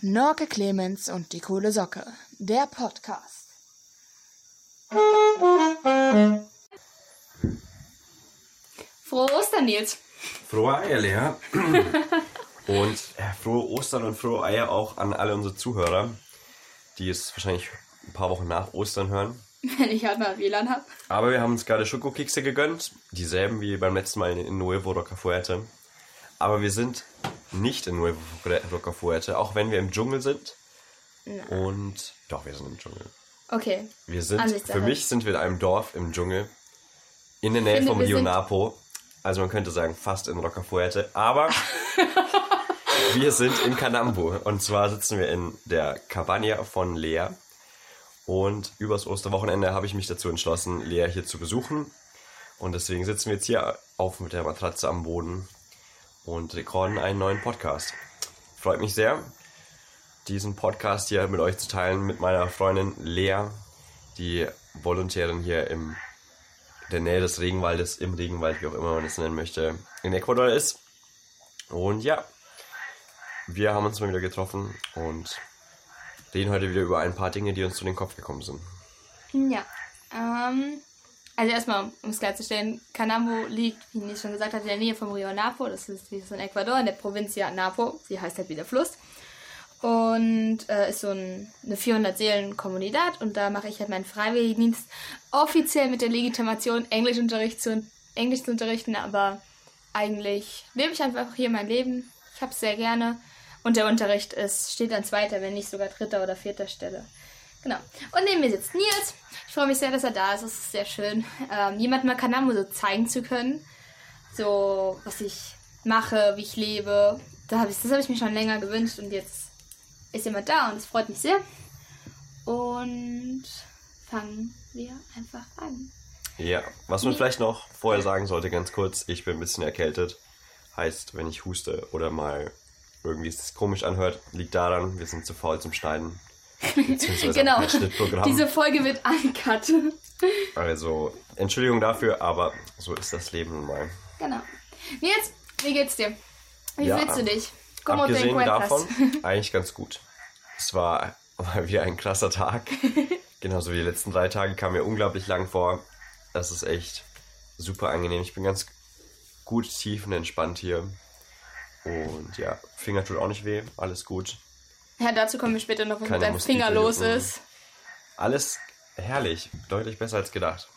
Knorke Clemens und die coole Socke. Der Podcast. Frohe Ostern, Nils. Frohe Eier, Lea. und äh, frohe Ostern und frohe Eier auch an alle unsere Zuhörer, die es wahrscheinlich ein paar Wochen nach Ostern hören. Wenn ich halt mal WLAN habe. Aber wir haben uns gerade Schokokekse gegönnt. Dieselben wie beim letzten Mal in Nuevo Rocafuerte. Aber wir sind nicht in Nuevo Rocafuerte, auch wenn wir im Dschungel sind. Und doch, wir sind im Dschungel. Okay. Wir sind, für mich sind wir in einem Dorf im Dschungel. In der Nähe finde, vom Rio Napo. Also man könnte sagen, fast in Rocafuerte. Aber wir sind in Canambo. Und zwar sitzen wir in der Cabana von Lea. Und übers Osterwochenende habe ich mich dazu entschlossen, Lea hier zu besuchen. Und deswegen sitzen wir jetzt hier auf mit der Matratze am Boden und rekorden einen neuen Podcast. Freut mich sehr, diesen Podcast hier mit euch zu teilen, mit meiner Freundin Lea, die Volontärin hier im der Nähe des Regenwaldes, im Regenwald, wie auch immer man das nennen möchte, in Ecuador ist. Und ja, wir haben uns mal wieder getroffen und reden heute wieder über ein paar Dinge, die uns zu den Kopf gekommen sind. Ja. Ähm, also erstmal, um es klarzustellen, Canambo liegt, wie Nils schon gesagt hat, in der Nähe vom Rio Napo. Das ist, wie gesagt, in Ecuador, in der Provincia Napo. Sie heißt halt wie der Fluss. Und äh, ist so ein, eine 400-Seelen-Kommunidad. Und da mache ich halt meinen Freiwilligendienst offiziell mit der Legitimation, Englischunterricht zu, Englisch zu unterrichten. Aber eigentlich lebe ich einfach hier mein Leben. Ich habe es sehr gerne. Und der Unterricht ist, steht an zweiter, wenn nicht sogar dritter oder vierter Stelle. Genau. Und neben mir sitzt Nils. Ich freue mich sehr, dass er da ist. Es ist sehr schön, ähm, jemandem mal Kanamo so zeigen zu können. So, was ich mache, wie ich lebe. Da hab ich, das habe ich mir schon länger gewünscht und jetzt ist jemand da und es freut mich sehr. Und fangen wir einfach an. Ja, was man vielleicht noch vorher sagen sollte, ganz kurz, ich bin ein bisschen erkältet. Heißt, wenn ich huste oder mal irgendwie es komisch anhört, liegt daran, wir sind zu faul zum Schneiden. Genau. Diese Folge wird uncut. Also, Entschuldigung dafür, aber so ist das Leben nun mal. genau. Nils, wie geht's dir? Wie Ja, fühlst du dich? ¿Cómo te Abgesehen encuentras? davon, eigentlich ganz gut. Es war mal wieder ein krasser Tag. Genauso wie die letzten drei Tage kam mir unglaublich lang vor. Das ist echt super angenehm. Ich bin ganz gut tiefenentspannt hier. Und ja, Finger tut auch nicht weh. Alles gut. Ja, dazu kommen wir später noch, was Keine mit deinem Finger los ist. Alles herrlich. Deutlich besser als gedacht.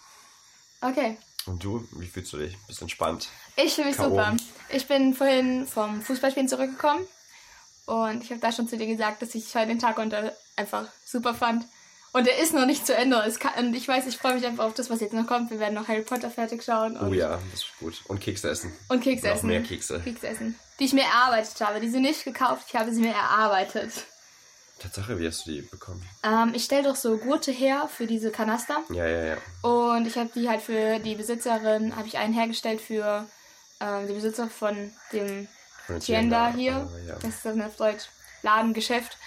Okay. Und du, wie fühlst du dich? Bist entspannt? Ich fühle mich K.O. super. Ich bin vorhin vom Fußballspielen zurückgekommen und ich habe da schon zu dir gesagt, dass ich heute den Tag unter einfach super fand. Und der ist noch nicht zu Ende. Kann, und ich weiß, ich freue mich einfach auf das, was jetzt noch kommt. Wir werden noch Harry Potter fertig schauen und, Oh ja, das ist gut. Und Kekse essen. und Kekse Noch essen. mehr Kekse. Kekse essen. Die ich mir erarbeitet habe. Die sind nicht gekauft, ich habe sie mir erarbeitet. Tatsache, wie hast du die bekommen? Ähm, ich stelle doch so Gurte her für diese Kanaster. Ja, ja, ja. Und ich habe die halt für die Besitzerin, habe ich einen hergestellt für ähm, die Besitzer von dem Tienda hier. aber ja. Das ist dann auf Deutsch Ladengeschäft.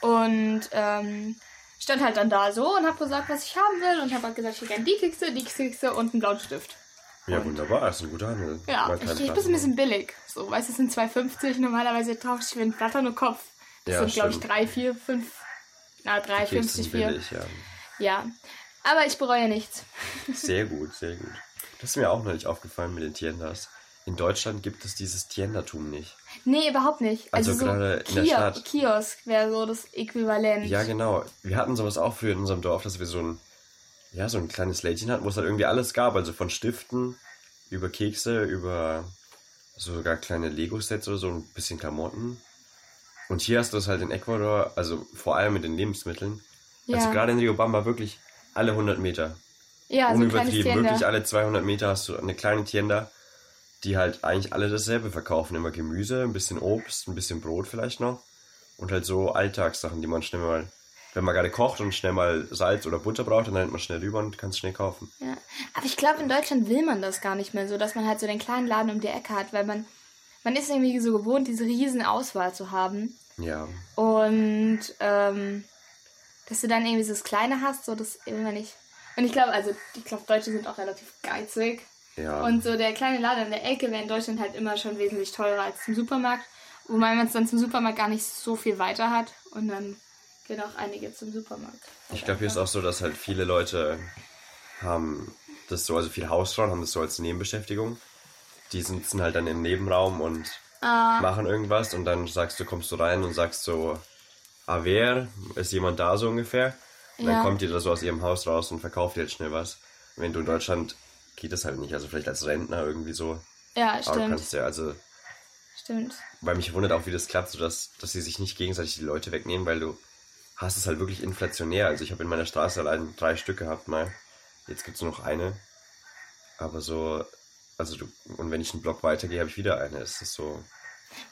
Und ähm, stand halt dann da so und habe gesagt, was ich haben will. Und habe halt gesagt, ich hätte gerne die Kekse, die Kekse und einen blauen Stift. Ja, wunderbar, das ist ein guter Handel. Ja, ich, ich bin ein bisschen billig. So, weißt du, es sind 2,50 normalerweise drauf ich für einen Blatter nur Kopf. Das Ja, sind, glaube ich. 3, 4, 5. Na, 3, Kekse 50, sind 4. billig, ja. Ja. Aber ich bereue nichts. Sehr gut, sehr gut. Das ist mir auch neulich aufgefallen mit den Tiendas. In Deutschland gibt es dieses Tiendatum nicht. Nee, überhaupt nicht. Also so gerade in der Kio- Stadt. Kiosk wäre so das Äquivalent. Ja, genau. Wir hatten sowas auch früher in unserem Dorf, dass wir so ein, ja, so ein kleines Lädchen hatten, wo es halt irgendwie alles gab. Also von Stiften über Kekse, über sogar kleine Lego-Sets oder so, ein bisschen Klamotten. Und hier hast du es halt in Ecuador, also vor allem mit den Lebensmitteln. Ja. Also gerade in Riobamba wirklich alle 100 Meter. Ja, so ein kleines Unübertrieben, wirklich alle 200 Meter hast du eine kleine Tienda, die halt eigentlich alle dasselbe verkaufen. Immer Gemüse, ein bisschen Obst, ein bisschen Brot vielleicht noch. Und halt so Alltagssachen, die man schnell mal, wenn man gerade kocht und schnell mal Salz oder Butter braucht, dann rennt man schnell rüber und kann es schnell kaufen. Ja. Aber ich glaube, in Deutschland will man das gar nicht mehr so, dass man halt so den kleinen Laden um die Ecke hat, weil man, man ist irgendwie so gewohnt, diese riesen Auswahl zu haben. Ja, Und ähm, dass du dann irgendwie so das Kleine hast, so das immer nicht. Und ich glaube, also ich glaube, Deutsche sind auch relativ geizig. ja. Und so der kleine Laden in der Ecke wäre in Deutschland halt immer schon wesentlich teurer als im Supermarkt. Wobei man es dann zum Supermarkt gar nicht so viel weiter hat. Und dann gehen auch einige zum Supermarkt. Ich glaube, hier ist auch so, dass halt viele Leute haben das so, also viel Hausfrauen haben das so als Nebenbeschäftigung. Die sitzen halt dann im Nebenraum und Ah, machen irgendwas und dann sagst du, kommst du rein und sagst so, ah, wer? Ist jemand da so ungefähr? Und Ja. dann kommt die da so aus ihrem Haus raus und verkauft dir jetzt schnell was. Wenn du in Deutschland geht das halt nicht, also vielleicht als Rentner irgendwie so. ja, Aber du stimmt. kannst ja, also, Stimmt. weil mich wundert auch, wie das klappt, so dass, dass sie sich nicht gegenseitig die Leute wegnehmen, weil du hast es halt wirklich inflationär. Also ich habe in meiner Straße allein drei Stück gehabt mal. Jetzt gibt's nur noch eine. Aber so, also du, und wenn ich einen Block weitergehe, habe ich wieder eine. Es ist so,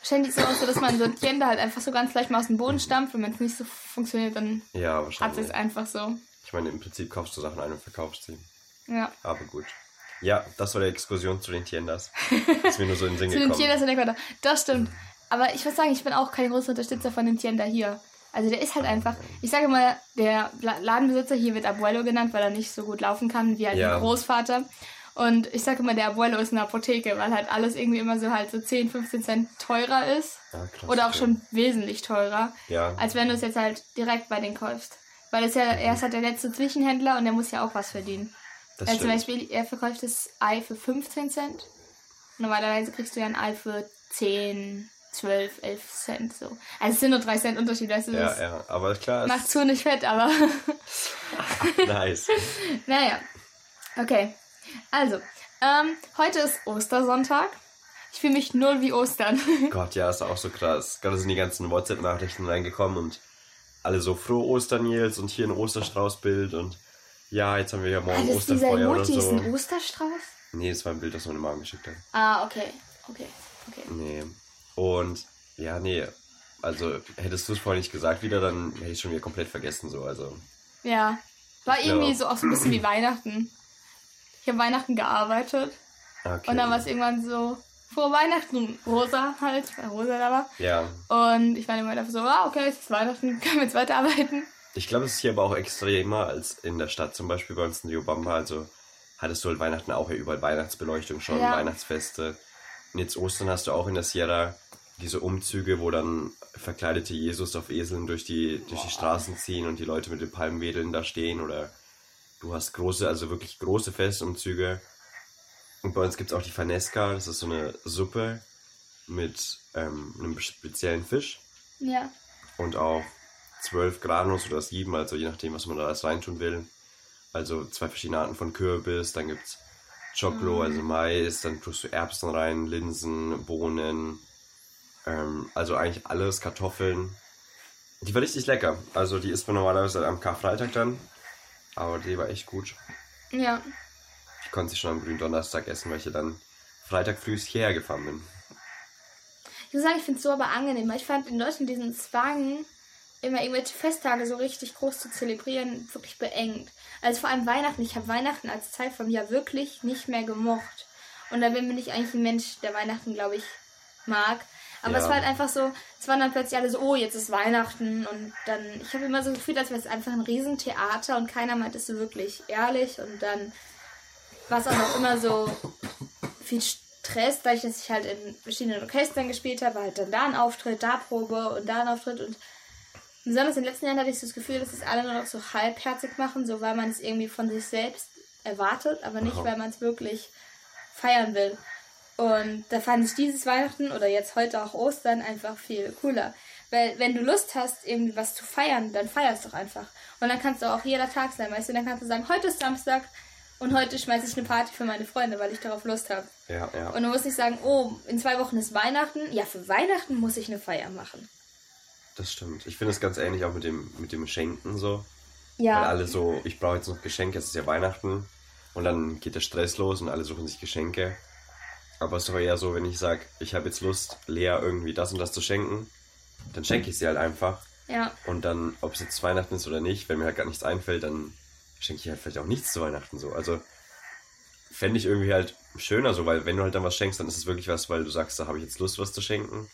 Wahrscheinlich ist es auch so, dass man so ein Tiende halt einfach so ganz leicht mal aus dem Boden stampft. Wenn es nicht so funktioniert, dann ja, hat es einfach so. Ich meine, im Prinzip kaufst du Sachen ein und verkaufst sie. Ja. Aber gut. Ja, das war die Exkursion zu den Tiendas. Ist mir nur so in den Sinn Zu den gekommen. Tiendas in Ecuador. Das stimmt. Aber ich muss sagen, ich bin auch kein großer Unterstützer von den Tienda hier. Also der ist halt einfach, ich sage mal, der La- Ladenbesitzer hier wird Abuelo genannt, weil er nicht so gut laufen kann wie halt Ja. ein Großvater. Und ich sage immer, der Abuelo ist eine Apotheke, weil halt alles irgendwie immer so halt so 10, 15 Cent teurer ist. Ah, krass, Oder auch schon wesentlich teurer, Ja. als wenn du es jetzt halt direkt bei denen kaufst. Weil es ja, er ist halt der letzte Zwischenhändler und der muss ja auch was verdienen. Das Also zum. Beispiel, er verkauft das Ei für 15 Cent. Normalerweise kriegst du ja ein Ei für 10, 12, 11 Cent so. Also es sind nur 3 Cent Unterschied, weißt du, Ja, ja, aber klar, macht zu nicht fett, aber nice. naja. Okay. Also, ähm, heute ist Ostersonntag. Ich fühle mich null wie Ostern. Gott, ja, ist auch so krass. Gerade sind die ganzen WhatsApp-Nachrichten reingekommen und alle so frohe Ostern, Nils, und hier ein Osterstraußbild und ja, jetzt haben wir ja morgen dieser Osterfeuer oder Emoji, ist so. ein Osterstrauß? Nee, das war ein Bild, das meine Mama geschickt hat. Ah, okay. Okay. Okay. Nee. Und ja, nee. Also hättest du es vorher nicht gesagt wieder, dann hätte ich schon wieder komplett vergessen so. Also Ja. War irgendwie glaub- so auch so ein bisschen wie Weihnachten. Ich habe Weihnachten gearbeitet. okay. Und dann war es irgendwann so, frohe Weihnachten, Rosa halt, weil Rosa da war. ja, Und ich war immer dafür so, ah, okay, es ist Weihnachten, können wir jetzt weiterarbeiten. ich glaube, es ist hier aber auch extremer als in der Stadt. Zum Beispiel bei uns in Riobamba. Also hattest du halt Weihnachten auch ja überall Weihnachtsbeleuchtung schon, Ja. Weihnachtsfeste. Und jetzt Ostern hast du auch in der Sierra diese Umzüge, wo dann verkleidete Jesus auf Eseln durch die, durch die Straßen ziehen und die Leute mit den Palmwedeln da stehen. Oder du hast große, also wirklich große Festumzüge. Und bei uns gibt es auch die Fanesca, das ist so eine Suppe mit ähm, einem speziellen Fisch Ja. und auch zwölf Granos oder sieben, also je nachdem, was man da alles reintun will. Also zwei verschiedene Arten von Kürbis, dann gibt's Choclo, also Mais, dann tust du Erbsen rein, Linsen, Bohnen, ähm, also eigentlich alles, Kartoffeln. Die war richtig lecker. Also die isst man normalerweise am Karfreitag dann, aber die war echt gut. Ja. Ich konnte sie schon am grünen Donnerstag essen, weil ich ja dann Freitag früh hierher gefahren bin. Ich muss sagen, ich finde es so aber angenehm, weil ich fand in Deutschland diesen Zwang, immer irgendwelche Festtage so richtig groß zu zelebrieren, wirklich beengt. Also vor allem Weihnachten. Ich habe Weihnachten als Zeit vom Jahr wirklich nicht mehr gemocht. Und da bin ich eigentlich ein Mensch, der Weihnachten, glaube ich, mag. Aber Ja. es war halt einfach so, es waren dann plötzlich alle so, oh, jetzt ist Weihnachten. Und dann, ich habe immer so gefühlt, als wäre es einfach ein Riesentheater und keiner meint es so wirklich ehrlich. Und dann war es auch noch immer so viel Stress, dadurch, dass ich halt in verschiedenen Orchestern gespielt habe, war halt dann da ein Auftritt, da Probe und da ein Auftritt und besonders in den letzten Jahren hatte ich so das Gefühl, dass es alle nur noch so halbherzig machen, so weil man es irgendwie von sich selbst erwartet, aber nicht, weil man es wirklich feiern will. Und da fand ich dieses Weihnachten oder jetzt heute auch Ostern einfach viel cooler. Weil wenn du Lust hast, irgendwie was zu feiern, dann feierst doch einfach. Und dann kannst du auch jeder Tag sein, weißt du, dann kannst du sagen, heute ist Samstag und heute schmeiße ich eine Party für meine Freunde, weil ich darauf Lust habe. Ja, ja. Und du musst nicht sagen, oh, in zwei Wochen ist Weihnachten. Ja, für Weihnachten muss ich eine Feier machen. Das stimmt. Ich finde es ganz ähnlich auch mit dem, mit dem Schenken so. Ja. Weil alle so, ich brauche jetzt noch Geschenke, es ist ja Weihnachten. Und dann geht der Stress los und alle suchen sich Geschenke. Aber es ist doch eher so, wenn ich sage, ich habe jetzt Lust, Lea irgendwie das und das zu schenken, dann schenke ich sie halt einfach. Ja. Und dann, ob es jetzt Weihnachten ist oder nicht, wenn mir halt gar nichts einfällt, dann schenke ich halt vielleicht auch nichts zu Weihnachten so. Also fände ich irgendwie halt schöner so, weil wenn du halt dann was schenkst, dann ist es wirklich was, weil du sagst, da habe ich jetzt Lust, was zu schenken.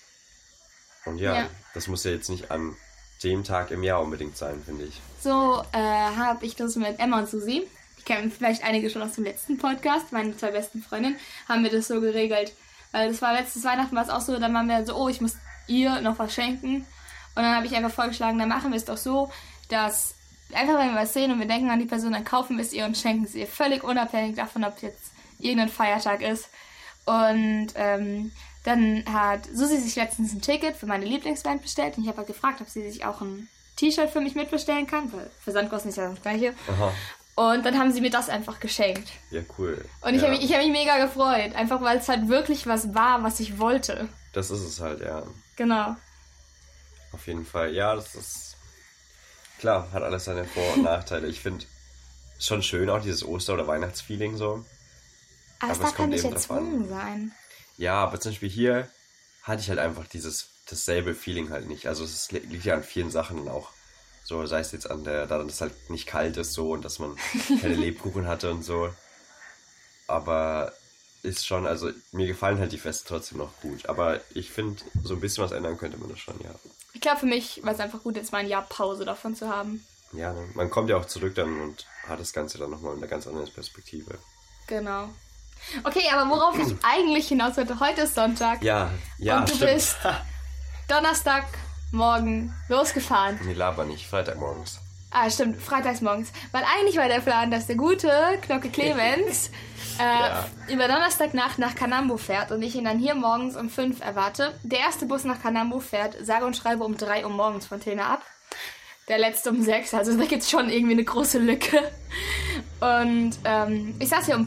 Und ja, Ja. das muss ja jetzt nicht an dem Tag im Jahr unbedingt sein, finde ich. So äh, habe ich das mit Emma und Susi. Die kennen vielleicht einige schon aus dem letzten Podcast. Meine zwei besten Freundinnen haben wir das so geregelt. Weil das war letztes Weihnachten war es auch so, dann waren wir so, oh, ich muss ihr noch was schenken. Und dann habe ich einfach vorgeschlagen, dann machen wir es doch so, dass einfach wenn wir was sehen und wir denken an die Person, dann kaufen wir es ihr und schenken es ihr. Völlig unabhängig davon, ob jetzt irgendein Feiertag ist. Und ähm, dann hat Susi sich letztens ein Ticket für meine Lieblingsband bestellt und ich habe halt gefragt, ob sie sich auch ein T-Shirt für mich mitbestellen kann, weil Versandkosten ist ja das gleiche. Aha. Und dann haben sie mir das einfach geschenkt. Ja, cool. Und ich ja, habe mich, ich hab mich mega gefreut, einfach weil es halt wirklich was war, was ich wollte. Das ist es halt, ja. Genau. Auf jeden Fall. Ja, das ist. Klar, hat alles seine Vor- und Nachteile. Ich finde schon schön auch dieses Oster- oder Weihnachtsfeeling so. Aber, Aber es es halt nicht erzwungen sein. Ja, aber zum Beispiel hier hatte ich halt einfach dieses dasselbe Feeling halt nicht. Also es li- liegt ja an vielen Sachen auch. So, sei es jetzt an der, daran, dass es halt nicht kalt ist so und dass man keine Lebkuchen hatte und so. Aber ist schon, also mir gefallen halt die Feste trotzdem noch gut. Aber ich finde, so ein bisschen was ändern könnte man das schon, ja. Ich glaube, für mich war es einfach gut, jetzt mal ein Jahr Pause davon zu haben. Ja, ne? man kommt ja auch zurück dann und hat das Ganze dann nochmal in einer ganz anderen Perspektive. Genau. Okay, aber worauf ich eigentlich hinaus wollte, heute ist Sonntag Ja, ja, und du stimmt. bist Donnerstagmorgen losgefahren. Nee, laber nicht, Freitagmorgens. Ah, stimmt, freitags morgens. Weil eigentlich war der Plan, dass der gute Knocke Clemens äh, Ja. über Donnerstagnacht nach Kanambo fährt und ich ihn dann hier morgens um 5 erwarte. Der erste Bus nach Kanambo fährt, sage und schreibe, um 3 Uhr morgens von Tena ab. Der letzte um 6, also da gibt es schon irgendwie eine große Lücke. Und ähm, ich saß hier um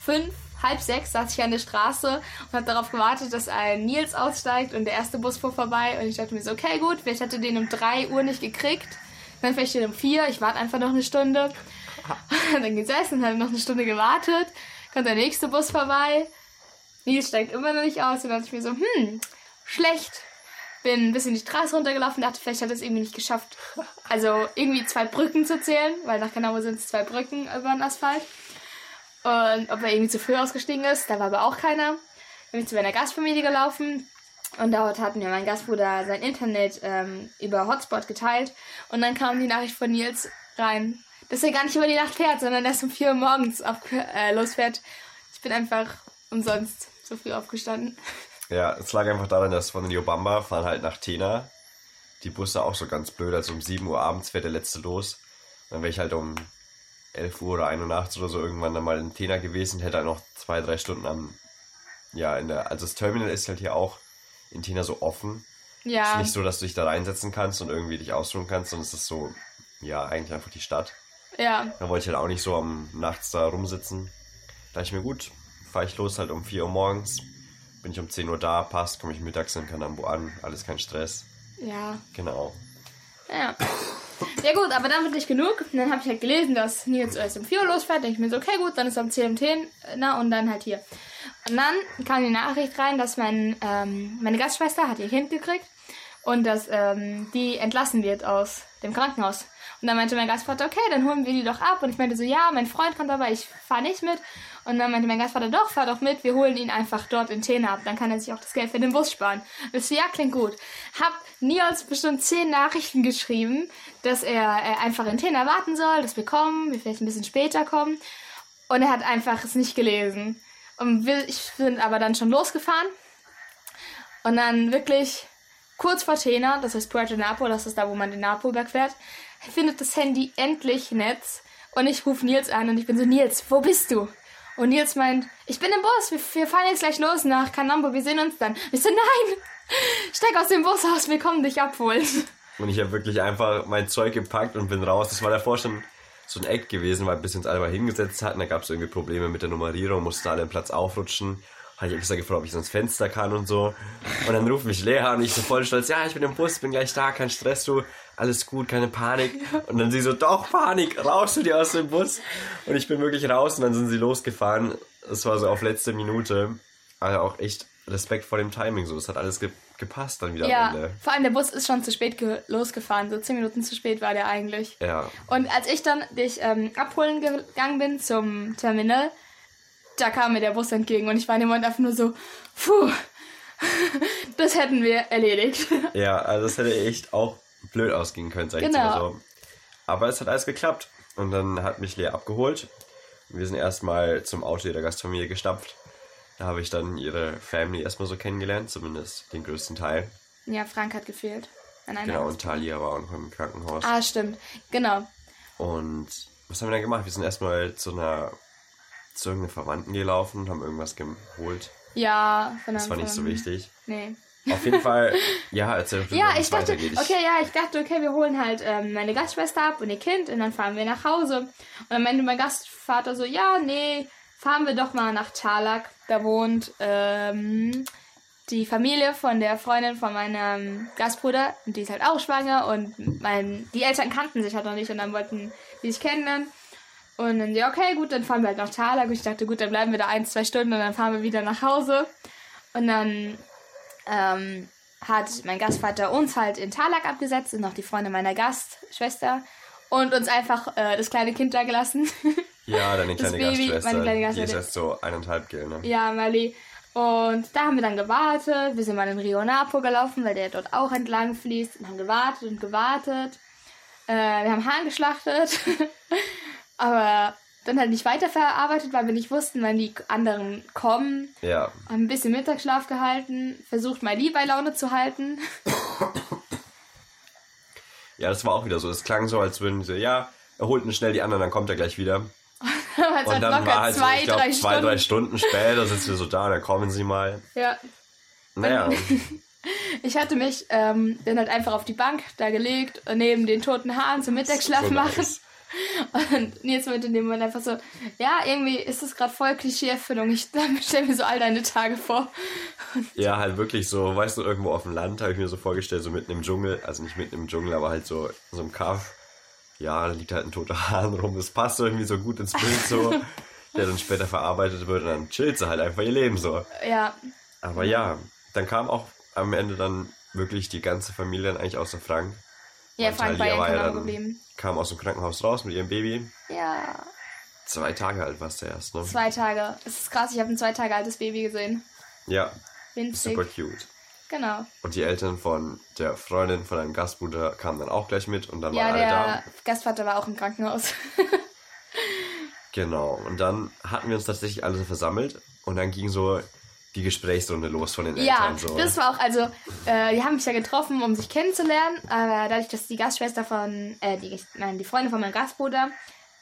5, halb sechs, saß ich an der Straße und habe darauf gewartet, dass ein Nils aussteigt und der erste Bus fuhr vorbei. Und ich dachte mir so, okay, gut, vielleicht hat er den um 3 Uhr nicht gekriegt. Dann vielleicht den um 4, ich warte einfach noch eine Stunde. dann gesessen, habe noch eine Stunde gewartet. Kommt der nächste Bus vorbei. Nils steigt immer noch nicht aus. Und dann dachte ich mir so, hm, schlecht. Bin ein bisschen die Straße runtergelaufen, dachte, vielleicht hat es irgendwie nicht geschafft. Also irgendwie zwei Brücken zu zählen, weil nach Genau sind es zwei Brücken über den Asphalt. Und ob er irgendwie zu früh ausgestiegen ist, da war aber auch keiner. Dann bin ich zu meiner Gastfamilie gelaufen. Und dort hatten wir mein Gastbruder sein Internet ähm, über Hotspot geteilt. Und dann kam die Nachricht von Nils rein, dass er gar nicht über die Nacht fährt, sondern erst um 4 Uhr morgens auf, äh, losfährt. Ich bin einfach umsonst so früh aufgestanden. Ja, es lag einfach daran, dass von Riobamba fahren halt nach Tena. Die Busse auch so ganz blöd, also um 7 Uhr abends fährt der letzte los. Dann wäre ich halt um 11 Uhr oder 1 Uhr nachts oder so irgendwann dann mal in Tena gewesen, hätte halt noch zwei, drei Stunden am, ja, in der, also das Terminal ist halt hier auch in Tena so offen. Es ist Ja, nicht so, dass du dich da reinsetzen kannst und irgendwie dich ausruhen kannst, sondern es ist so, ja, eigentlich einfach die Stadt. ja, Da wollte ich halt auch nicht so am nachts da rumsitzen. Da ich mir, gut, fahre ich los halt um 4 Uhr morgens. Bin ich um 10 Uhr da, passt, komme ich mittags in Kanambo an, alles kein Stress. ja. Genau. Ja. Ja gut, aber damit nicht genug. Und dann habe ich halt gelesen, dass Nils erst um 4 Uhr losfährt. Denke ich mir so, okay gut, dann ist er um 10 um 10, na und dann halt hier. Und dann kam die Nachricht rein, dass mein, ähm, meine Gastschwester hat ihr Kind gekriegt und dass ähm, die entlassen wird aus dem Krankenhaus. Und dann meinte mein Gastvater, okay, dann holen wir die doch ab. Und ich meinte so, ja, mein Freund kommt aber, ich fahre nicht mit. Und dann meinte mein Gastvater, doch, fahr doch mit, wir holen ihn einfach dort in Tena ab. Dann kann er sich auch das Geld für den Bus sparen. Und ich so, ja, klingt gut. Hab Nils bestimmt zehn Nachrichten geschrieben, dass er äh, einfach in Tena warten soll, dass wir kommen, wir vielleicht ein bisschen später kommen. Und er hat einfach es nicht gelesen. Und wir, ich bin aber dann schon losgefahren. Und dann wirklich kurz vor Tena, das heißt Puerto Napo, das ist da, wo man den Napo überquert, findet das Handy endlich Netz. Und ich rufe Nils an und ich bin so, Nils, wo bist du? Und Nils meint, ich bin im Bus, wir, wir fahren jetzt gleich los nach Kanambo, wir sehen uns dann. Ich so, nein, steig aus dem Bus aus, wir kommen dich abholen. Und ich habe wirklich einfach mein Zeug gepackt und bin raus. Das war davor schon so ein Eck gewesen, weil bis wir uns alle mal hingesetzt hatten, da gab es irgendwie Probleme mit der Nummerierung, mussten alle im Platz aufrutschen. Habe ich extra gefragt, ob ich ans Fenster kann und so. Und dann ruft mich Lea und ich so voll stolz, ja, ich bin im Bus, bin gleich da, kein Stress, du, alles gut, keine Panik. Und dann sie so, doch, Panik, raus du dir aus dem Bus. Und ich bin wirklich raus und dann sind sie losgefahren. Es war so auf letzte Minute. Also auch echt Respekt vor dem Timing so. Es hat alles ge gepasst dann wieder am Ja, Ende. vor allem der Bus ist schon zu spät ge- losgefahren, so zehn Minuten zu spät war der eigentlich. Ja. Und als ich dann dich ähm, abholen gegangen bin zum Terminal, da kam mir der Bus entgegen und ich war in dem Moment einfach nur so, puh, das hätten wir erledigt. Ja, also das hätte echt auch blöd ausgehen können, sag ich jetzt Genau. mal so. Aber es hat alles geklappt. Und dann hat mich Lea abgeholt. Wir sind erstmal zum Auto ihrer Gastfamilie gestapft. Da habe ich dann ihre Family erstmal so kennengelernt, zumindest den größten Teil. Ja, Frank hat gefehlt. Genau, und Talia war auch noch im Krankenhaus. Ah, stimmt. Genau. Und was haben wir dann gemacht? Wir sind erstmal zu einer zu irgendeinem Verwandten gelaufen, haben irgendwas geholt. Ja, von Das war nicht so wichtig. Nee. Auf jeden Fall, ja, erzähl doch, Ja, ich dachte, weitergeht. Okay, ja, ich dachte, okay, wir holen halt ähm, meine Gastschwester ab und ihr Kind und dann fahren wir nach Hause. Und dann meinte mein Gastvater so, ja, nee, fahren wir doch mal nach Tarlac. Da wohnt ähm, die Familie von der Freundin von meinem Gastbruder und die ist halt auch schwanger und mein, die Eltern kannten sich halt noch nicht und dann wollten die sich kennenlernen. Und dann, ja, okay, gut, dann fahren wir halt nach Tarlac. Und ich dachte, gut, dann bleiben wir da ein, zwei Stunden und dann fahren wir wieder nach Hause. Und dann ähm, hat mein Gastvater uns halt in Tarlac abgesetzt und noch die Freunde meiner Gastschwester und uns einfach äh, das kleine Kind da gelassen. Ja, deine Das kleine Baby, Gastschwester, meine kleine die ist Gastschwester. jetzt so eineinhalb, gell, ne? ja, Mali. Und da haben wir dann gewartet. Wir sind mal in Rio Napo gelaufen, weil der dort auch entlang fließt. Und haben gewartet und gewartet. Äh, wir haben Hahn geschlachtet. Aber dann halt nicht weiterverarbeitet, weil wir nicht wussten, wann die anderen kommen. Ja, Haben ein bisschen Mittagsschlaf gehalten. Versucht, Mali bei Laune zu halten. ja, das war auch wieder so. Es klang so, als würden sie, ja, er holt ihn schnell die anderen, dann kommt er gleich wieder. Und hat dann war halt so, zwei, ich glaube, drei zwei, Stunden. drei Stunden später sitzen wir so da, dann kommen sie mal. Ja. Naja, Ich hatte mich ähm, dann halt einfach auf die Bank da gelegt, neben den toten Haaren zum Mittagsschlaf so machen. nice. Und Nils meinte in dem Moment einfach so, ja, irgendwie ist das gerade voll Klischee-Erfüllung. Ich stelle mir so all deine Tage vor. Ja, halt wirklich so, weißt du, irgendwo auf dem Land habe ich mir so vorgestellt, so mitten im Dschungel, also nicht mitten im Dschungel, aber halt so in so einem Kaff. Ja, da liegt halt ein toter Hahn rum, das passt irgendwie so gut ins Bild so, der dann später verarbeitet wird und dann chillt sie halt einfach ihr Leben so. Ja, Aber ja, dann kam auch am Ende dann wirklich die ganze Familie dann eigentlich außer Frank. ja, Frank war ja dann- geblieben. Kam aus dem Krankenhaus raus mit ihrem Baby. Ja, Zwei Tage alt warst du erst, ne? zwei Tage. Es ist krass, ich habe ein zwei Tage altes Baby gesehen. Ja, Winzig. super cute. Genau. Und die Eltern von der Freundin von einem Gastbruder kamen dann auch gleich mit und dann Ja, waren alle der da. Gastvater war auch im Krankenhaus. Genau. Und dann hatten wir uns tatsächlich alle versammelt und dann ging so die Gesprächsrunde los von den Ja, Eltern. So. das war auch, also, äh, die haben sich ja getroffen, um sich kennenzulernen, aber dadurch, dass die Gastschwester von, äh, die, nein, die Freundin von meinem Gastbruder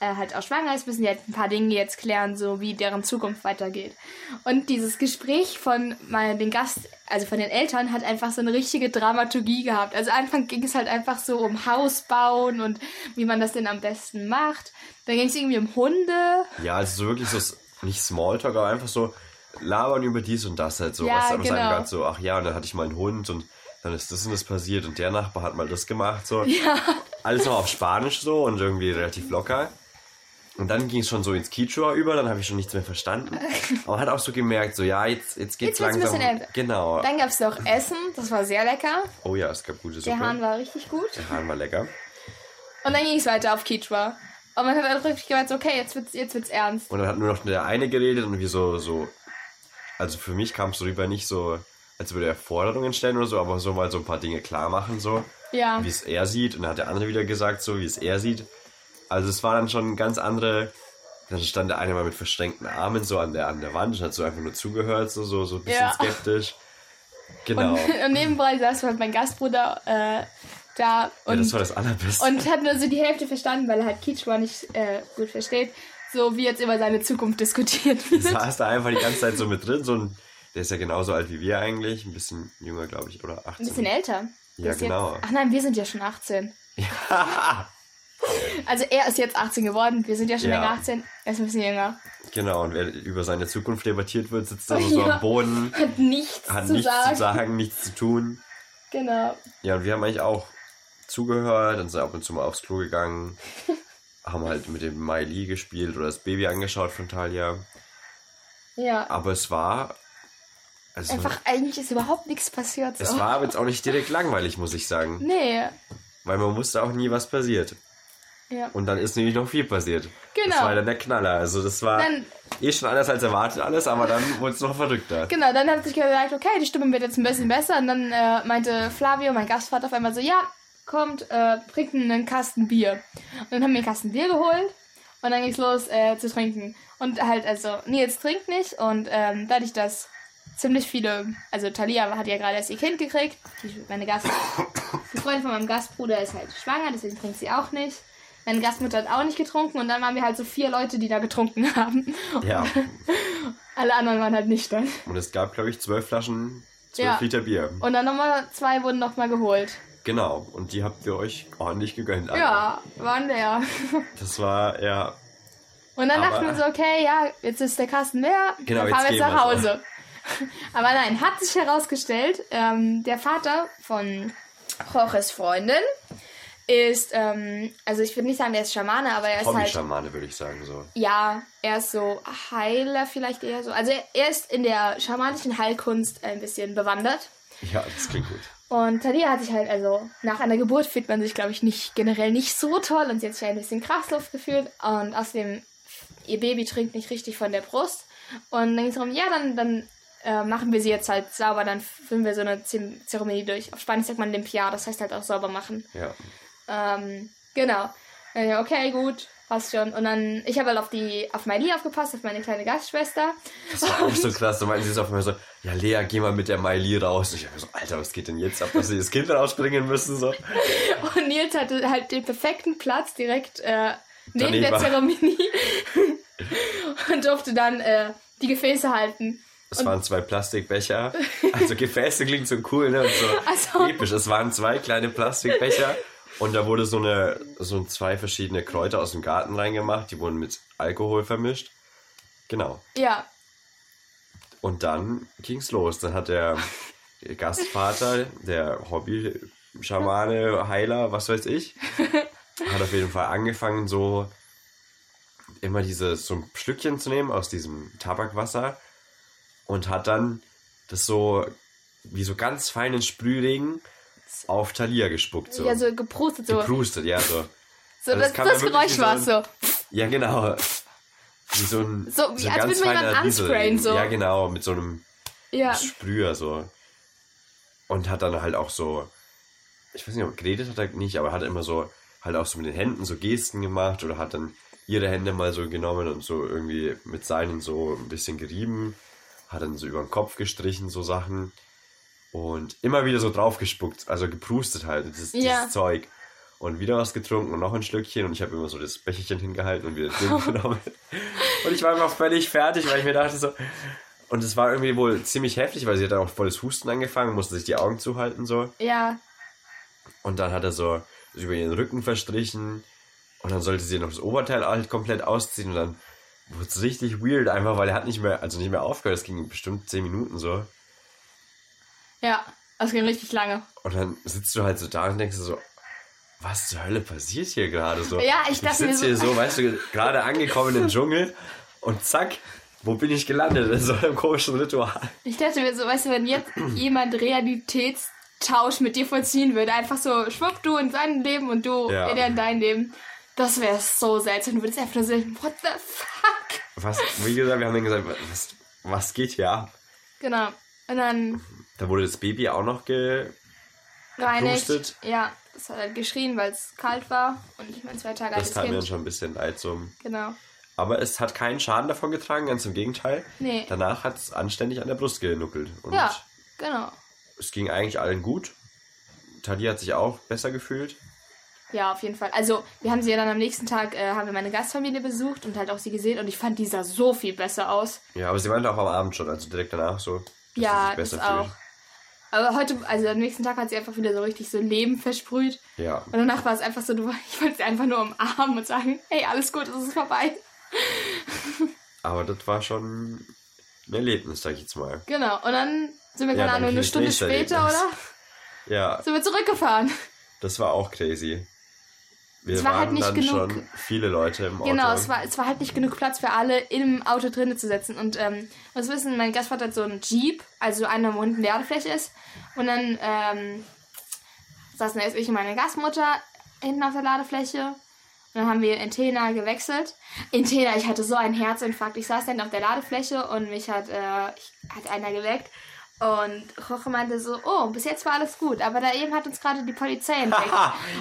äh, halt auch schwanger ist, müssen die halt ein paar Dinge jetzt klären, so wie deren Zukunft weitergeht. Und dieses Gespräch von mal den Gast, also von den Eltern, hat einfach so eine richtige Dramaturgie gehabt. Also Anfang ging es halt einfach so um Haus bauen und wie man das denn am besten macht. Dann ging es irgendwie um Hunde. Ja, also so wirklich so, nicht Smalltalk, aber einfach so labern über dies und das halt so. Ja, was aus genau. Gott so, ach ja, und dann hatte ich mal einen Hund und dann ist das und das passiert und der Nachbar hat mal das gemacht. So. Ja. Alles noch auf Spanisch so und irgendwie relativ locker. Und dann ging es schon so ins Quichua über, dann habe ich schon nichts mehr verstanden. Aber man hat auch so gemerkt, so ja, jetzt, jetzt geht's Jetzt wird's ein langsam. bisschen. Genau. Dann gab es noch Essen, das war sehr lecker. Oh ja, es gab gute Suppe. Der Hahn war richtig gut. Der Hahn war lecker. Und dann ging es weiter auf Kichwa. Und man hat dann richtig gemeint, so, okay, jetzt wird's, jetzt wird's ernst. Und dann hat nur noch der eine geredet und wie so, so, also für mich kam es so rüber nicht so, als würde er Forderungen stellen oder so, aber so mal so ein paar Dinge klar machen, so, Ja. wie es er sieht. Und dann hat der andere wieder gesagt, so, wie es er sieht. Also es war dann schon ganz andere, dann stand der eine mal mit verschränkten Armen so an der, an der Wand und hat so einfach nur zugehört, so, so, so ein bisschen Ja. skeptisch. Genau. Und, und nebenbei saß halt mein Gastbruder äh, da ja, und, das war das Allerbeste. und hat nur so die Hälfte verstanden, weil er halt Kichwa nicht äh, gut versteht. So wie jetzt über seine Zukunft diskutiert wird. saß da einfach die ganze Zeit so mit drin, so ein, der ist ja genauso alt wie wir eigentlich, ein bisschen jünger, glaube ich, oder 18. Ein bisschen älter. Ja, genau. Jetzt, ach nein, wir sind ja schon 18. Also er ist jetzt 18 geworden, wir sind ja schon Ja. länger 18. Er ist ein bisschen jünger. Genau, und wer über seine Zukunft debattiert wird, sitzt da so Ja. am Boden, Hat nichts hat zu nichts sagen. zu sagen, nichts zu tun. Genau. Ja, und wir haben eigentlich auch zugehört und sind ab und zu mal aufs Klo gegangen, haben halt mit dem Miley gespielt oder das Baby angeschaut von Talia. Ja. Aber es war. Also, Einfach, eigentlich ist überhaupt nichts passiert. So. es war aber jetzt auch nicht direkt langweilig, muss ich sagen. Nee. Weil man wusste auch nie, was passiert. Ja. Und dann ist nämlich noch viel passiert. Genau. Das war dann der Knaller. Also das war Dann- eh schon anders als erwartet alles, aber dann wurde es noch verrückter. Genau, dann hat sich gesagt, okay, die Stimme wird jetzt ein bisschen besser. Und dann äh, meinte Flavio, mein Gastvater, auf einmal so, ja, kommt, äh, bringt einen Kasten Bier. Und dann haben wir einen Kasten Bier geholt. Und dann ging's los äh, zu trinken. Und halt, also, Nils trinkt nicht und ähm, dadurch, dass ziemlich viele, also Talia hat ja gerade erst ihr Kind gekriegt, die, meine Gast, die Freundin von meinem Gastbruder ist halt schwanger, deswegen trinkt sie auch nicht. Meine Gastmutter hat auch nicht getrunken und dann waren wir halt so vier Leute, die da getrunken haben. Ja. Alle anderen waren halt nicht dann. Und es gab, glaube ich, zwölf Flaschen, zwölf Ja. Liter Bier. Und dann nochmal zwei wurden nochmal geholt. Genau. Und die habt ihr euch ordentlich gegönnt. Ja, waren der. Das war, ja. Und dann dachten wir so, okay, ja, jetzt ist der Kasten leer, Genau, dann jetzt fahren wir jetzt nach Hause. Aber nein, hat sich herausgestellt, ähm, der Vater von Jorges Freundin ist, ähm, also ich würde nicht sagen, der ist Schamane, aber er ist halt, Hobby-Schamane, würde ich sagen, so. ja, er ist so Heiler vielleicht eher so. Also er, er ist in der schamanischen Heilkunst ein bisschen bewandert. Ja, das klingt gut. Und Talia hat sich halt, also nach einer Geburt fühlt man sich, glaube ich, nicht generell nicht so toll und sie hat sich ein bisschen Kraftluft gefühlt und außerdem ihr Baby trinkt nicht richtig von der Brust. Und dann ging es darum, ja, dann, dann äh, machen wir sie jetzt halt sauber, dann führen wir so eine Zeremonie durch. Auf Spanisch sagt man Limpiar, das heißt halt auch sauber machen. Ja. Ähm, genau. Dann, okay, gut, passt schon. Und dann, ich habe halt auf die, auf Miley aufgepasst, auf meine kleine Gastschwester. Das war auch so krass. Da meinten sie so auf einmal so, ja, Lea, geh mal mit der Miley raus. Ich hab so, Alter, was geht denn jetzt ab, dass sie das Kind rausbringen müssen, so. Und Nils hatte halt den perfekten Platz direkt äh, neben Daneben der Zeremonie und durfte dann äh, die Gefäße halten. Es waren zwei Plastikbecher. Also Gefäße klingt so cool, ne? Und so Also- episch. Es waren zwei kleine Plastikbecher und da wurde so eine, so zwei verschiedene Kräuter aus dem Garten reingemacht. Die wurden mit Alkohol vermischt. Genau. Ja, Und dann ging's los. Dann hat der Gastvater, der Hobby-Schamane, Heiler, was weiß ich, hat auf jeden Fall angefangen, so immer diese, so ein Schlückchen zu nehmen aus diesem Tabakwasser und hat dann das so wie so ganz feinen Sprühregen auf Talia gespuckt. So. ja, so geprustet, so. Geprustet, ja, so. so Also das, das das Geräusch war so so. Ja, genau. Wie so ein, So, wie als ganz würde man jemanden ansprayen, so. Ja, genau, mit so einem Ja, Sprüher so. Und hat dann halt auch so, ich weiß nicht, ob geredet hat er nicht, aber hat immer so, halt auch so mit den Händen so Gesten gemacht oder hat dann ihre Hände mal so genommen und so irgendwie mit seinen so ein bisschen gerieben, hat dann so über den Kopf gestrichen, so Sachen. Und immer wieder so draufgespuckt, also geprustet halt, dieses, Ja. dieses Zeug. Und wieder was getrunken und noch ein Schlückchen und ich habe immer so das Becherchen hingehalten und wieder den genommen. Und ich war einfach völlig fertig, weil ich mir dachte so, und es war irgendwie wohl ziemlich heftig, weil sie hat dann auch volles Husten angefangen, musste sich die Augen zuhalten so. ja, Und dann hat er so über ihren Rücken verstrichen und dann sollte sie noch das Oberteil halt komplett ausziehen und dann wurde es richtig weird, einfach weil er hat nicht mehr, also nicht mehr aufgehört, es ging bestimmt 10 Minuten so. Ja. Das ging richtig lange. Und dann sitzt du halt so da und denkst so, was zur Hölle passiert hier gerade so? Ja, ich dachte mir sitze hier so- so, weißt du, gerade angekommen im Dschungel und zack, wo bin ich gelandet? In so einem komischen Ritual. Ich dachte mir so, weißt du, wenn jetzt jemand Realitätstausch mit dir vollziehen würde, einfach so, schwupp, du in sein Leben und du Ja. in dein Leben, das wäre so seltsam. Du würdest einfach nur sagen, what the fuck? Was, wie gesagt, wir haben dann gesagt, was, was geht hier ab? Genau. Und dann Da wurde das Baby auch noch ge... reinigt. Gepustet. Ja, es hat halt geschrien, weil es kalt war und ich mein zwei Tage Das tat mir dann schon ein bisschen leid. So. Genau. Aber es hat keinen Schaden davon getragen, ganz im Gegenteil. Nee. Danach hat es anständig an der Brust genuckelt. Und Ja, genau. es ging eigentlich allen gut. Tadi hat sich auch besser gefühlt. Ja, auf jeden Fall. Also, wir haben sie ja dann am nächsten Tag, äh, haben wir meine Gastfamilie besucht und halt auch sie gesehen und ich fand, die sah so viel besser aus. Ja, aber sie meinte auch am Abend schon, also direkt danach so, Ja, das auch. Aber heute, also am nächsten Tag hat sie einfach wieder so richtig so Leben versprüht. Ja, Und danach war es einfach so, du, ich wollte sie einfach nur umarmen und sagen, hey, alles gut, es ist vorbei. aber das war schon ein Erlebnis, sag ich jetzt mal. Genau. Und dann sind wir, Ja, keine dann Ahnung, eine Stunde später, Erlebnis. oder? Ja, Sind wir zurückgefahren. das war auch crazy. Wir Es war waren halt nicht genug- viele Leute im Auto. Genau, es war, es war halt nicht genug Platz für alle im Auto drinnen zu setzen. Und ähm, muss wissen, mein Gastvater hat so einen Jeep, also einer, wo hinten Ladefläche ist. Und dann ähm, saßen erst ich und meine Gastmutter hinten auf der Ladefläche. Und dann haben wir in Tena gewechselt. In Tena, ich hatte so einen Herzinfarkt. Ich saß dann auf der Ladefläche und mich hat, äh, ich, hat einer geweckt. Und Roche meinte so, oh, bis jetzt war alles gut, aber da eben hat uns gerade die Polizei entdeckt.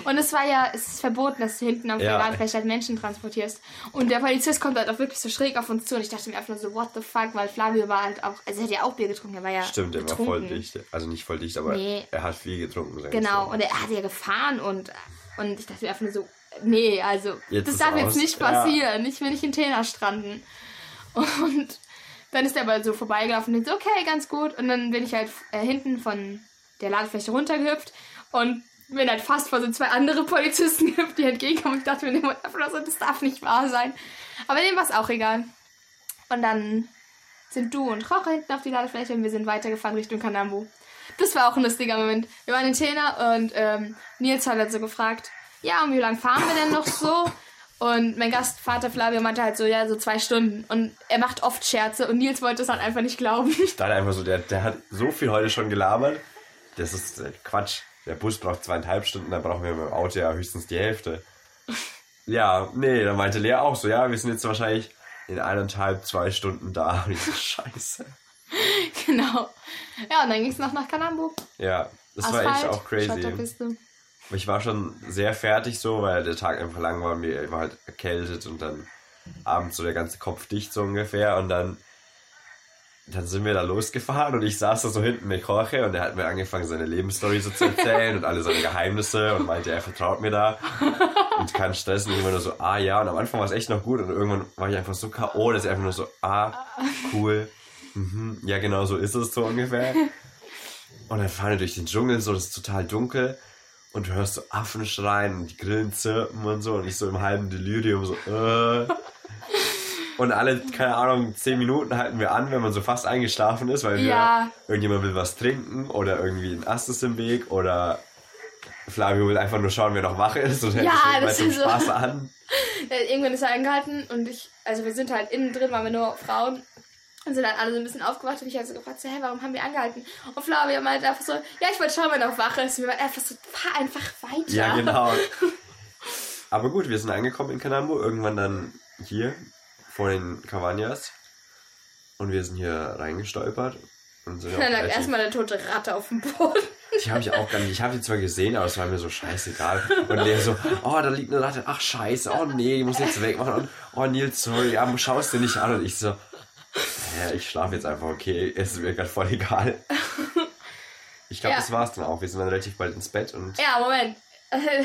und es war ja, es ist verboten, dass du hinten auf Ja. der Ladefläche halt Menschen transportierst. Und der Polizist kommt halt auch wirklich so schräg auf uns zu und ich dachte mir einfach nur so, what the fuck, weil Flavio war halt auch, also er hat ja auch Bier getrunken, er war ja Stimmt, er war voll dicht. Also nicht voll dicht, aber Nee. er hat viel getrunken. Genau, und er hat ja gefahren und, und ich dachte mir einfach nur so, nee, also Jetzt das darf aus. jetzt nicht Ja. passieren. Ich will nicht in Tena stranden. Und dann ist er aber so vorbeigelaufen und so, okay, ganz gut. Und dann bin ich halt äh, hinten von der Ladefläche runtergehüpft und bin halt fast vor so zwei andere Polizisten gehüpft, die entgegenkommen. Ich dachte mir nur so, das darf nicht wahr sein. Aber dem war es auch egal. Und dann sind du und Roche hinten auf die Ladefläche und wir sind weitergefahren Richtung Kanambu. Das war auch ein lustiger Moment. Wir waren in Tena und ähm, Nils hat halt so gefragt, ja, und wie lange fahren wir denn noch so? Und mein Gastvater Flavio meinte halt so, ja, so zwei Stunden. Und er macht oft Scherze und Nils wollte es halt einfach nicht glauben. Ich dachte einfach so, der, der hat so viel heute schon gelabert. Das ist äh, Quatsch. Der Bus braucht zweieinhalb Stunden, dann brauchen wir mit dem Auto ja höchstens die Hälfte. Ja, nee, dann meinte Lea auch so, ja, wir sind jetzt wahrscheinlich in eineinhalb, zwei Stunden da. Und ich so, scheiße. genau. Ja, und dann ging es noch nach Kanambu. Ja, das war echt auch crazy. Ich war schon sehr fertig so, weil der Tag einfach lang war und mir war halt erkältet und dann abends so der ganze Kopf dicht so ungefähr und dann dann sind wir da losgefahren und ich saß da so hinten mit Jorge und er hat mir angefangen seine Lebensstory so zu erzählen und alle seine Geheimnisse und meinte, er vertraut mir da und keinen Stress und immer nur so, ah ja und am Anfang war es echt noch gut und irgendwann war ich einfach so K.O., dass ich einfach nur so, ah, cool, mhm, ja genau so ist es so ungefähr und dann fahren wir durch den Dschungel so, das ist total dunkel und du hörst so Affen schreien und die Grillen zirpen und so und ich so im halben Delirium so, äh. Und alle, keine Ahnung, zehn Minuten halten wir an, wenn man so fast eingeschlafen ist, weil wir, Ja. irgendjemand will was trinken oder irgendwie ein Ast ist im Weg oder Flavio will einfach nur schauen, wer noch wach ist und hält Ja, das ist so. Spaß an. Äh, irgendwann ist er angehalten und ich, also wir sind halt innen drin, waren wir nur Frauen und sind dann alle so ein bisschen aufgewacht und ich habe so gefragt, so, hä, warum haben wir angehalten? Und Flavia meinte einfach so, ja, ich wollte schauen, wer noch wach ist. Und wir waren einfach so, fahr einfach weiter. Ja, genau. Aber gut, wir sind angekommen in Canambo, irgendwann dann hier vor den Cavanias und wir sind hier reingestolpert und sind Dann lag erstmal eine tote Ratte auf dem Boden. Die habe ich auch gar nicht. Ich habe die zwar gesehen, aber es war mir so scheißegal. Und Lea so, oh, da liegt eine Ratte. Ach, scheiße. Oh, nee, die muss jetzt wegmachen. Und, oh, Nils, sorry, ja, schaust dir nicht an. Und ich so, ja, ich schlafe jetzt einfach, okay. Es ist mir gerade voll egal. Ich glaube, Ja. das war's dann auch. Wir sind dann relativ bald ins Bett und Ja, Moment. Äh,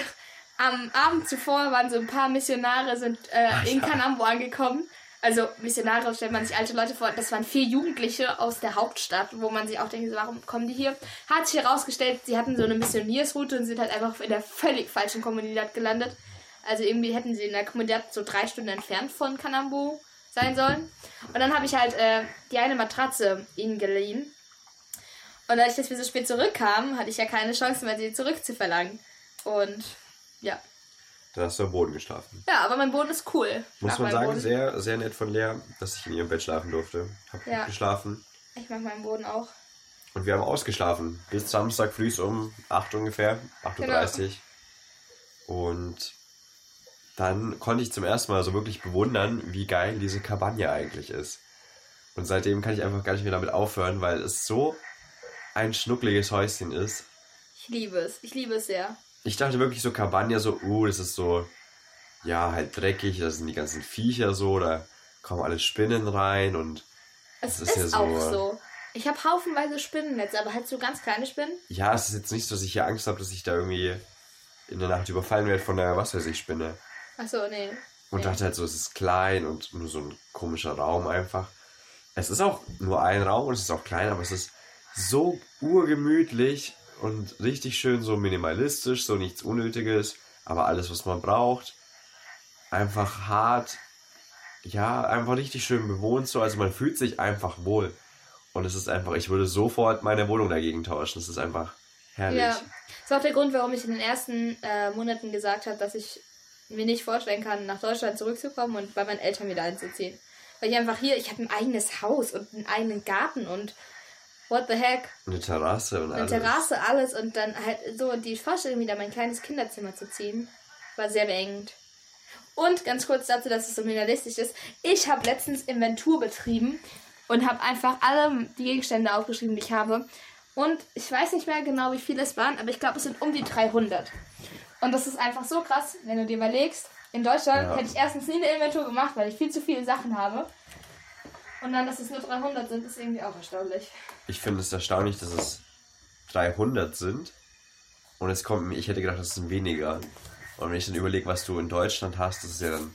am Abend zuvor waren so ein paar Missionare sind äh, in Kanambo angekommen. Also Missionare stellt man sich alte Leute vor. Das waren vier Jugendliche aus der Hauptstadt, wo man sich auch denkt, warum kommen die hier? Hat sich herausgestellt, sie hatten so eine Missioniersroute und sind halt einfach in der völlig falschen Kommunität gelandet. Also irgendwie hätten sie in der Kommunität so drei Stunden entfernt von Kanambo sein sollen. Und dann habe ich halt äh, die eine Matratze ihnen geliehen. Und dadurch, dass wir so spät zurückkamen, hatte ich ja keine Chance mehr, sie zurückzuverlangen. Und ja. dann hast du am Boden geschlafen. Ja, aber mein Boden ist cool. Muss man sagen, Boden. sehr, sehr nett von Lea, dass ich in ihrem Bett schlafen durfte. Hab Ja. gut geschlafen. Ich mag meinen Boden auch. Und wir haben ausgeschlafen. Bis Samstag früh um 8 ungefähr, 8.30 Uhr. Und dann konnte ich zum ersten Mal so wirklich bewundern, wie geil diese Cabana eigentlich ist. Und seitdem kann ich einfach gar nicht mehr damit aufhören, weil es so ein schnuckliges Häuschen ist. Ich liebe es. Ich liebe es sehr. Ich dachte wirklich so Cabana, so, uh, das ist so, ja, halt dreckig, da sind die ganzen Viecher so, da kommen alle Spinnen rein und Es ist, ist ja auch so- so. Ich habe haufenweise Spinnennetze, aber halt so ganz kleine Spinnen. ja, es ist jetzt nicht so, dass ich hier Angst habe, dass ich da irgendwie in der Nacht überfallen werde von der, was weiß ich, Spinne. Achso, nee. Und dachte halt so, es ist klein und nur so ein komischer Raum einfach. Es ist auch nur ein Raum und es ist auch klein, aber es ist so urgemütlich und richtig schön so minimalistisch, so nichts Unnötiges, aber alles, was man braucht. Einfach hart, ja, einfach richtig schön bewohnt so, also man fühlt sich einfach wohl. Und es ist einfach, ich würde sofort meine Wohnung dagegen tauschen. Es ist einfach herrlich. Ja. Das war auch der Grund, warum ich in den ersten äh, Monaten gesagt habe, dass ich mir nicht vorstellen kann, nach Deutschland zurückzukommen und bei meinen Eltern wieder einzuziehen. Weil ich einfach hier, ich habe ein eigenes Haus und einen eigenen Garten und what the heck, Eine Terrasse und eine alles. Terrasse, alles und dann halt so die Vorstellung, wieder mein kleines Kinderzimmer zu ziehen, war sehr beengend. Und ganz kurz dazu, dass es so minimalistisch ist. Ich habe letztens Inventur betrieben und habe einfach alle die Gegenstände aufgeschrieben, die ich habe. Und ich weiß nicht mehr genau, wie viele es waren, aber ich glaube, es sind um die 300. Und das ist einfach so krass, wenn du dir überlegst. In Deutschland Ja. hätte ich erstens nie eine Inventur gemacht, weil ich viel zu viele Sachen habe. Und dann, dass es nur 300 sind, ist irgendwie auch erstaunlich. Ich finde es erstaunlich, dass es 300 sind. Und es kommt mir, ich hätte gedacht, das sind weniger. Und wenn ich dann überlege, was du in Deutschland hast, das ist ja dann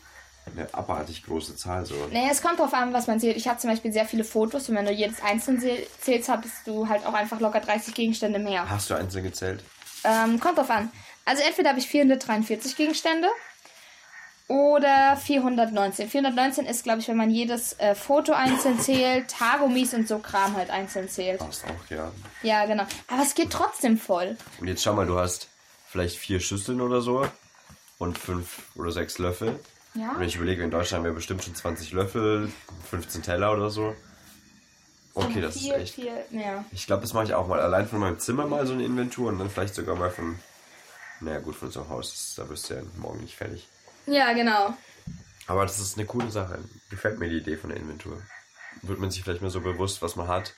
eine abartig große Zahl so. Naja, es kommt drauf an, was man zählt. Ich habe zum Beispiel sehr viele Fotos und wenn du jedes einzeln zähl- zählst, hast du halt auch einfach locker 30 Gegenstände mehr. Hast du einzeln gezählt? Ähm, kommt drauf an. Also entweder habe ich 443 Gegenstände oder 419. 419 ist, glaube ich, wenn man jedes äh, Foto einzeln zählt, Haargummis und so Kram halt einzeln zählt. Hast auch, ja. Ja, genau. Aber es geht trotzdem voll. Und jetzt schau mal, du hast vielleicht vier Schüsseln oder so und fünf oder sechs Löffel. Ja. Und wenn ich überlege, in Deutschland haben wir bestimmt schon 20 Löffel, 15 Teller oder so. Okay, das ist viel, echt. viel mehr. Ich glaube, das mache ich auch mal. Allein von meinem Zimmer mal so eine Inventur und dann vielleicht sogar mal von. Naja, gut, von unserem Haus. Das, da wirst du ja morgen nicht fertig. Ja, genau. Aber das ist eine coole Sache. Gefällt mir die Idee von der Inventur. Wird man sich vielleicht mal so bewusst, was man hat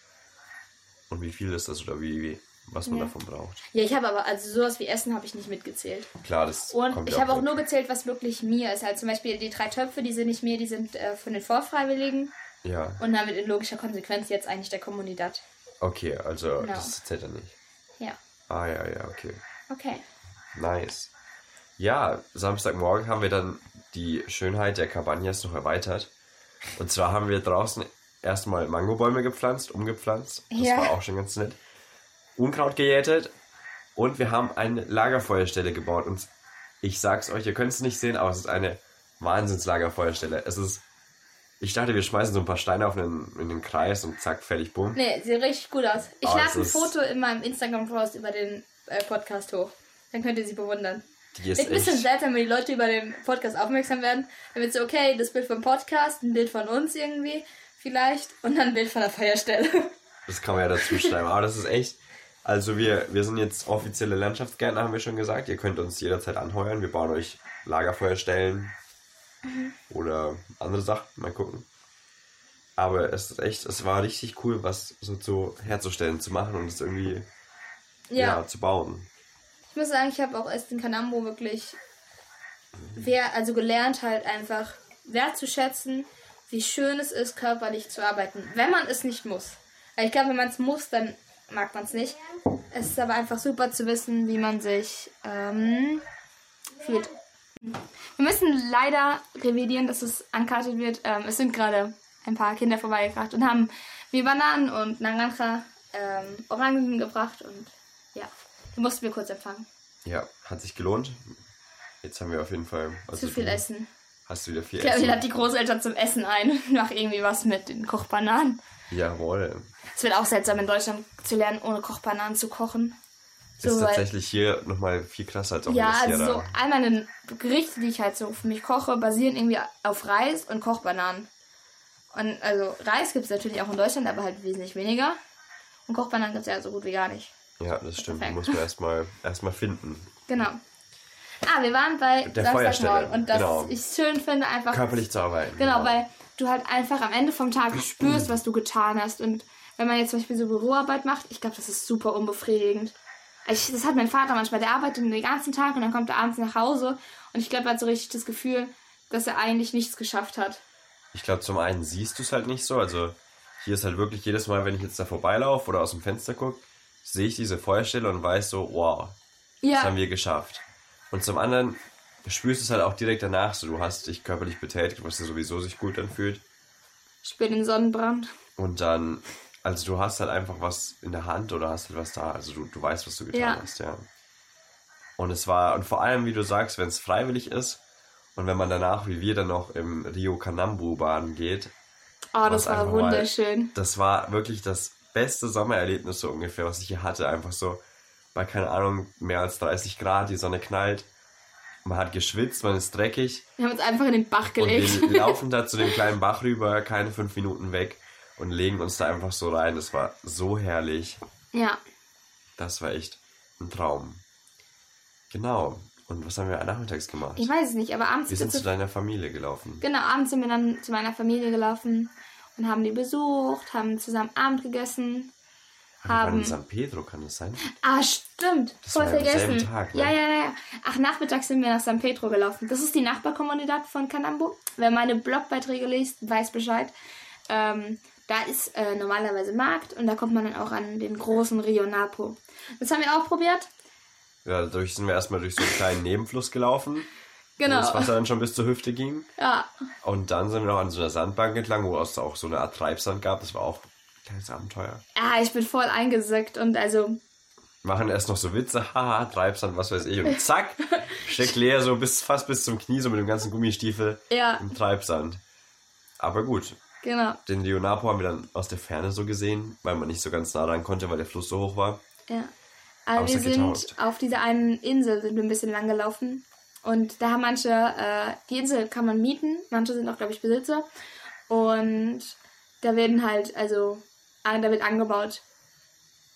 und wie viel ist das oder wie, wie was man Ja. davon braucht. Ja, ich habe aber, also sowas wie Essen habe ich nicht mitgezählt. Klar, das Und ich habe auch nur gezählt, was wirklich mir ist. Also zum Beispiel die drei Töpfe, die sind nicht mir, die sind äh, von den Vorfreiwilligen. Ja, Und damit in logischer Konsequenz jetzt eigentlich der Kommunität. okay, also Genau. das zählt dann nicht. Ja. Ah, ja, ja, okay. Okay. Nice. Ja, Samstagmorgen haben wir dann die Schönheit der Cabañas noch erweitert. Und zwar haben wir draußen erstmal Mangobäume gepflanzt, umgepflanzt. Das Ja. war auch schon ganz nett. Unkraut gejätet und wir haben eine Lagerfeuerstelle gebaut. Und ich sag's euch, ihr könnt es nicht sehen, aber es ist eine Wahnsinnslagerfeuerstelle. Es ist. Ich dachte, wir schmeißen so ein paar Steine auf einen, in den Kreis und zack, fertig, bumm. Nee, sieht richtig gut aus. Ich lade es ein Foto in meinem Instagram-Post über den äh, Podcast hoch. Dann könnt ihr sie bewundern. Die ist Ist ein bisschen seltsam, wenn die Leute über den Podcast aufmerksam werden. Dann wird so, okay, das Bild vom Podcast, ein Bild von uns irgendwie, vielleicht, und dann ein Bild von der Feuerstelle. Das kann man ja dazu schreiben. Aber das ist echt. Also wir, wir sind jetzt offizielle Landschaftsgärtner, haben wir schon gesagt. Ihr könnt uns jederzeit anheuern. Wir bauen euch Lagerfeuerstellen oder andere Sachen. Mal gucken. Aber es ist echt, es war richtig cool, was so zu herzustellen, zu machen und es irgendwie ja. zu bauen. Ich muss sagen, ich habe auch erst in Kanambo wirklich wer, also gelernt halt einfach wertzuschätzen, wie schön es ist, körperlich zu arbeiten. Wenn man es nicht muss. Ich glaube, wenn man es muss, dann mag man es nicht. Es ist aber einfach super zu wissen, wie man sich ähm, fühlt. Wir müssen leider revidieren, dass es unkartet wird. Ähm, es sind gerade ein paar Kinder vorbeigebracht und haben mir Bananen und Naranja ähm, Orangen gebracht und ja, die mussten wir kurz empfangen. Ja, hat sich gelohnt. Jetzt haben wir auf jeden Fall. Zu viel du Essen. Hast du wieder viel Ich glaube, ich Essen? lade die Großeltern zum Essen ein. Mach irgendwie was mit den Kochbananen. Jawohl. Es wird auch seltsam in Deutschland zu lernen, ohne Kochbananen zu kochen. So, ist tatsächlich hier nochmal viel krasser als auch Ja, also so all meine Gerichte, die ich halt so für mich koche, basieren irgendwie auf Reis und Kochbananen. Und also Reis gibt es natürlich auch in Deutschland, aber halt wesentlich weniger. Und Kochbananen gibt es ja so gut wie gar nicht. Ja, das stimmt. Die Perfekt. muss man erstmal erst mal finden. Genau. Ah, wir waren bei Der Feuerstelle, und das genau. ich schön finde einfach Körperlich zu arbeiten. Genau, weil du halt einfach am Ende vom Tag spürst, was du getan hast. Und wenn man jetzt zum Beispiel so Büroarbeit macht, ich glaube, das ist super unbefriedigend. Ich, das hat mein Vater manchmal, der arbeitet den ganzen Tag und dann kommt er abends nach Hause und ich glaube, er hat so richtig das Gefühl, dass er eigentlich nichts geschafft hat. Ich glaube, zum einen siehst du es halt nicht so. Also hier ist halt wirklich jedes Mal, wenn ich jetzt da vorbeilaufe oder aus dem Fenster gucke, sehe ich diese Feuerstelle und weiß so, wow, das Ja, haben wir geschafft. Und zum anderen spürst du es halt auch direkt danach so, du hast dich körperlich betätigt, was dir sowieso sich gut anfühlt. ich spüre den Sonnenbrand. Und dann, also du hast halt einfach was in der Hand oder hast halt was da. Also du, du weißt, was du getan Ja. hast, ja. Und es war, und vor allem, wie du sagst, wenn es freiwillig ist und wenn man danach, wie wir dann noch im Rio Canambu baden geht, Oh, das war einfach mal- wunderschön. das war wirklich das beste Sommererlebnis so ungefähr, was ich hier hatte. Einfach so bei, keine Ahnung, mehr als 30 Grad, die Sonne knallt. Man hat geschwitzt, man ist dreckig. Wir haben uns einfach in den Bach Und gelegt. wir laufen da zu dem kleinen Bach rüber, keine fünf Minuten weg und legen uns da einfach so rein. Das war so herrlich. ja. Das war echt ein Traum. Genau. Und was haben wir nachmittags gemacht? Ich weiß es nicht, aber abends Wir sind zu deiner Familie gelaufen. Genau, abends sind wir dann zu meiner Familie gelaufen Dann haben die besucht, haben zusammen Abend gegessen, haben. in San Pedro, kann das sein? Ah, stimmt. Das Voll war ja am vergessen. Tag, ne? Ja, ja, ja. Ach, nachmittags sind wir nach San Pedro gelaufen. Das ist die Nachbarkommunität von Canambo. Wer meine Blogbeiträge liest, weiß Bescheid. Ähm, da ist äh, normalerweise Markt und da kommt man dann auch an den großen Rio Napo. Das haben wir auch probiert. Ja, dadurch sind wir erstmal durch so einen kleinen Nebenfluss gelaufen, wo Genau. das Wasser dann schon bis zur Hüfte ging. Ja, Und dann sind wir noch an so einer Sandbank entlang, wo es auch so eine Art Treibsand gab. Das war auch ein kleines Abenteuer. ah, ich bin voll eingesackt und also, Machen erst noch so Witze, haha, Treibsand, was weiß ich. Und zack, steckt Lea so bis, fast bis zum Knie, so mit dem ganzen Gummistiefel ja, im Treibsand. Aber gut, genau. den Leonapo haben wir dann aus der Ferne so gesehen, weil man nicht so ganz nah ran konnte, weil der Fluss so hoch war. Ja. Aber wir Außer sind getaucht. auf dieser einen Insel sind wir ein bisschen lang gelaufen. Und da haben manche, äh, die Insel kann man mieten, manche sind auch, glaube ich, Besitzer. Und da werden halt, also, da wird angebaut.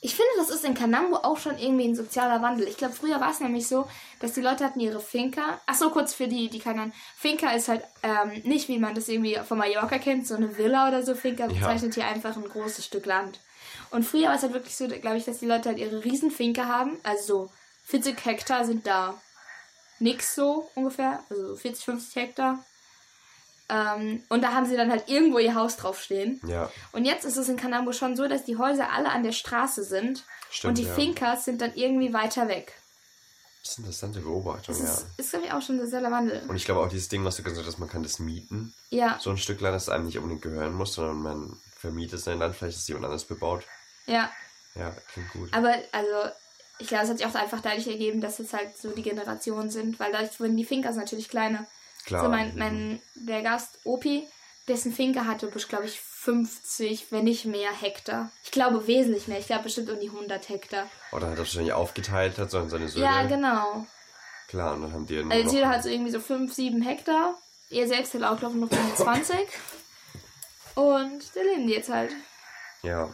Ich finde, das ist in Kanambo auch schon irgendwie ein sozialer Wandel. Ich glaube, früher war es nämlich so, dass die Leute hatten ihre Finca. Ach so, kurz für die, die keine Ahnung. Finca ist halt ähm, nicht, wie man das irgendwie von Mallorca kennt, so eine Villa oder so. Finca bezeichnet hier einfach ein großes Stück Land. Und früher war es halt wirklich so, glaube ich, dass die Leute halt ihre Riesenfinke haben. Also so 40 Hektar sind da nix so ungefähr. Also 40, 50 Hektar. Ähm, und da haben sie dann halt irgendwo ihr Haus draufstehen. Ja, Und jetzt ist es in Kanambo schon so, dass die Häuser alle an der Straße sind. Stimmt, und die ja. Finkas sind dann irgendwie weiter weg. das ist eine interessante Beobachtung, Das ja. ist, ist glaube ich, auch schon ein sehr Wandel. Und ich glaube auch dieses Ding, was du gesagt hast, man kann das mieten. Ja, So ein Stück Land, das einem nicht unbedingt gehören muss, sondern man vermietet sein Land, vielleicht ist jemand anders bebaut. ja. Ja, klingt gut. Aber, also, ich glaube, es hat sich auch einfach dadurch ergeben, dass es halt so die Generationen sind, weil dadurch wurden die Finkas natürlich kleiner. Klar. So mein, mein, der Gast Opi, dessen Finke hatte, glaube ich, 50, wenn nicht mehr Hektar. Ich glaube wesentlich mehr. Ich glaube bestimmt um die 100 Hektar. Oder hat er wahrscheinlich aufgeteilt, hat so an seine Söhne. Ja, genau. Klar, und dann haben die nur Also jeder hat so irgendwie so 5, 7 Hektar. Er selbst hat auch, glaube ich, noch 25. Und da leben die jetzt halt. Ja.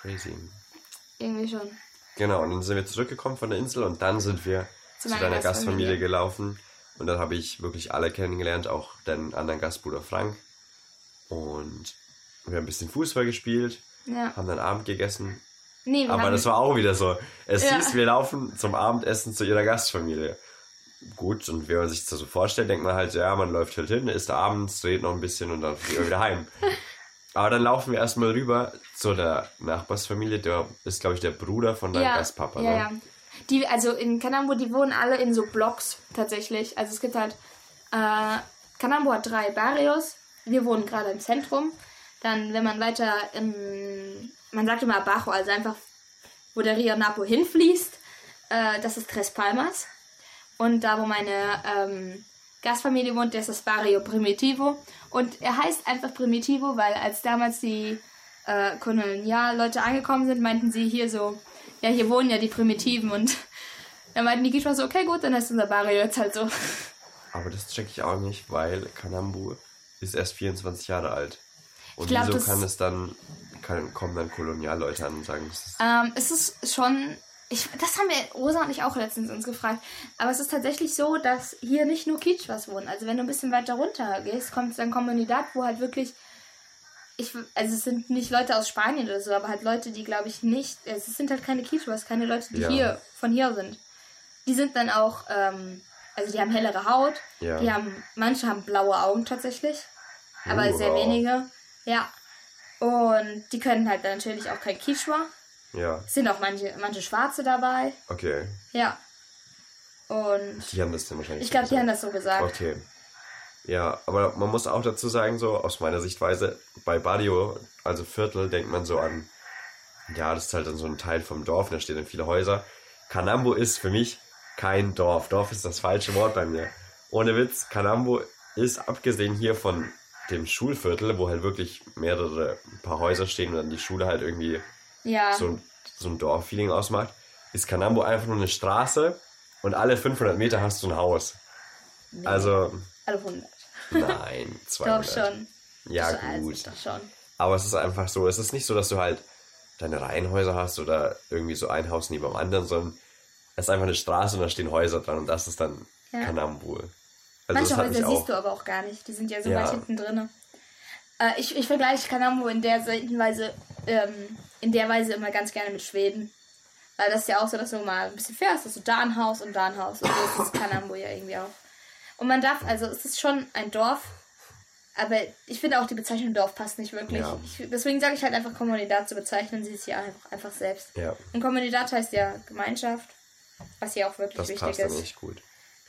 Crazy. Irgendwie schon. Genau, und dann sind wir zurückgekommen von der Insel und dann sind wir Zu zu, deiner Gastfamilie. Gelaufen. Und dann habe ich wirklich alle kennengelernt, auch deinen anderen Gastbruder Frank. Und wir haben ein bisschen Fußball gespielt, Ja. haben dann Abend gegessen. Nee, Aber das war auch wieder so. Es Ja. hieß, wir laufen zum Abendessen zu ihrer Gastfamilie. Gut, und wenn man sich das so vorstellt, denkt man halt, ja, man läuft halt hin, isst abends, dreht noch ein bisschen und dann fliegt man wieder heim. Aber dann laufen wir erstmal rüber zu der Nachbarsfamilie, der ist, glaube ich, der Bruder von deinem ja, Gastpapa. ja, ne? ja. Die, also in Kanambo, die wohnen alle in so Blocks tatsächlich. Also es gibt halt, äh, Kanambo hat drei Barrios. Wir wohnen gerade im Zentrum. Dann, wenn man weiter im, man sagt immer Bajo, also einfach, wo der Rio Napo hinfließt, äh, das ist Tres Palmas. Und da, wo meine ähm, Gastfamilie wohnt, das ist das Barrio Primitivo. Und er heißt einfach Primitivo, weil als damals die äh, Kolonialleute angekommen sind, meinten sie hier so, ja, hier wohnen ja die Primitiven. Und dann meinten die Quichua so, okay, gut, dann heißt unser Barrio jetzt halt so. Aber das check ich auch nicht, weil Kanambu ist erst 24 Jahre alt. Und glaub, wieso kann es dann, kann, kommen dann Kolonialleute an und sagen, es ist, Ähm, es ist schon. Ich, das haben wir Rosa und ich auch letztens uns gefragt. Aber es ist tatsächlich so, dass hier nicht nur Quichuas wohnen. Also wenn du ein bisschen weiter runter gehst, kommt dann Kommunidad, wo halt wirklich. Ich, also es sind nicht Leute aus Spanien oder so, aber halt Leute, die glaube ich nicht. Es sind halt keine Quichuas, keine Leute, die Ja. hier von hier sind. Die sind dann auch, ähm, also die haben hellere Haut, Ja. die haben, manche haben blaue Augen tatsächlich, aber Oh, sehr wow. wenige. Ja. Und die können halt dann natürlich auch kein Quichua. Ja, Es sind auch manche, manche Schwarze dabei. okay. Ja. Und Die haben das dann wahrscheinlich ich so glaube, die haben das so gesagt. Okay. Ja, aber man muss auch dazu sagen, so aus meiner Sichtweise, bei Barrio, also Viertel, denkt man so an, ja, das ist halt dann so ein Teil vom Dorf, da stehen dann viele Häuser. Kanambo ist für mich kein Dorf. Dorf ist das falsche Wort bei mir. Ohne Witz, Kanambo ist abgesehen hier von dem Schulviertel, wo halt wirklich mehrere ein paar Häuser stehen und dann die Schule halt irgendwie Ja. so ein, so ein Dorffeeling ausmacht, ist Kanambo einfach nur eine Straße und alle 500 Meter hast du ein Haus. Also, Alle 100. nein, Doch 200. schon. Ja, Das weiß gut. Doch schon. Aber es ist einfach so, es ist nicht so, dass du halt deine Reihenhäuser hast oder irgendwie so ein Haus neben dem anderen, sondern es ist einfach eine Straße und da stehen Häuser dran und das ist dann Ja. Kanambu. Also Manche Häuser siehst du aber auch gar nicht. Die sind ja so Ja. weit hinten drin. Äh, ich, ich vergleiche Kanambo in der Weise, ähm, in der Weise immer ganz gerne mit Schweden. Weil das ist ja auch so, dass du mal ein bisschen fährst, dass du da ein Haus und da ein Haus. Und so ist das Kanambo ja irgendwie auch. Und man darf, also es ist schon ein Dorf, aber ich finde auch die Bezeichnung Dorf passt nicht wirklich. Ja. Ich, deswegen sage ich halt einfach Kommunidad zu bezeichnen, sie ist hier einfach, einfach selbst. Ja, Und Kommunidad heißt ja Gemeinschaft, was hier auch wirklich das wichtig passt ist. echt gut.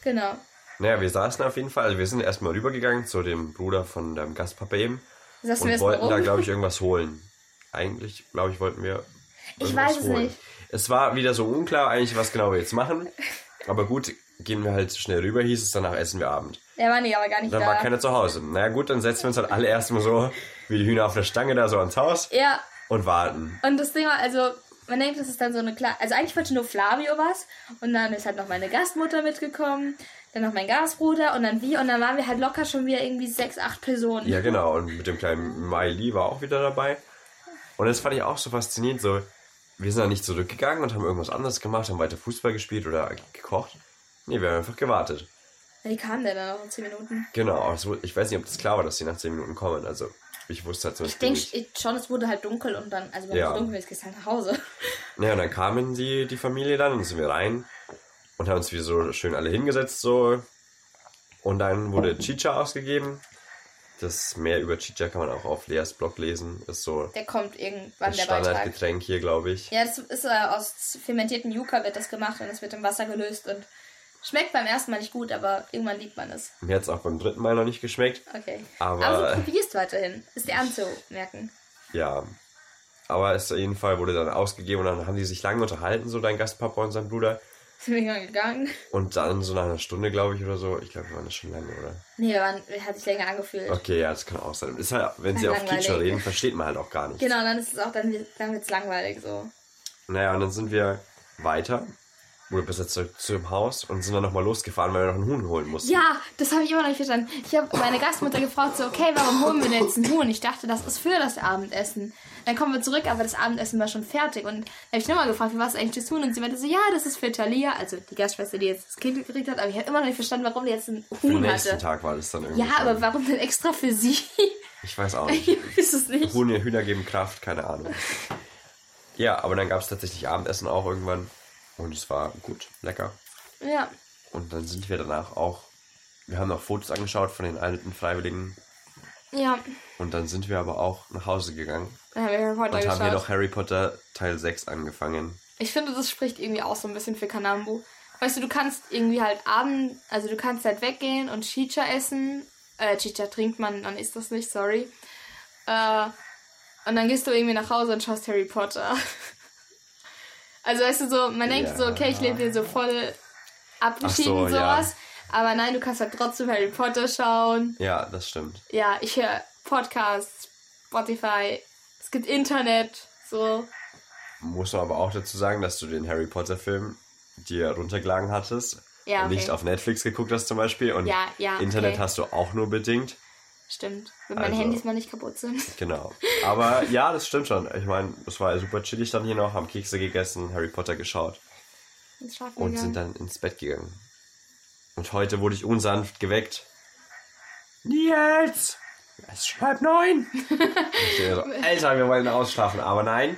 Genau. Naja, wir saßen auf jeden Fall, also wir sind erstmal rübergegangen zu dem Bruder von deinem Gastpapa eben Sagst und wollten da, warum? glaube ich, irgendwas holen. Eigentlich, glaube ich, wollten wir. Ich weiß es nicht. Es war wieder so unklar, eigentlich, was genau wir jetzt machen. Aber gut, gehen wir halt schnell rüber, hieß es, danach essen wir Abend. Der war nicht, aber gar nicht Dann da. war keiner zu Hause. Naja, gut, dann setzen wir uns halt alle erstmal so wie die Hühner auf der Stange da so ans Haus ja, und warten. und das Ding war, also, man denkt, das ist dann so eine klar. Also eigentlich wollte nur Flavio was. Und dann ist halt noch meine Gastmutter mitgekommen. Dann noch mein Gastbruder und dann wir. Und dann waren wir halt locker schon wieder irgendwie sechs, acht Personen. Ja, genau. Und mit dem kleinen Miley war auch wieder dabei. Und das fand ich auch so faszinierend. So, wir sind da nicht zurückgegangen und haben irgendwas anderes gemacht, haben weiter Fußball gespielt oder gekocht. Nee, wir haben einfach gewartet. Wie kam der dann noch in zehn Minuten? Genau. wurde- Ich weiß nicht, ob das klar war, dass sie nach 10 Minuten kommen. Also, ich wusste halt zum Ich denke schon, es wurde halt dunkel und dann, also wenn Ja. es dunkel ist, gehst du halt nach Hause. Ja, und dann kamen die, die Familie dann und sind wir rein und haben uns wieder so schön alle hingesetzt so. Und dann wurde Chicha ausgegeben. Das mehr über Chicha kann man auch auf Leas Blog lesen. Ist so Der kommt irgendwann der. Standardgetränk hier, glaube ich. Ja, das ist äh, aus fermentierten Yucca wird das gemacht und es wird im Wasser gelöst und schmeckt beim ersten Mal nicht gut, aber irgendwann liebt man es. Mir hat es auch beim dritten Mal noch nicht geschmeckt. Okay. Aber- aber du probierst weiterhin. Ist dir anzumerken. Ja. Aber es auf jeden Fall wurde dann ausgegeben und dann haben die sich lange unterhalten, so dein Gastpapa und sein Bruder. Sind wir irgendwann gegangen? Und dann so nach einer Stunde, glaube ich, oder so. Ich glaube, wir waren das schon lange, oder? Nee, wir waren, hat sich länger angefühlt. Okay, ja, das kann auch sein. Ist halt, wenn sie auf. Chicha reden, versteht man halt auch gar nicht. Genau, dann ist es auch, dann, dann wird es langweilig so. Naja, und dann sind wir weiter, besser zurück zum Haus und sind dann nochmal losgefahren, weil wir noch einen Huhn holen mussten. Ja, das habe ich immer noch nicht verstanden. Ich habe meine Gastmutter gefragt, so, okay, warum holen wir denn jetzt einen Huhn? Ich dachte, das ist für das Abendessen. Dann kommen wir zurück, aber das Abendessen war schon fertig. Und dann habe ich nochmal gefragt, für was ist eigentlich das Huhn? Und sie meinte so, ja, das ist für Talia, also die Gastschwester, die jetzt das Kind gekriegt hat. Aber ich habe immer noch nicht verstanden, warum die jetzt einen Für den Huhn nächsten hatte. Tag war das dann irgendwie. Ja, schon. aber warum denn extra für sie? Ich weiß auch nicht. ich weiß es nicht. Huhn, Hühner geben Kraft, keine Ahnung. Ja, aber dann gab es tatsächlich Abendessen auch irgendwann. Und es war gut, lecker. Ja, Und dann sind wir danach auch. Wir haben noch Fotos angeschaut von den alten Freiwilligen. ja. Und dann sind wir aber auch nach Hause gegangen. Dann haben wir Harry Potter Und haben hier geschaut. noch Harry Potter Teil 6 angefangen. Ich finde, das spricht irgendwie auch so ein bisschen für Kanambu. Weißt du, du kannst irgendwie halt Abend, also du kannst halt weggehen und Chicha essen. Äh, Chicha trinkt man, dann ist das nicht, sorry. Äh, und dann gehst du irgendwie nach Hause und schaust Harry Potter. Also weißt du so, man denkt Ja. so, okay, ich lebe hier so voll abgeschieden so, ja. sowas. Aber nein, du kannst halt trotzdem Harry Potter schauen. Ja, das stimmt. Ja, ich höre Podcasts, Spotify, es gibt Internet, so. Muss man aber auch dazu sagen, dass du den Harry Potter Film dir runtergeladen hattest. Ja, und okay. nicht auf Netflix geguckt hast zum Beispiel. Und Ja, ja, Internet okay. hast du auch nur bedingt. Stimmt. Wenn meine Also- Handys mal nicht kaputt sind. Genau. Aber ja, das stimmt schon. Ich meine, es war super chillig dann hier noch, haben Kekse gegessen, Harry Potter geschaut und sind dann ins Bett gegangen. Und heute wurde ich unsanft geweckt. Nils! Es ist halb neun! ich so, Alter, wir wollen ausschlafen. Aber nein,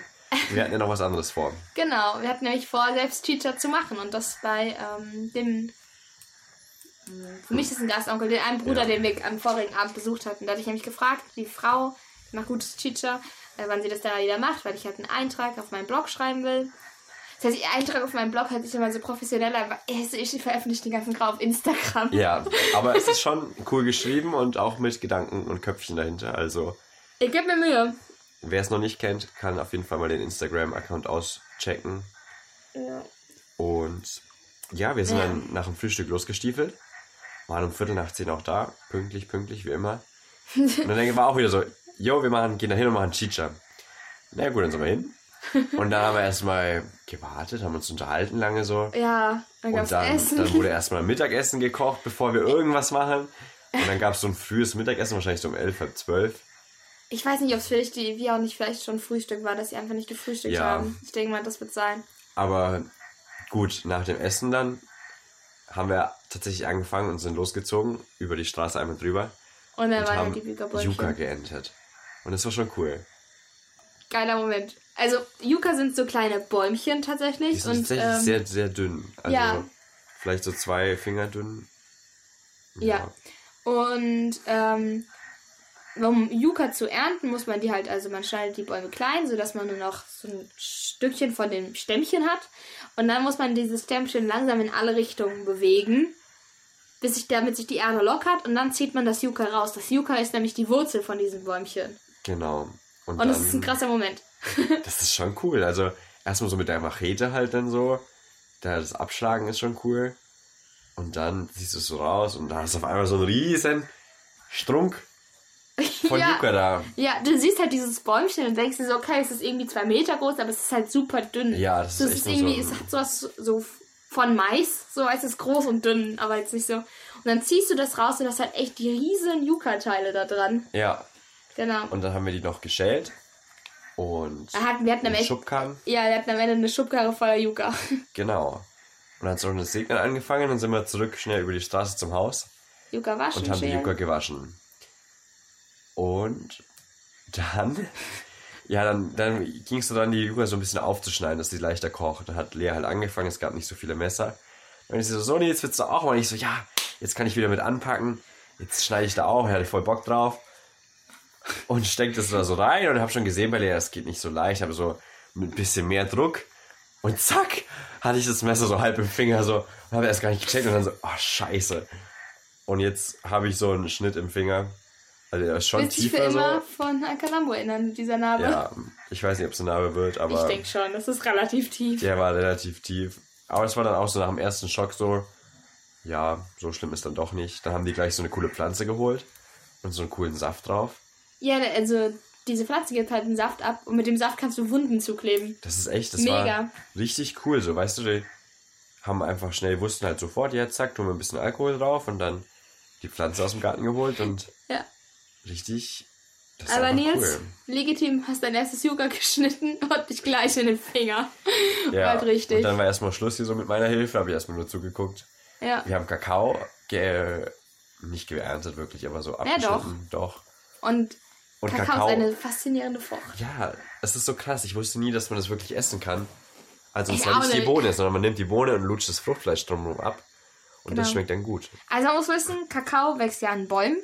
wir hatten ja noch was anderes vor. Genau, wir hatten nämlich vor, selbst Teacher zu machen und das bei ähm, dem. Für mich ist es ein Gastonkel, den einen Bruder, Ja. den wir am vorigen Abend besucht hatten. Da hatte ich nämlich gefragt, die Frau macht gutes Teacher, äh, wann sie das da wieder macht, weil ich halt einen Eintrag auf meinen Blog schreiben will. Das heißt, ihr Eintrag auf meinem Blog hört sich immer so professionell an, aber ich, ich veröffentliche den ganzen Kram auf Instagram. Ja, aber es ist schon cool geschrieben und auch mit Gedanken und Köpfchen dahinter. Also, Ich gebe mir Mühe. wer es noch nicht kennt, kann auf jeden Fall mal den Instagram-Account auschecken. Ja. Und ja, wir sind Ja. dann nach dem Frühstück losgestiefelt. Waren um Viertel nach zehn auch da. Pünktlich, pünktlich, wie immer. Und dann war auch wieder so, jo, wir machen, gehen da hin und machen Chicha. Na gut, dann sind wir hin. Und dann haben wir erstmal gewartet, haben uns unterhalten lange so. Ja, dann gab's Und dann, Essen. dann wurde erstmal Mittagessen gekocht, bevor wir irgendwas machen. Und dann gab es so ein frühes Mittagessen, wahrscheinlich so um elf, halb zwölf. Ich weiß nicht, ob es vielleicht die, wie auch nicht vielleicht schon Frühstück war, dass sie einfach nicht gefrühstückt Ja. haben. Ich denke mal, das wird sein. Aber gut, nach dem Essen dann haben wir tatsächlich angefangen und sind losgezogen über die Straße einmal drüber Und dann und waren ja haben die Bügerbäumchen. Yucca geerntet. Und das war schon cool. Geiler Moment. Also, Yucca sind so kleine Bäumchen Die tatsächlich. sind und, tatsächlich ähm, sehr, sehr dünn. Also ja. vielleicht so zwei Finger dünn. Ja. Und ähm, um Yucca zu ernten, muss man die halt, also man schneidet die Bäume klein, sodass man nur noch so ein Stückchen von dem Stämmchen hat. Und dann muss man dieses Stämmchen langsam in alle Richtungen bewegen, bis sich damit sich die Erde lockert und dann zieht man das Yucca raus. Das Yucca ist nämlich die Wurzel von diesem Bäumchen. Genau. Und, Und dann, das ist ein krasser Moment. Das ist schon cool. Also erstmal so mit der Machete halt dann so. Da das Abschlagen ist schon cool. Und dann siehst du es so raus und da ist auf einmal so ein riesen Strunk von Ja. Yucca da. Ja, du siehst halt dieses Bäumchen und denkst dir so, okay, es ist irgendwie zwei Meter groß, aber es ist halt super dünn. Ja, das so, ist es echt ist irgendwie, so es hat sowas so von Mais, so als es ist groß und dünn, aber jetzt nicht so. Und dann ziehst du das raus und das hat echt die riesen Yucca-Teile da dran. Ja. Genau. Und dann haben wir die noch geschält. Und Wir hatten, wir hatten am Ende, Schubkarren. ja, wir hatten am Ende eine Schubkarre voller Yucca. Genau. Und dann hat es auch das Segnen angefangen und sind wir zurück schnell über die Straße zum Haus Yucca waschen, und haben die schälen. Yucca gewaschen. Und dann, ja, dann, dann ging es so dann, die Yucca so ein bisschen aufzuschneiden, dass sie leichter kocht. Dann hat Lea halt angefangen, es gab nicht so viele Messer. Und ich so, so, jetzt willst du auch mal. Und ich so, ja, jetzt kann ich wieder mit anpacken. Jetzt schneide ich da auch, ich hatte voll Bock drauf. Und steck das da so rein und habe schon gesehen bei Lea, es geht nicht so leicht, aber so mit ein bisschen mehr Druck. Und zack, hatte ich das Messer so halb im Finger so und habe erst gar nicht gecheckt und dann so, oh scheiße. Und jetzt habe ich so einen Schnitt im Finger. Also der ist schon Willst tiefer immer so. von Akalambo erinnern, dieser Narbe? Ja, ich weiß nicht, ob es eine Narbe wird, ich aber denke schon, das ist relativ tief. der war relativ tief. Aber es war dann auch so nach dem ersten Schock so, ja, so schlimm ist dann doch nicht. Dann haben die gleich so eine coole Pflanze geholt und so einen coolen Saft drauf. Ja, also diese Pflanze gibt halt einen Saft ab und mit dem Saft kannst du Wunden zukleben. Das ist echt, das Mega. war richtig cool. So, weißt du, die haben einfach schnell, wussten halt sofort, ja, zack, tun wir ein bisschen Alkohol drauf und dann die Pflanze aus dem Garten geholt und Ja. Richtig. Das Aber Nils, cool. legitim, hast dein erstes Yucca geschnitten und dich gleich in den Finger. Ja, halt richtig. Und dann war erstmal Schluss hier so mit meiner Hilfe, habe ich erstmal nur zugeguckt. Ja. Wir haben Kakao ge nicht geerntet wirklich, aber so abgeschnitten. doch. Und, Und Kakao, Kakao. ist eine faszinierende Frucht. Ja, es ist so krass. Ich wusste nie, dass man das wirklich essen kann. Also es war nicht die nicht. Bohne, sondern man nimmt die Bohne und lutscht das Fruchtfleisch drumherum ab. Und das Genau. schmeckt dann gut. Also man muss wissen, Kakao wächst ja an Bäumen.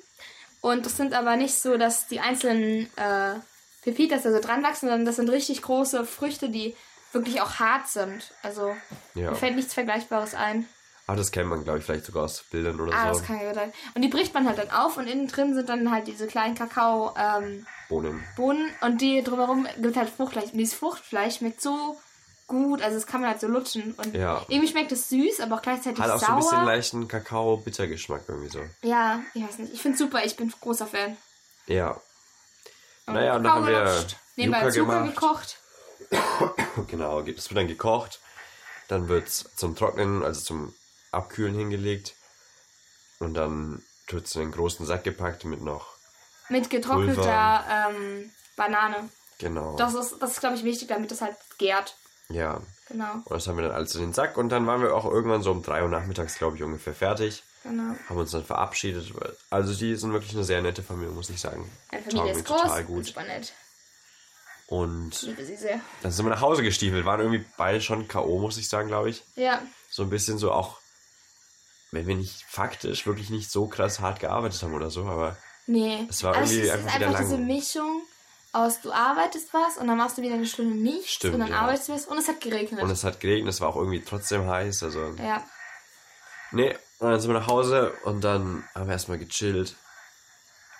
Und das sind aber nicht so, dass die einzelnen äh, Pepitas da so dran wachsen, sondern das sind richtig große Früchte, die wirklich auch hart sind. Also Ja. mir fällt nichts Vergleichbares ein. Aber das kennt man, glaube ich, vielleicht sogar aus Bildern oder Ah, so. das kann ja sein. Und die bricht man halt dann auf und innen drin sind dann halt diese kleinen Kakao-Bohnen. Bohnen. und die drumherum gibt halt Fruchtfleisch. Und dieses Fruchtfleisch schmeckt so gut, also das kann man halt so lutschen. Und Ja. irgendwie schmeckt es süß, aber auch gleichzeitig Hat auch so sauer. ein bisschen leichten Kakao-Bittergeschmack irgendwie so. ja, ich weiß nicht. Ich finde super, ich bin großer Fan. Ja. Und Naja, und dann haben wir Nebenbei Zucker gekocht. Genau, es wird dann gekocht. Dann wird es zum Trocknen, also zum Abkühlen hingelegt. Und dann wird es in einen großen Sack gepackt mit noch. Mit getrockneter ähm, Banane. Genau. Das ist, das ist glaube ich, wichtig, damit das halt gärt. Ja. Genau, Und das haben wir dann alles in den Sack. Und dann waren wir auch irgendwann so um 3 Uhr nachmittags, glaube ich, ungefähr fertig. genau. Haben uns dann verabschiedet. Also die sind wirklich eine sehr nette Familie, muss ich sagen. Taugen Familie mir ist groß, total gut. super nett. Und Liebe sie sehr. dann sind wir nach Hause gestiefelt. Waren irgendwie beide schon K.O., muss ich sagen, glaube ich. Ja, So ein bisschen so auch, wenn wir nicht faktisch wirklich nicht so krass hart gearbeitet haben oder so, aber nee. Es war Aber irgendwie es einfach ist wieder einfach lang. diese Mischung aus, du arbeitest was und dann machst du wieder eine Stunde nichts Stimmt, und dann ja. arbeitest du was und es hat geregnet. und es hat geregnet, es war auch irgendwie trotzdem heiß, also ja, nee, und dann sind wir nach Hause und dann haben wir erstmal gechillt.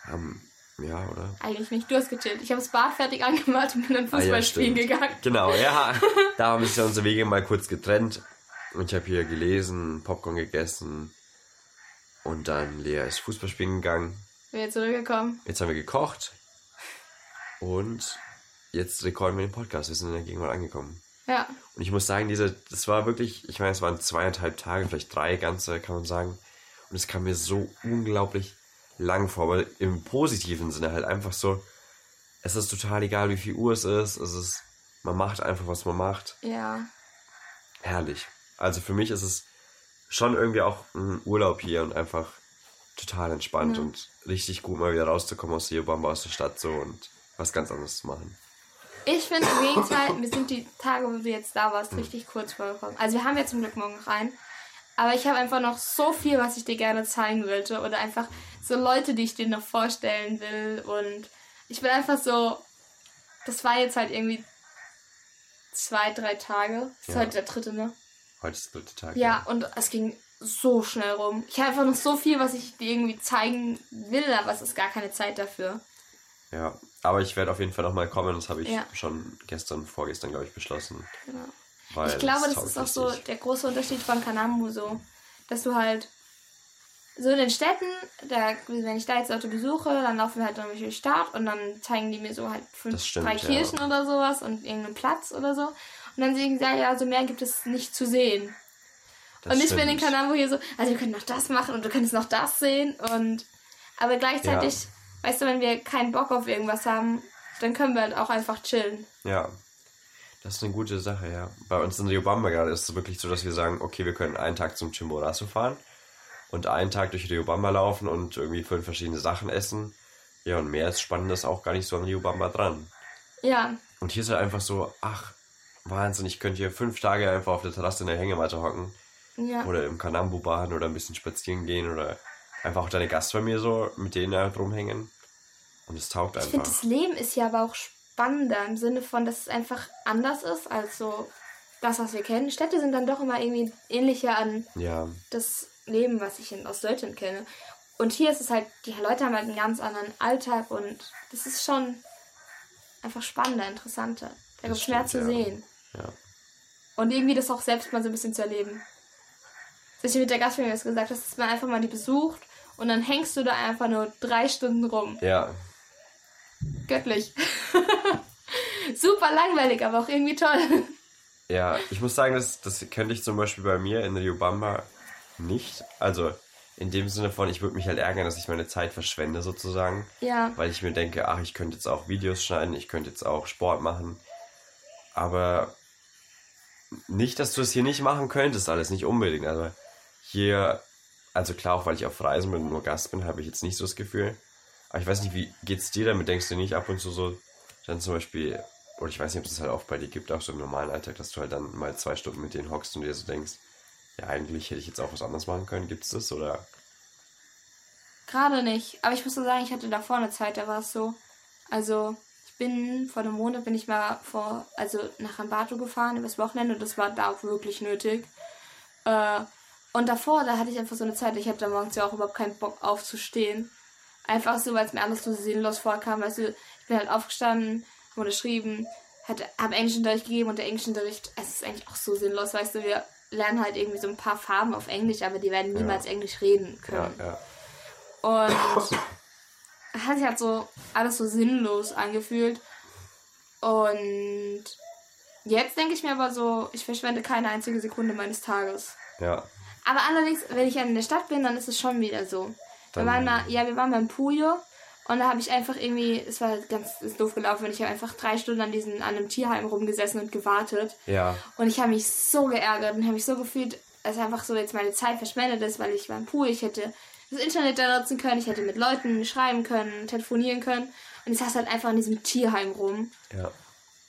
Haben, ja, oder? eigentlich nicht. Du hast gechillt. Ich habe das Bad fertig angemacht und bin dann Ah, ja, Fußball spielen stimmt. gegangen. Genau, ja, da haben sich unsere Wege mal kurz getrennt und ich habe hier gelesen, Popcorn gegessen und dann Lea ist Fußball spielen gegangen. Bin jetzt zurückgekommen. Jetzt haben wir gekocht und jetzt rekorden wir den Podcast. Wir sind in der Gegenwart angekommen. Ja, Und ich muss sagen, diese, das war wirklich, ich meine, es waren zweieinhalb Tage, vielleicht drei ganze, kann man sagen. Und es kam mir so unglaublich lang vor, aber im positiven Sinne halt einfach so, es ist total egal, wie viel Uhr es ist, es ist, man macht einfach, was man macht. ja. Herrlich. Also für mich ist es schon irgendwie auch ein Urlaub hier und einfach total entspannt Ja. und richtig gut mal wieder rauszukommen aus Riobamba, aus der Stadt so und was ganz anderes zu machen. Ich finde im Gegenteil, mir sind die Tage, wo du jetzt da warst, richtig kurz vorgekommen. Also wir haben ja zum Glück morgen noch einen. Aber ich habe einfach noch so viel, was ich dir gerne zeigen wollte. Oder einfach so Leute, die ich dir noch vorstellen will. Und ich bin einfach so. Das war jetzt halt irgendwie zwei, drei Tage. Das ist Ja. heute der dritte, ne? Heute ist der dritte Tag. Ja, und es ging so schnell rum. Ich habe einfach noch so viel, was ich dir irgendwie zeigen will, aber es ist gar keine Zeit dafür. Ja, aber ich werde auf jeden Fall nochmal kommen. Das habe ich Ja. schon gestern, vorgestern, glaube ich, beschlossen. Genau. Ich glaube, das taugt ist auch so der große Unterschied von Kanamu so, dass du halt so in den Städten, da, wenn ich da jetzt Leute besuche, dann laufen wir halt durch die Stadt und dann zeigen die mir so halt fünf, Das stimmt, drei ja. Kirchen oder sowas und irgendeinen Platz oder so. Und dann sagen sie, ja, ja, so mehr gibt es nicht zu sehen. Das und ich bin in stimmt. Kanamu hier so, also wir können noch das machen und du könntest noch das sehen und aber gleichzeitig, weißt du, wenn wir keinen Bock auf irgendwas haben, dann können wir halt auch einfach chillen. Ja, das ist eine gute Sache, ja. Bei uns in Riobamba gerade ist es wirklich so, dass wir sagen, okay, wir können einen Tag zum Chimborazo fahren und einen Tag durch Riobamba laufen und irgendwie fünf verschiedene Sachen essen. Ja, und mehr ist Spannendes auch gar nicht so an Riobamba dran. Ja, Und hier ist halt einfach so, ach, Wahnsinn, ich könnte hier fünf Tage einfach auf der Terrasse in der Hängematte hocken ja. oder im Kanambu baden oder ein bisschen spazieren gehen oder einfach auch deine Gastfamilie so, mit denen halt rumhängen. Und es taugt Ich finde, einfach. das Leben ist ja aber auch spannender im Sinne von, dass es einfach anders ist als so das, was wir kennen. Städte sind dann doch immer irgendwie ähnlicher an Ja, das Leben, was ich in Ostdeutschland kenne. Und hier ist es halt, die Leute haben halt einen ganz anderen Alltag und das ist schon einfach spannender, interessanter. Da gibt es mehr zu ja. sehen. ja. Und irgendwie das auch selbst mal so ein bisschen zu erleben. Dass ich mit der Gastfamilie das gesagt hast, dass man einfach mal die besucht und dann hängst du da einfach nur drei Stunden rum. Ja, Göttlich. Super langweilig, aber auch irgendwie toll. Ja, ich muss sagen, das, das könnte ich zum Beispiel bei mir in Riobamba nicht. Also in dem Sinne von, ich würde mich halt ärgern, dass ich meine Zeit verschwende sozusagen. Ja. Weil ich mir denke, ach, ich könnte jetzt auch Videos schneiden, ich könnte jetzt auch Sport machen. Aber nicht, dass du es hier nicht machen könntest, alles nicht unbedingt. Also hier, also klar, auch weil ich auf Reisen bin und nur Gast bin, habe ich jetzt nicht so das Gefühl. Aber ich weiß nicht, wie geht's dir damit? Denkst du nicht ab und zu so, dann zum Beispiel, oder ich weiß nicht, ob es das halt auch bei dir gibt, auch so im normalen Alltag, dass du halt dann mal zwei Stunden mit denen hockst und dir so denkst, ja, eigentlich hätte ich jetzt auch was anderes machen können. Gibt's das? Oder? Gerade nicht. Aber ich muss so sagen, ich hatte davor eine Zeit, da war es so. Also, ich bin vor einem Monat bin ich mal vor, also nach Ambato gefahren übers Wochenende und das war da auch wirklich nötig. Äh, und davor, da hatte ich einfach so eine Zeit, ich hatte da morgens ja auch überhaupt keinen Bock aufzustehen. Einfach so, weil es mir alles so sinnlos vorkam. Weißt du, ich bin halt aufgestanden, habe unterschrieben, habe Englischunterricht gegeben und der Englischunterricht, es ist eigentlich auch so sinnlos, weißt du, wir lernen halt irgendwie so ein paar Farben auf Englisch, aber die werden niemals Englisch reden Ja, können. ja. Und es hat sich halt so alles so sinnlos angefühlt. Und jetzt denke ich mir aber so, ich verschwende keine einzige Sekunde meines Tages. Ja. Aber allerdings, wenn ich in der Stadt bin, dann ist es schon wieder so. Wir waren mal, ja, wir waren beim Puyo und da habe ich einfach irgendwie, es war ganz ist doof gelaufen, und ich habe einfach drei Stunden an diesem, an einem Tierheim rumgesessen und gewartet. Ja. Und ich habe mich so geärgert und habe mich so gefühlt, als einfach so jetzt meine Zeit verschwendet ist, weil ich beim Pool, ich hätte das Internet da nutzen können, ich hätte mit Leuten schreiben können, telefonieren können. Und ich saß halt einfach in diesem Tierheim rum. Ja.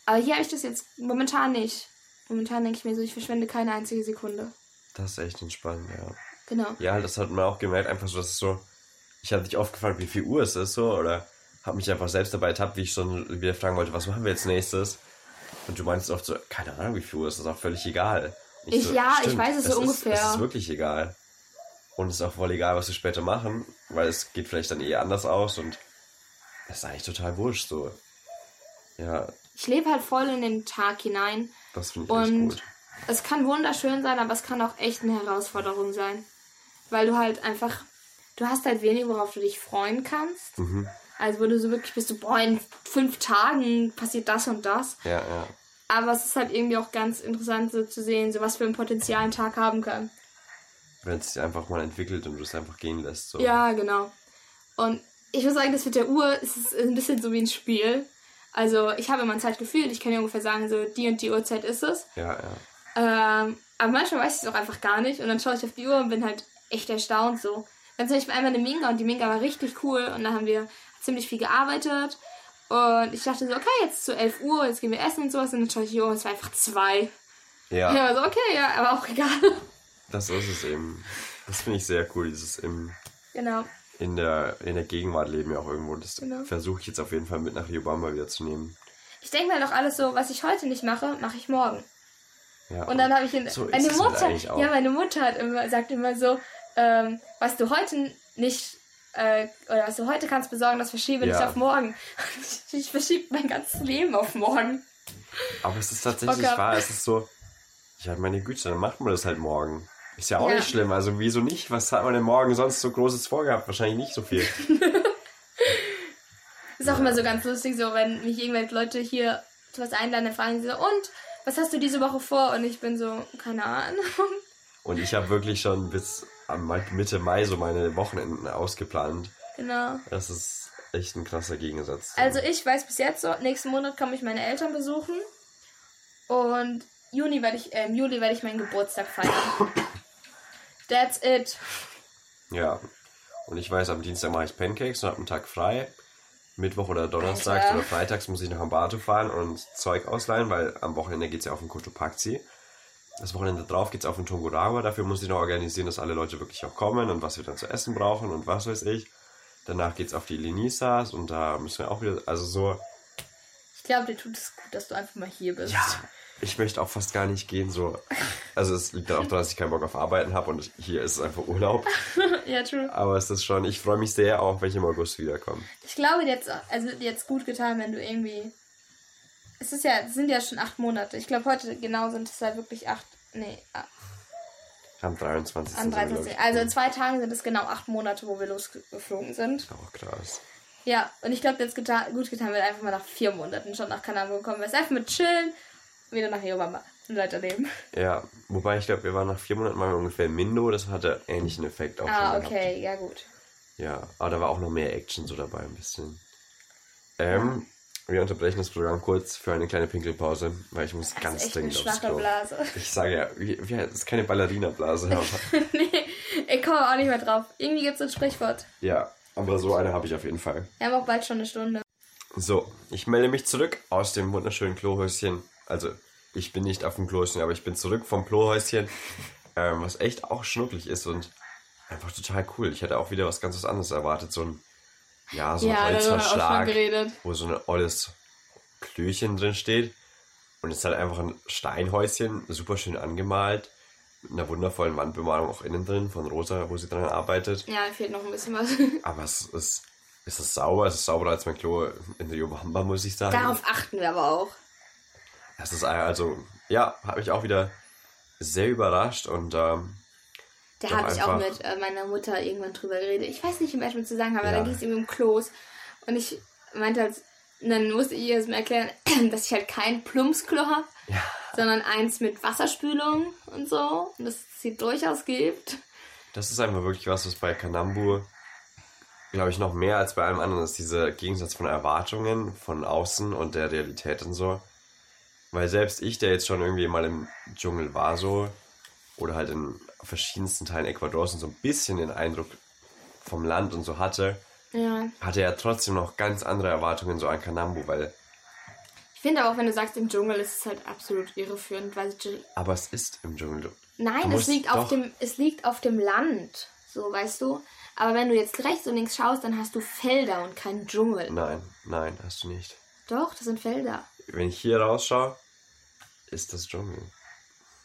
Aber hier habe ich das jetzt momentan nicht. Momentan denke ich mir so, ich verschwende keine einzige Sekunde. Das ist echt entspannt, ja. Genau. Ja, das hat man auch gemerkt, einfach so, dass es so, ich habe dich oft gefragt, wie viel Uhr es ist, so, oder habe mich einfach selbst dabei ertappt, wie ich schon wieder fragen wollte, was machen wir jetzt nächstes? Und du meinst oft so, keine Ahnung, wie viel Uhr ist, das ist auch völlig egal. Und Ich- ja, ich weiß es so ist, ungefähr. Es ist wirklich egal. Und es ist auch voll egal, was wir später machen, weil es geht vielleicht dann eh anders aus und es ist eigentlich total wurscht, so. Ja, Ich lebe halt voll in den Tag hinein. das finde ich Und echt gut. Es kann wunderschön sein, aber es kann auch echt eine Herausforderung sein. Weil du halt einfach, du hast halt wenig, worauf du dich freuen kannst. Mhm. Also wo du so wirklich bist, so, boah, in fünf Tagen passiert das und das. Ja, ja. Aber es ist halt irgendwie auch ganz interessant so zu sehen, so was für ein Potenzial ein Tag haben kann. Wenn es sich einfach mal entwickelt und du es einfach gehen lässt, so. Ja, genau. Und ich muss sagen, das mit der Uhr ist ein bisschen so wie ein Spiel. Also ich habe immer ein Zeitgefühl, ich kann ja ungefähr sagen, so die und die Uhrzeit ist es. Ja, ja. Ähm, aber manchmal weiß ich es auch einfach gar nicht. Und dann schaue ich auf die Uhr und bin halt echt erstaunt so. Dann zum Beispiel einmal eine Minga und die Minga war richtig cool und da haben wir ziemlich viel gearbeitet. Und ich dachte so, okay, jetzt zu 11 Uhr, jetzt gehen wir essen und sowas. Und dann schaue ich hier um, es war einfach zwei. Ja, Ja, so, okay, ja, aber auch egal. das ist es eben. Das finde ich sehr cool, dieses im, genau. in, der, in der Gegenwart leben ja auch irgendwo. Das Genau. versuche ich jetzt auf jeden Fall mit nach Riobamba wieder zu nehmen. Ich denke mir doch alles so, was ich heute nicht mache, mache ich morgen. Ja, Und dann habe ich in, So meine Mutter, ja, meine Mutter hat immer, sagt immer so, ähm, was du heute nicht, äh, oder was du heute kannst besorgen, das verschiebe nicht Ja. auf morgen. Ich, ich verschiebe mein ganzes Leben auf morgen. Aber es ist tatsächlich hab. wahr, es ist so, ja, meine Güte, dann macht man das halt morgen. Ist ja auch Ja. nicht schlimm, also wieso nicht? Was hat man denn morgen sonst so Großes vorgehabt? Wahrscheinlich nicht so viel. Ist auch immer so ganz lustig, so wenn mich irgendwelche Leute hier zu was einladen, dann fragen sie so, und was hast du diese Woche vor? Und ich bin so, keine Ahnung. Und ich habe wirklich schon bis Mitte Mai so meine Wochenenden ausgeplant. genau. Das ist echt ein krasser Gegensatz. Also ich weiß bis jetzt so, nächsten Monat komme ich meine Eltern besuchen. Und Juni werde ich, äh, im Juli werde ich meinen Geburtstag feiern. That's it. Ja. Und ich weiß, am Dienstag mache ich Pancakes und habe einen Tag frei. Mittwoch oder Donnerstag Alter. oder Freitags muss ich nach Ambato fahren und Zeug ausleihen, weil am Wochenende geht es ja auf den Cotopaxi. Das Wochenende drauf geht es auf den Tungurahua. Dafür muss ich noch organisieren, dass alle Leute wirklich auch kommen und was wir dann zu essen brauchen und was weiß ich. Danach geht es auf die Lenisas und da müssen wir auch wieder, also so, Ich glaube, dir tut es gut, dass du einfach mal hier bist. ja, ich möchte auch fast gar nicht gehen, so. Also es liegt dann auch daran, dass ich keinen Bock auf Arbeiten habe und hier ist es einfach Urlaub. ja, true. Aber es ist schon, ich freue mich sehr auch, wenn ich im August wiederkomme. Ich glaube, jetzt, also jetzt gut getan, wenn du irgendwie. Es ist ja, es sind ja schon acht Monate. Ich glaube, heute genau sind es halt wirklich acht. Nee, Am 23. am sind wir, glaub 23. ich. Also in zwei Tagen sind es genau acht Monate, wo wir losgeflogen sind. Auch krass. Ja, und ich glaube, jetzt getan, gut getan wird einfach mal nach vier Monaten schon nach Kanada gekommen. Wir einfach mit chillen, wieder nach Riobamba und weiterleben. Ja, wobei ich glaube, wir waren nach vier Monaten mal ungefähr in Mindo, das hatte ähnlichen Effekt auch Ah, schon gehabt. okay, ja gut. Ja, aber da war auch noch mehr Action so dabei ein bisschen. Ähm, wir unterbrechen das Programm kurz für eine kleine Pinkelpause, weil ich muss Das ganz ist echt eine dringend aufs schwache Klo. Blase. Ich sage ja, wie, wie, das ist keine Ballerina-Blase, aber nee, ich komme auch nicht mehr drauf. Irgendwie gibt es ein Sprichwort. ja, aber so eine habe ich auf jeden Fall. Wir haben auch bald schon eine Stunde. So, ich melde mich zurück aus dem wunderschönen Klohäuschen. Also, ich bin nicht auf dem Klohäuschen, aber ich bin zurück vom Klohäuschen, ähm, was echt auch schnucklig ist und einfach total cool. Ich hätte auch wieder was ganz anderes erwartet. So ein, ja, so ein ja, Holzverschlag, geredet. wo so ein olles Klöchen drin steht. Und es ist halt einfach ein Steinhäuschen, super schön angemalt, mit einer wundervollen Wandbemalung auch innen drin von Rosa, wo sie dran arbeitet. Ja, fehlt noch ein bisschen was. Aber es ist, es ist sauber, es ist sauberer als mein Klo in Riobamba, muss ich sagen. Darauf achten wir aber auch. Das ist also, ja, hat mich auch wieder sehr überrascht und ähm, Da habe ich auch mit äh, meiner Mutter irgendwann drüber geredet. Ich weiß nicht, im ersten Zusammenhang, aber Ja. dann ging es irgendwie um Klos. Und ich meinte halt, dann musste ich ihr das mir erklären, dass ich halt kein Plumpsklo habe, ja, sondern eins mit Wasserspülung und so. Und dass es sie durchaus gibt. das ist einfach wirklich was, was bei Kanambu, glaube ich, noch mehr als bei allem anderen ist, dieser Gegensatz von Erwartungen von außen und der Realität und so. Weil selbst ich, der jetzt schon irgendwie mal im Dschungel war, so, oder halt in verschiedensten Teilen Ecuadors und so ein bisschen den Eindruck vom Land und so hatte, Ja. hatte er trotzdem noch ganz andere Erwartungen so an Kanambu, weil, Ich finde auch, wenn du sagst, im Dschungel ist es halt absolut irreführend, weil aber es ist im Dschungel. Du Nein, es liegt, auf dem, es liegt auf dem Land. So, weißt du? Aber wenn du jetzt rechts und links schaust, dann hast du Felder und keinen Dschungel. Nein, nein, hast du nicht. Doch, das sind Felder. Wenn ich hier rausschaue, ist das Dschungel.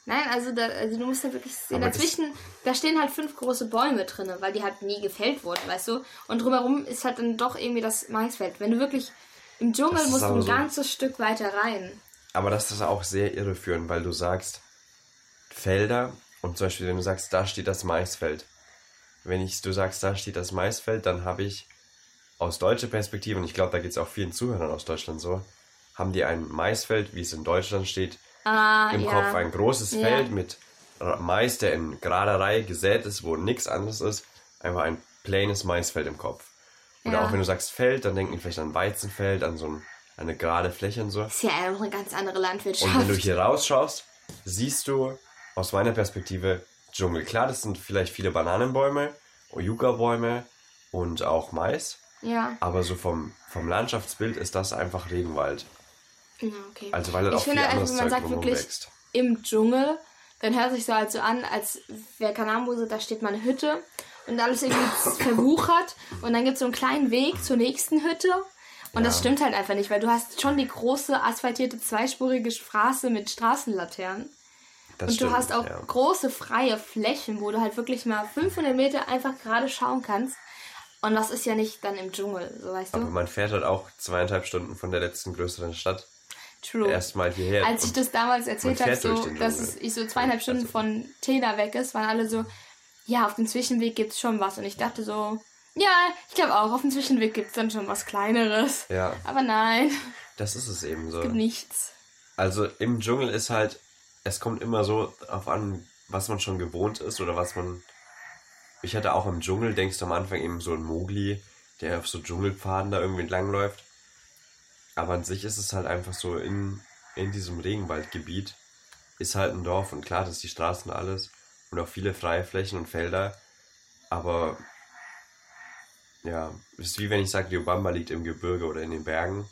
Nein, also, da, also du musst ja wirklich sehen, Aber dazwischen, da stehen halt fünf große Bäume drin, weil die halt nie gefällt wurden, weißt du? Und drumherum ist halt dann doch irgendwie das Maisfeld. Wenn du wirklich im Dschungel musst du ein so- ganzes Stück weiter rein. Aber das ist auch sehr irreführend, weil du sagst Felder und zum Beispiel, wenn du sagst, da steht das Maisfeld. Wenn ich, du sagst, da steht das Maisfeld, dann habe ich aus deutscher Perspektive, und ich glaube, da geht es auch vielen Zuhörern aus Deutschland so, haben die ein Maisfeld, wie es in Deutschland steht, Ah, im ja. Kopf ein großes Ja. Feld mit Mais, der in gerader Reihe gesät ist, wo nichts anderes ist, einfach ein plaines Maisfeld im Kopf. Oder Ja. auch wenn du sagst Feld, dann denken die vielleicht an Weizenfeld, an so ein, eine gerade Fläche und so. ist ja auch eine ganz andere Landwirtschaft. Und wenn du hier rausschaust, siehst du aus meiner Perspektive Dschungel. Klar, das sind vielleicht viele Bananenbäume, Yucca-Bäume und auch Mais. Ja. Aber so vom, vom Landschaftsbild ist das einfach Regenwald. Ja, okay. Also weil halt ich auch viel finde einfach, anderes wenn man Zeug sagt wirklich wächst. im Dschungel, dann hört sich so halt so an, als wäre Kanambo so, da steht mal eine Hütte und alles irgendwie verwuchert und dann gibt es so einen kleinen Weg zur nächsten Hütte. Und das Ja. stimmt halt einfach nicht, weil du hast schon die große asphaltierte zweispurige Straße mit Straßenlaternen. Das und stimmt, du hast auch ja. große freie Flächen, wo du halt wirklich mal 500 Meter einfach gerade schauen kannst. Und das ist ja nicht dann im Dschungel, so weißt Aber du? man fährt halt auch zweieinhalb Stunden von der letzten größeren Stadt True. erstmal hierher. Als ich das damals erzählt habe, so, dass es, ich so zweieinhalb Stunden von Tena weg ist, waren alle so, ja, auf dem Zwischenweg gibt's schon was. Und ich dachte so, ja, ich glaube auch, auf dem Zwischenweg gibt's dann schon was Kleineres. Ja, Aber nein, das ist es eben so. gibt nichts. Also im Dschungel ist halt, es kommt immer so auf an, was man schon gewohnt ist oder was man. Ich hatte auch im Dschungel, denkst du am Anfang eben so ein Mogli, der auf so Dschungelpfaden da irgendwie entlangläuft. Aber an sich ist es halt einfach so in, in diesem Regenwaldgebiet ist halt ein Dorf und klar, das ist die Straßen alles und auch viele freie Flächen und Felder. Aber ja, ist wie wenn ich sage, Riobamba liegt im Gebirge oder in den Bergen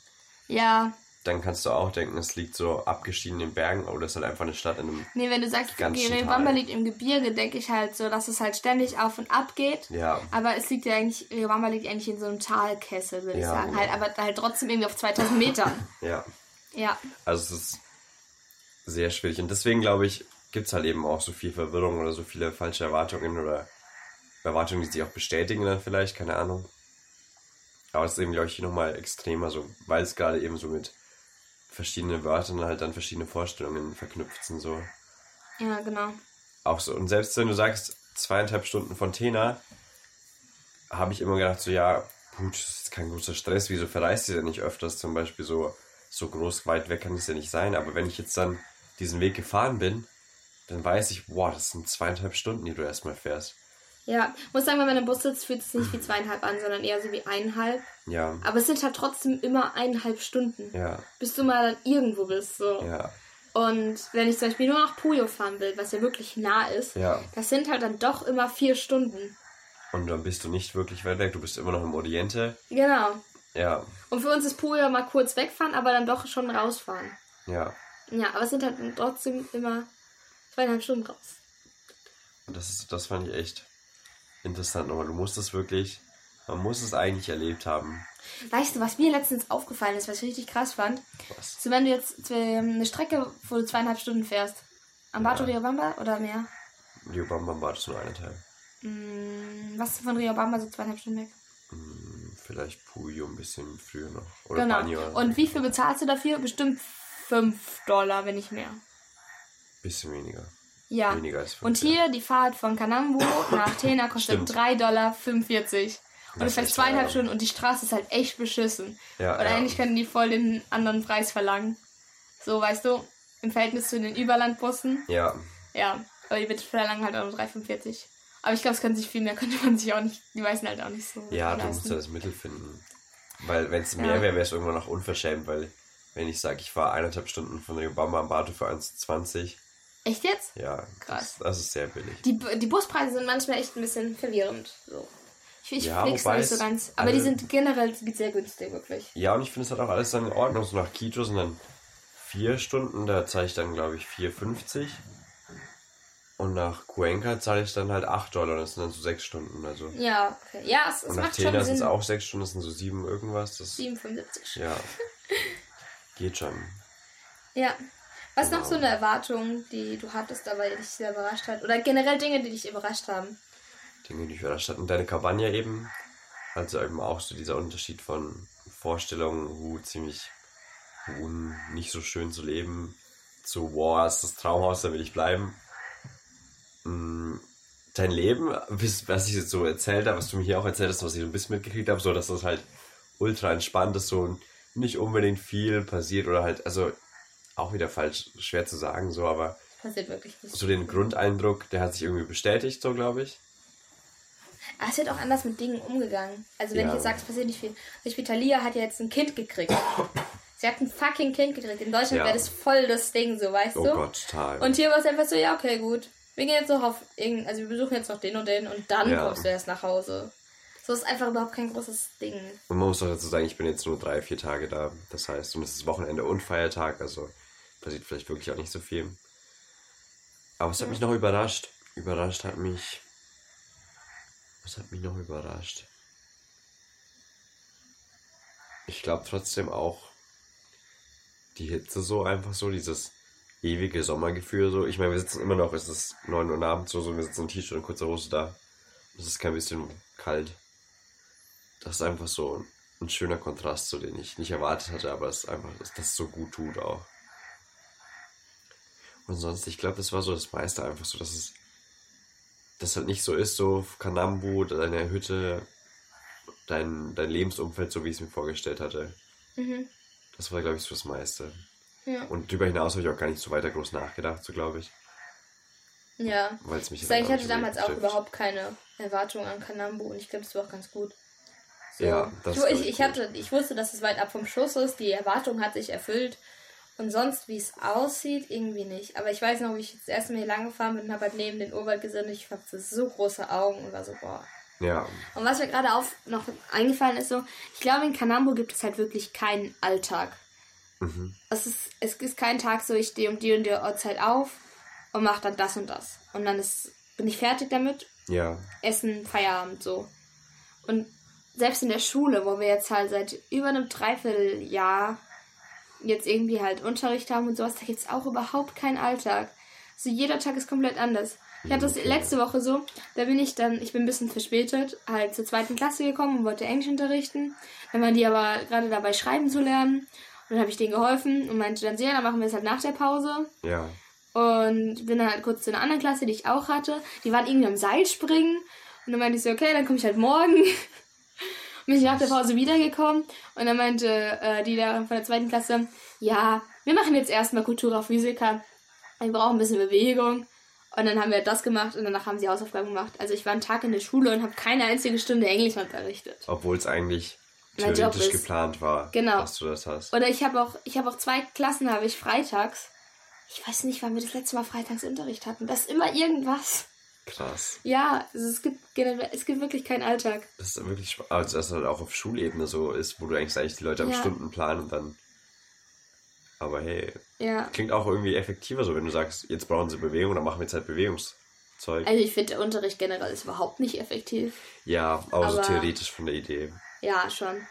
Ja, dann kannst du auch denken, es liegt so abgeschieden in den Bergen oder es ist halt einfach eine Stadt in einem. nee, wenn du sagst, Riobamba liegt im Gebirge, denke ich halt so, dass es halt ständig auf und ab geht. Ja, Aber es liegt ja eigentlich, Riobamba liegt eigentlich in so einem Talkessel, würde ich Ja, sagen. genau. Halt, aber halt trotzdem irgendwie auf 2000 Metern. ja. ja. Also es ist sehr schwierig. Und deswegen glaube ich, gibt es halt eben auch so viel Verwirrung oder so viele falsche Erwartungen oder Erwartungen, die sich auch bestätigen dann vielleicht, keine Ahnung. Aber es ist eben, glaube ich, hier nochmal extremer, so, weil es gerade eben so mit verschiedenen Wörtern halt dann verschiedene Vorstellungen verknüpft sind. So. Ja, genau. Auch so. Und selbst wenn du sagst, zweieinhalb Stunden von Tena, habe ich immer gedacht, so, ja, gut, das ist kein großer Stress, wieso verreist ihr denn nicht öfters? Zum Beispiel so, so groß weit weg kann es ja nicht sein. Aber wenn ich jetzt dann diesen Weg gefahren bin, dann weiß ich, boah, das sind zweieinhalb Stunden, die du erstmal fährst. Ja, muss sagen, wenn man im Bus sitzt, fühlt es sich nicht wie zweieinhalb an, sondern eher so wie eineinhalb. Ja, Aber es sind halt trotzdem immer eineinhalb Stunden, ja, bis du mal dann irgendwo bist. So. ja, Und wenn ich zum Beispiel nur nach Puyo fahren will, was ja wirklich nah ist, ja. das sind halt dann doch immer vier Stunden. Und dann bist du nicht wirklich weit weg, du bist immer noch im Oriente. Genau. Ja, Und für uns ist Puyo mal kurz wegfahren, aber dann doch schon rausfahren. ja. Ja, aber es sind halt trotzdem immer zweieinhalb Stunden raus. Und das, ist, das fand ich echt interessant. Aber du musst es wirklich, man muss es eigentlich erlebt haben. Weißt du, was mir letztens aufgefallen ist, was ich richtig krass fand? Was? So, wenn du jetzt ähm, eine Strecke, wo du zweieinhalb Stunden fährst, am Bato Ja. Riobamba oder mehr? Rio Bamba war das nur eine Teil. Hm, was ist von Riobamba so zweieinhalb Stunden weg? Hm, Vielleicht Puyo ein bisschen früher noch. Oder Genau. Banyo. Und wie viel bezahlst du dafür? Bestimmt 5 Dollar, wenn nicht mehr. Bisschen weniger. Ja. Weniger als fünf, Und hier die Fahrt von Kanambu nach Tena kostet Stimmt. 3,45 Dollar. Und Das fährst zweieinhalb. Stunden und die Straße ist halt echt beschissen. Ja, und ja. eigentlich können die voll den anderen Preis verlangen. So, weißt du, im Verhältnis zu den Überlandbussen. Ja, Ja, aber die bitte verlangen halt auch nur 3,45. Aber ich glaube, es kann sich viel mehr, könnte man sich auch nicht, die meisten halt auch nicht so ja, du musst ja das Mittel finden. Weil wenn es Ja. mehr wäre, wäre es irgendwann noch unverschämt, weil wenn ich sage, ich fahre eineinhalb Stunden von Rio Bamba am Bato für 1,20, Echt jetzt? ja, Krass. Das, das ist sehr billig. Die, die Buspreise sind manchmal echt ein bisschen verwirrend. So. Ich, ich Ja, wobei nicht so ganz. Aber alle- die sind generell sehr günstig, wirklich. Ja, und ich finde es halt auch alles dann in Ordnung. So nach Quito sind dann vier Stunden, da zahle ich dann, glaube ich, 4,50. Und nach Cuenca zahle ich dann halt 8 Dollar, das sind dann so 6 Stunden. Also. Ja, okay. Ja, es, es Und nach Tena sind es auch 6 Stunden, das sind so 7 irgendwas. Das, 7,75. ja, geht schon. Ja. Was noch Genau. so eine Erwartung, die du hattest, aber die dich sehr überrascht hat? Oder generell Dinge, die dich überrascht haben? Dinge, die ich überrascht hat. Und deine Cabana eben, also eben auch so dieser Unterschied von Vorstellungen, uh, ziemlich uh, nicht so schön zu leben, zu, wow, ist das Traumhaus, da will ich bleiben. Mm, Dein Leben, was ich jetzt so erzählt habe, was du mir hier auch erzählt hast, was ich so ein bisschen mitgekriegt habe, so dass das halt ultra entspannt ist, so nicht unbedingt viel passiert oder halt, also auch wieder falsch, schwer zu sagen, so, aber Passiert wirklich nicht. so den Grundeindruck, der hat sich irgendwie bestätigt, so glaube ich. Aber es wird auch anders mit Dingen umgegangen. Also wenn Ja. ich jetzt sage, es passiert nicht viel. Zum Beispiel Thalia hat ja jetzt ein Kind gekriegt. Sie hat ein fucking Kind gekriegt. In Deutschland Ja. wäre das voll das Ding, so weißt Oh du? Gott, total. Und hier war es einfach so, ja, okay, gut. Wir gehen jetzt noch auf irgendein, also wir besuchen jetzt noch den und den und dann Ja. kommst du erst nach Hause. So So ist einfach überhaupt kein großes Ding. Und man muss auch dazu sagen, ich bin jetzt nur drei, vier Tage da. Das heißt, und es ist Wochenende und Feiertag, also passiert vielleicht wirklich auch nicht so viel. Aber es hat mich noch überrascht. Überrascht hat mich. Was hat mich noch überrascht? Ich glaube trotzdem auch die Hitze so einfach so, dieses ewige Sommergefühl so. Ich meine, wir sitzen immer noch, es ist 9 Uhr abends so, so wir sitzen in T-Shirt und kurzer Hose da. Es ist kein bisschen kalt. Das ist einfach so ein schöner Kontrast, so den ich nicht erwartet hatte, aber es ist einfach, dass das so gut tut auch. Und sonst, ich glaube, das war so das meiste einfach so, dass es das halt nicht so ist, so Kanambu, deine Hütte, dein, dein Lebensumfeld, so wie ich es mir vorgestellt hatte. Mhm. Das war, glaube ich, so das meiste. Ja. Und darüber hinaus habe ich auch gar nicht so weiter groß nachgedacht, so glaube ich. Ja. Weil es mich Ich, sag, ich auch hatte damals auch betrifft. überhaupt keine Erwartungen an Kanambu und ich glaube, das war auch ganz gut. So. Ja, das ich, ich, ich hatte, ich wusste, dass es weit ab vom Schuss ist. Die Erwartung hat sich erfüllt. Und sonst, wie es aussieht, irgendwie nicht. Aber ich weiß noch, wie ich das erste Mal hier lang gefahren bin und habe halt neben den Urwald gesehen und ich hatte so große Augen und war so, boah. Ja, Und was mir gerade auf noch eingefallen ist, so, ich glaube, in Kanambo gibt es halt wirklich keinen Alltag. mhm. Es ist, es ist kein Tag so, ich stehe um die und die Uhrzeit auf und mache dann das und das. Und dann ist, bin ich fertig damit, ja, Essen, Feierabend so. Und selbst in der Schule, wo wir jetzt halt seit über einem Dreivierteljahr jetzt irgendwie halt Unterricht haben und sowas, da gibt es auch überhaupt keinen Alltag. So jeder Tag ist komplett anders. Ich hatte das letzte Woche so, da bin ich dann, ich bin ein bisschen verspätet, halt zur zweiten Klasse gekommen und wollte Englisch unterrichten. Dann waren die aber gerade dabei, schreiben zu lernen. Und dann habe ich denen geholfen und meinte dann, ja, dann machen wir es halt nach der Pause. ja. Und bin dann halt kurz zu einer anderen Klasse, die ich auch hatte. Die waren irgendwie am Seilspringen. Und dann meinte ich so, okay, dann komme ich halt morgen. Bin ich nach der Pause wiedergekommen. Und dann meinte äh, die da von der zweiten Klasse, ja, wir machen jetzt erstmal Kultura Physica. Wir brauchen ein bisschen Bewegung. Und dann haben wir das gemacht und danach haben sie Hausaufgaben gemacht. Also ich war einen Tag in der Schule und habe keine einzige Stunde Englisch unterrichtet. Obwohl es eigentlich Mein theoretisch geplant war, Genau. dass du das hast. Oder ich habe auch, ich habe auch zwei Klassen, habe ich freitags. Ich weiß nicht, wann wir das letzte Mal freitags Unterricht hatten. Das ist immer irgendwas. Krass. Ja, also es gibt generell, es gibt wirklich keinen Alltag. Das ist wirklich. Also, dass das halt auch auf Schulebene so ist, wo du eigentlich eigentlich die Leute am Ja. Stundenplan und dann. Aber hey, Ja. klingt auch irgendwie effektiver so, wenn du sagst, jetzt brauchen sie Bewegung, dann machen wir jetzt halt Bewegungszeug. Also ich finde, der Unterricht generell ist überhaupt nicht effektiv. ja, aber, so theoretisch von der Idee. Ja, schon.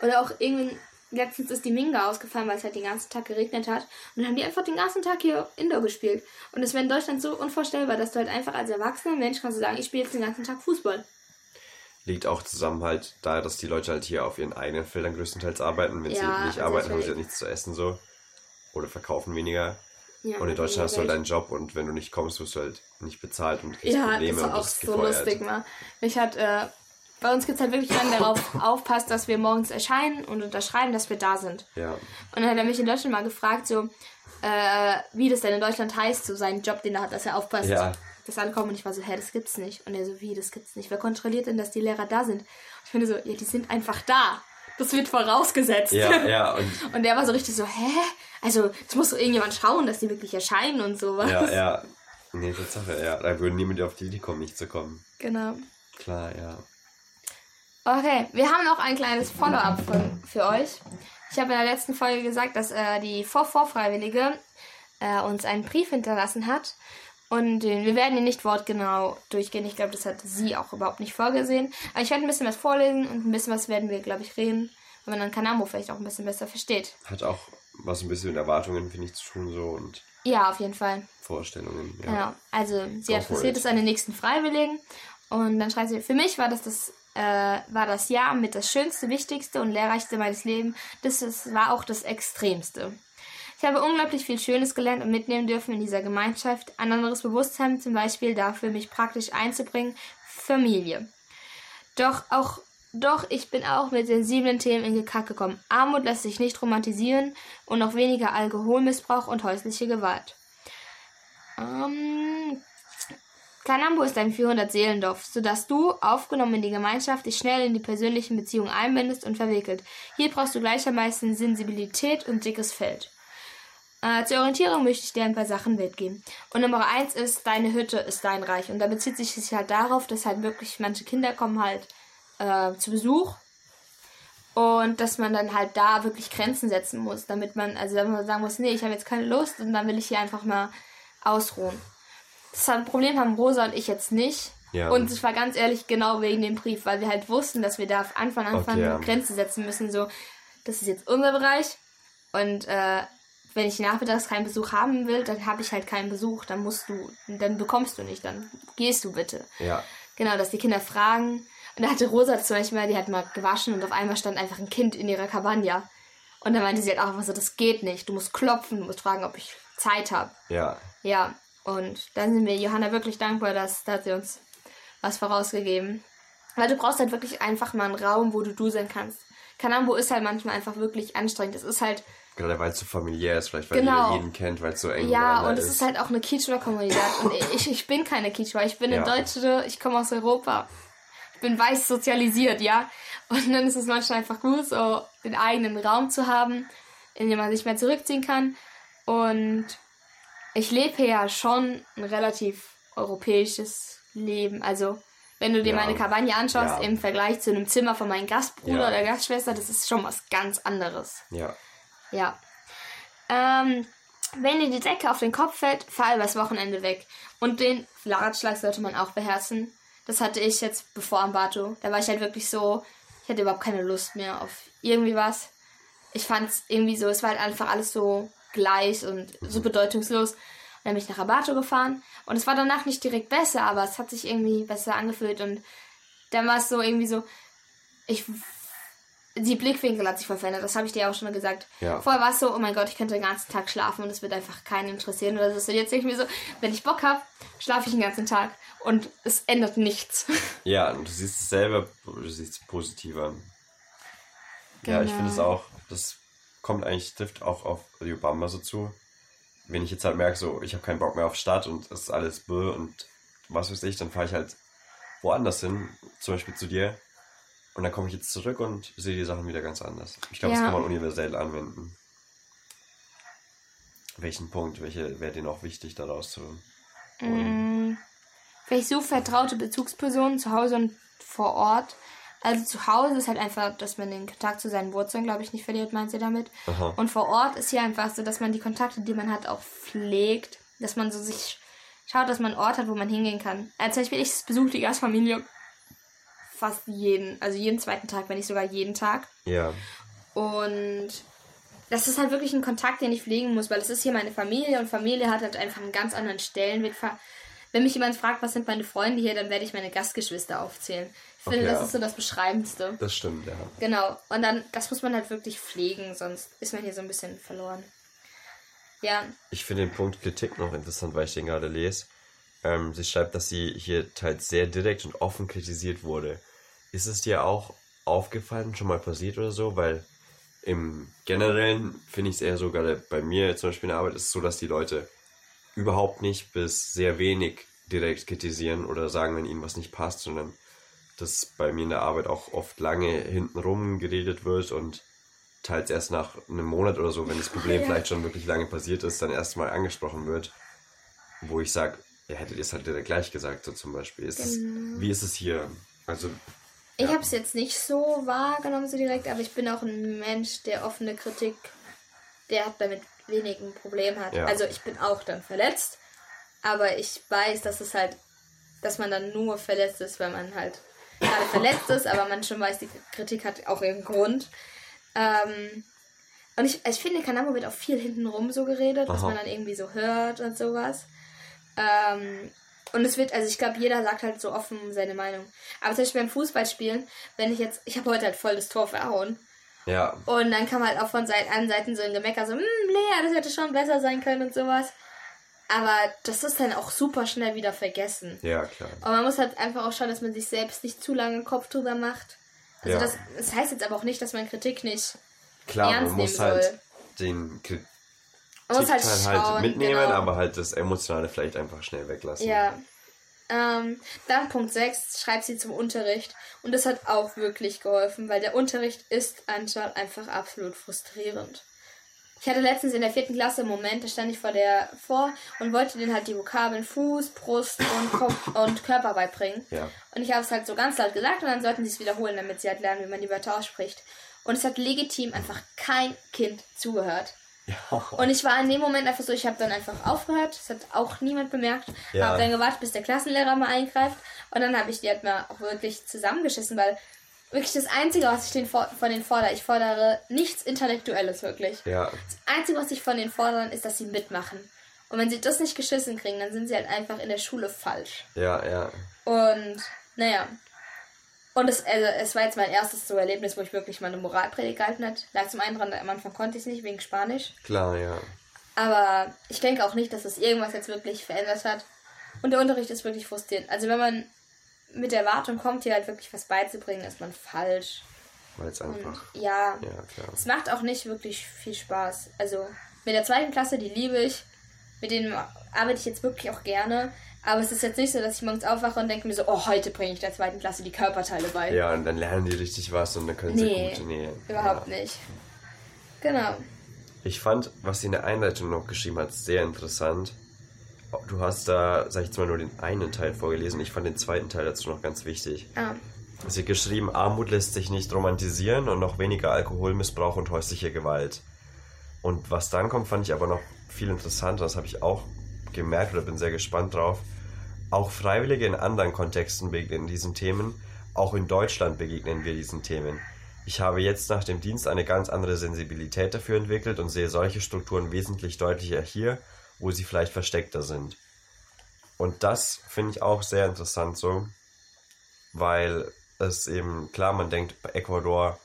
Oder auch irgendwie, letztens ist die Minga ausgefallen, weil es halt den ganzen Tag geregnet hat. Und dann haben die einfach den ganzen Tag hier Indoor gespielt. Und es wäre in Deutschland so unvorstellbar, dass du halt einfach als erwachsener Mensch kannst du sagen, ich spiele jetzt den ganzen Tag Fußball. Liegt auch zusammen halt da, dass die Leute halt hier auf ihren eigenen Feldern größtenteils arbeiten. Wenn Ja, sie nicht sehr arbeiten, haben sie halt nichts zu essen so. Oder verkaufen weniger. Ja, Und in Deutschland hast du halt deinen Job und wenn du nicht kommst, wirst du halt nicht bezahlt und kriegst Ja, Probleme das war und auch so gefeuert. lustig, mal. Ich hat, äh, bei uns gibt es halt wirklich jemanden, der darauf aufpasst, dass wir morgens erscheinen und unterschreiben, dass wir da sind. Ja, Und dann hat er mich in Deutschland mal gefragt, so, äh, wie das denn in Deutschland heißt, so seinen Job, den er hat, dass er aufpasst. Ja. Das ankommen und ich war so, hä, das gibt's nicht. Und er so, wie, das gibt's nicht. Wer kontrolliert denn, dass die Lehrer da sind? Und ich finde so, ja, die sind einfach da. Das wird vorausgesetzt. ja, ja. Und Und der war so richtig so, hä? Also, das muss doch irgendjemand schauen, dass die wirklich erscheinen und sowas. ja, ja. Nee, Tatsache, ja. Da würde niemand auf die Idee kommen, nicht zu kommen. Genau. Klar, ja. Okay, wir haben noch ein kleines Follow-up von- für euch. Ich habe in der letzten Folge gesagt, dass äh, die Vor-Vorfreiwillige äh, uns einen Brief hinterlassen hat. Und äh, wir werden ihn nicht wortgenau durchgehen. Ich glaube, das hat sie auch überhaupt nicht vorgesehen. Aber ich werde ein bisschen was vorlesen und ein bisschen was werden wir, glaube ich, reden. Wenn man dann Kanamo vielleicht auch ein bisschen besser versteht. Hat auch was ein bisschen mit Erwartungen, finde ich, zu tun, so und Ja, auf jeden Fall. Vorstellungen. Ja. Genau. Also sie it. es an den nächsten Freiwilligen. Und dann schreibt sie, für mich war das das, äh, war das Jahr mit das schönste, wichtigste und lehrreichste meines Lebens. Das ist, war auch das Extremste. Ich habe unglaublich viel Schönes gelernt und mitnehmen dürfen in dieser Gemeinschaft. Ein anderes Bewusstsein zum Beispiel dafür, mich praktisch einzubringen. Familie. Doch auch, doch ich bin auch mit sensiblen Themen in Gekack gekommen. Armut lässt sich nicht romantisieren und noch weniger Alkoholmissbrauch und häusliche Gewalt. Ähm, Kanambo ist ein 400-Seelendorf, sodass du, aufgenommen in die Gemeinschaft, dich schnell in die persönlichen Beziehungen einbindest und verwickelt. Hier brauchst du gleichermaßen Sensibilität und dickes Feld. Äh, zur Orientierung möchte ich dir ein paar Sachen mitgeben. Und Nummer eins ist, deine Hütte ist dein Reich. Und da bezieht sich es halt darauf, dass halt wirklich manche Kinder kommen halt äh, zu Besuch. Und dass man dann halt da wirklich Grenzen setzen muss, damit man, also wenn man sagen muss, nee, ich habe jetzt keine Lust und dann will ich hier einfach mal ausruhen. Das Problem haben Rosa und ich jetzt nicht. Ja. Und es war ganz ehrlich genau wegen dem Brief, weil wir halt wussten, dass wir da auf Anfang an Okay, ja. Grenzen setzen müssen. So, das ist jetzt unser Bereich. Und äh, wenn ich nachmittags keinen Besuch haben will, dann habe ich halt keinen Besuch. Dann musst du, dann bekommst du nicht, dann gehst du bitte. Ja. Genau, dass die Kinder fragen. Und da hatte Rosa zum Beispiel, mal, die hat mal gewaschen und auf einmal stand einfach ein Kind in ihrer Cabana. Und dann meinte sie halt auch einfach so, das geht nicht. Du musst klopfen, du musst fragen, ob ich Zeit habe. Ja. Ja, und dann sind wir Johanna wirklich dankbar, dass da hat sie uns was vorausgegeben. Weil du brauchst halt wirklich einfach mal einen Raum, wo du du sein kannst. Kanambo ist halt manchmal einfach wirklich anstrengend. Es ist halt, Gerade weil es so familiär ist, vielleicht weil Genau. jeder jeden kennt, weil es so eng ja, miteinander und es ist halt auch eine Kichwa-Kommunität. Und ich, ich bin keine Kichwa, ich bin eine Ja. Deutsche, ich komme aus Europa. Ich bin weiß sozialisiert, ja. Und dann ist es manchmal einfach gut, so den eigenen Raum zu haben, in dem man sich mehr zurückziehen kann. Und ich lebe ja schon ein relativ europäisches Leben. Also, wenn du dir Ja. meine Kampagne anschaust, Ja. im Vergleich zu einem Zimmer von meinem Gastbruder Ja. oder Gastschwester, das ist schon was ganz anderes. Ja. Ja. Ähm, wenn dir die Decke auf den Kopf fällt, fahr übers Wochenende weg. Und den Ratschlag sollte man auch beherzen. Das hatte ich jetzt bevor am Bato. Da war ich halt wirklich so, ich hatte überhaupt keine Lust mehr auf irgendwie was. Ich fand es irgendwie so, es war halt einfach alles so gleich und so bedeutungslos. Und dann bin ich nach Abato gefahren. Und es war danach nicht direkt besser, aber es hat sich irgendwie besser angefühlt. Und dann war es so irgendwie so, ich die Blickwinkel hat sich voll verändert, das habe ich dir auch schon mal gesagt. Ja. Vorher war es so, oh mein Gott, ich könnte den ganzen Tag schlafen und es wird einfach keinen interessieren oder so. Und jetzt mir so, wenn ich Bock habe, schlafe ich den ganzen Tag und es ändert nichts. Ja, und du siehst es selber, du siehst es positiver. Ja, ich Genau. finde es auch, das kommt eigentlich, trifft auch auf die Obama so zu. Wenn ich jetzt halt merke, so, ich habe keinen Bock mehr auf Stadt und es ist alles bö und was weiß ich, dann fahre ich halt woanders hin, zum Beispiel zu dir. Und dann komme ich jetzt zurück und sehe die Sachen wieder ganz anders. Ich glaube, das Ja. kann man universell anwenden. Welchen Punkt, welche wäre dir noch wichtig daraus zu holen? Mm, Vielleicht so vertraute Bezugspersonen zu Hause und vor Ort. Also zu Hause ist halt einfach, dass man den Kontakt zu seinen Wurzeln, glaube ich, nicht verliert, meint sie damit. Aha. Und vor Ort ist hier einfach so, dass man die Kontakte, die man hat, auch pflegt. Dass man so sich schaut, dass man einen Ort hat, wo man hingehen kann. Also zum Beispiel, ich besuche die Gastfamilie fast jeden, also jeden zweiten Tag, wenn nicht sogar jeden Tag. Ja, Und das ist halt wirklich ein Kontakt, den ich pflegen muss, weil es ist hier meine Familie und Familie hat halt einfach einen ganz anderen Stellenwert. Wenn mich jemand fragt, was sind meine Freunde hier, dann werde ich meine Gastgeschwister aufzählen. Ich finde, Okay, das ja. ist so das Beschreibendste. das stimmt, ja. Genau. Und dann, das muss man halt wirklich pflegen, sonst ist man hier so ein bisschen verloren. Ja, Ich finde den Punkt Kritik noch interessant, weil ich den gerade lese. Ähm, sie schreibt, dass sie hier teils sehr direkt und offen kritisiert wurde. Ist es dir auch aufgefallen, schon mal passiert oder so? Weil im Generellen finde ich es eher so, gerade bei mir zum Beispiel in der Arbeit ist es so, dass die Leute überhaupt nicht bis sehr wenig direkt kritisieren oder sagen, wenn ihnen was nicht passt, sondern dass bei mir in der Arbeit auch oft lange hintenrum geredet wird und teils erst nach einem Monat oder so, wenn das Problem Ja. vielleicht schon wirklich lange passiert ist, dann erst mal angesprochen wird, wo ich sage, ihr hättet es halt direkt gleich gesagt, so zum Beispiel. Ist es, wie ist es hier? Also, ich Ja. habe es jetzt nicht so wahrgenommen so direkt, aber ich bin auch ein Mensch, der offene Kritik, der hat damit wenig ein Problem hat. Ja. Also ich bin auch dann verletzt, aber ich weiß, dass es halt, dass man dann nur verletzt ist, weil man halt gerade verletzt ist, aber man schon weiß, die Kritik hat auch ihren Grund. Ähm, und ich, ich finde, in Kanamo wird auch viel hintenrum so geredet, was Aha. man dann irgendwie so hört und sowas. Ähm, und es wird, also ich glaube, jeder sagt halt so offen seine Meinung. Aber zum Beispiel beim Fußballspielen, wenn ich jetzt, ich habe heute halt voll das Tor verhauen. Ja, Und dann kann man halt auch von Seiten, an Seiten so ein Gemecker so, hm, Lea, das hätte schon besser sein können und sowas. Aber das ist dann auch super schnell wieder vergessen. ja, klar. Und man muss halt einfach auch schauen, dass man sich selbst nicht zu lange Kopf drüber macht. Also Ja. das, das heißt jetzt aber auch nicht, dass man Kritik nicht. Klar, ernst man muss nehmen halt soll. den Kritikteil Man muss halt halt, schauen. mitnehmen, genau. aber halt das Emotionale vielleicht einfach schnell weglassen. Ja. Ähm, dann Punkt 6, schreibt sie zum Unterricht. Und das hat auch wirklich geholfen, weil der Unterricht ist anscheinend einfach absolut frustrierend. Ich hatte letztens in der vierten Klasse einen Moment, da stand ich vor der vor und wollte denen halt die Vokabeln Fuß, Brust und, Kopf und Körper beibringen. Ja. Und ich habe es halt so ganz laut gesagt und dann sollten sie es wiederholen, damit sie halt lernen, wie man die Wörter ausspricht. Und es hat legitim einfach kein Kind zugehört. Ja. Und ich war in dem Moment einfach so, ich habe dann einfach aufgehört. Das hat auch niemand bemerkt. Ja. Habe dann gewartet, bis der Klassenlehrer mal eingreift. Und dann habe ich die halt mal auch wirklich zusammengeschissen, weil wirklich das Einzige, was ich den von denen fordere, ich fordere nichts Intellektuelles wirklich. Ja. Das Einzige, was ich von denen fordere, ist, dass sie mitmachen. Und wenn sie das nicht geschissen kriegen, dann sind sie halt einfach in der Schule falsch. Ja, ja. Und naja. Und es, also, es war jetzt mein erstes so Erlebnis, wo ich wirklich mal eine Moralpredigt gehalten hat. Lag zum einen dran, am Anfang konnte ich es nicht wegen Spanisch. Klar, ja. Aber ich denke auch nicht, dass das irgendwas jetzt wirklich verändert hat. Und der Unterricht ist wirklich frustrierend. Also wenn man mit der Erwartung kommt, hier halt wirklich was beizubringen, ist man falsch. Weil es Und einfach. ja, Ja, klar. es macht auch nicht wirklich viel Spaß. Also mit der zweiten Klasse, die liebe ich. Mit denen arbeite ich jetzt wirklich auch gerne. Aber es ist jetzt nicht so, dass ich morgens aufwache und denke mir so, oh, heute bringe ich der zweiten Klasse die Körperteile bei. Ja, und dann lernen die richtig was und dann können Nee, sie gut. Nee, Überhaupt ja. nicht. Genau. Ich fand, was sie in der Einleitung noch geschrieben hat, sehr interessant. Du hast da, sag ich jetzt mal, nur den einen Teil vorgelesen. Ich fand den zweiten Teil dazu noch ganz wichtig. Ah, Sie hat geschrieben, Armut lässt sich nicht romantisieren und noch weniger Alkoholmissbrauch und häusliche Gewalt. Und was dann kommt, fand ich aber noch viel interessanter. Das habe ich auch gemerkt oder bin sehr gespannt drauf. Auch Freiwillige in anderen Kontexten begegnen diesen Themen. Auch in Deutschland begegnen wir diesen Themen. Ich habe jetzt nach dem Dienst eine ganz andere Sensibilität dafür entwickelt und sehe solche Strukturen wesentlich deutlicher hier, wo sie vielleicht versteckter sind. Und das finde ich auch sehr interessant so, weil es eben, klar, man denkt, Ecuador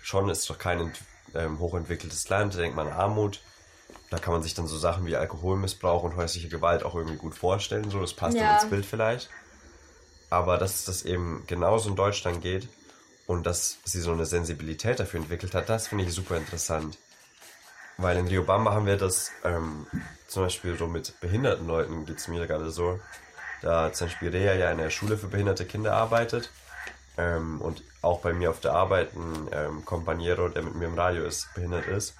schon ist doch kein ähm, hochentwickeltes Land, da denkt man Armut. Da kann man sich dann so Sachen wie Alkoholmissbrauch und häusliche Gewalt auch irgendwie gut vorstellen, so, das passt Ja. dann ins Bild vielleicht. Aber dass das eben genauso in Deutschland geht und dass sie so eine Sensibilität dafür entwickelt hat, das finde ich super interessant. Weil in Riobamba haben wir das ähm, zum Beispiel so mit behinderten Leuten, geht es mir gerade so. Da zum Beispiel Rea ja in der Schule für behinderte Kinder arbeitet. Ähm, und auch bei mir auf der Arbeit ein ähm, Companiero, der mit mir im Radio ist, behindert ist,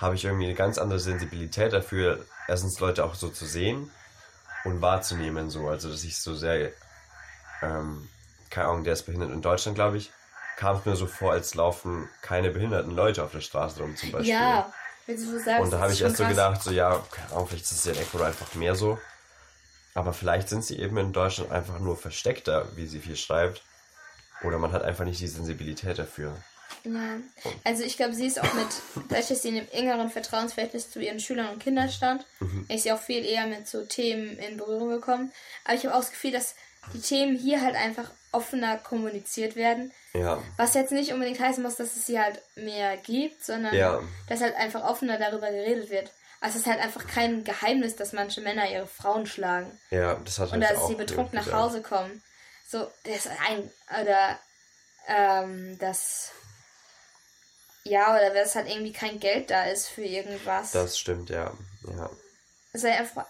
habe ich irgendwie eine ganz andere Sensibilität dafür, erstens Leute auch so zu sehen und wahrzunehmen so. Also dass ich so sehr, ähm, keine Ahnung, der ist behindert in Deutschland, glaube ich, kam es mir so vor, als laufen keine behinderten Leute auf der Straße rum zum Beispiel. ja, wenn du so sagst. Und da habe ich erst so gedacht, so ja, keine Ahnung, vielleicht ist es ja in Ecuador einfach mehr so. Aber vielleicht sind sie eben in Deutschland einfach nur versteckter, wie sie viel schreibt. Oder man hat einfach nicht die Sensibilität dafür. Ja, also ich glaube, sie ist auch mit, dadurch, dass sie in einem engeren Vertrauensverhältnis zu ihren Schülern und Kindern stand, ist sie auch viel eher mit so Themen in Berührung gekommen. Aber ich habe auch das Gefühl, dass die Themen hier halt einfach offener kommuniziert werden. Ja, Was jetzt nicht unbedingt heißen muss, dass es sie halt mehr gibt, sondern Ja. dass halt einfach offener darüber geredet wird. Also es ist halt einfach kein Geheimnis, dass manche Männer ihre Frauen schlagen. ja, das hat Und mich dass sie betrunken nach. Hause kommen. So, das ist ein. Oder. Ähm, das. Ja, oder dass halt irgendwie kein Geld da ist für irgendwas. Das stimmt, ja. ja.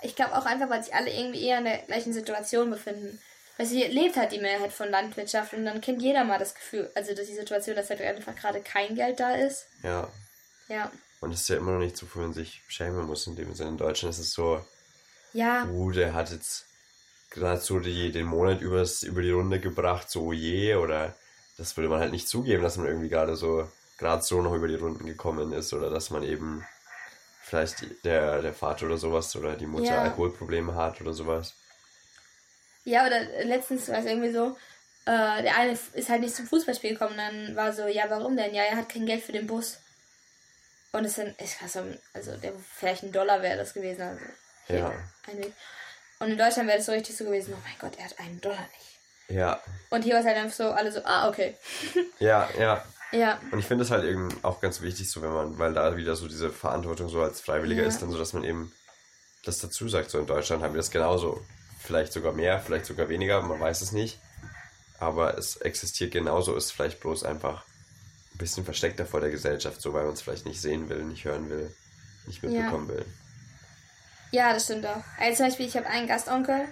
Ich glaube auch einfach, weil sich alle irgendwie eher in der gleichen Situation befinden. Weil sie lebt halt die Mehrheit von Landwirtschaft und dann kennt jeder mal das Gefühl, also dass die Situation, dass halt einfach gerade kein Geld da ist. Ja. Ja. Und es ist ja immer noch nicht so, wofür man sich schämen muss in dem Sinne. In Deutschland ist es so, Ja, uh, der hat jetzt gerade so die, den Monat übers, über die Runde gebracht, so oh je, oder das würde man halt nicht zugeben, dass man irgendwie gerade so, gerade so noch über die Runden gekommen ist, oder dass man eben vielleicht der, der Vater oder sowas oder die Mutter Ja. Alkoholprobleme hat oder sowas. Ja, oder letztens war es irgendwie so, äh, der eine ist halt nicht zum Fußballspiel gekommen. Dann war so, ja, warum denn? Ja, er hat kein Geld für den Bus. Und es sind, ich weiß nicht, also der, vielleicht ein Dollar wäre das gewesen. Also Ja. Und in Deutschland wäre das so richtig so gewesen, oh mein Gott, er hat einen Dollar nicht. Ja, Und hier war es halt einfach so, alle so, ah, okay. ja, ja. Ja, Und ich finde es halt eben auch ganz wichtig, so wenn man, weil da wieder so diese Verantwortung so als Freiwilliger Ja. ist, dann so, dass man eben das dazu sagt. So in Deutschland haben wir das genauso. Vielleicht sogar mehr, vielleicht sogar weniger, man weiß es nicht. Aber es existiert genauso, ist vielleicht bloß einfach ein bisschen versteckter vor der Gesellschaft, so weil man es vielleicht nicht sehen will, nicht hören will, nicht mitbekommen will. ja, das stimmt auch. Also zum Beispiel, ich habe einen Gastonkel,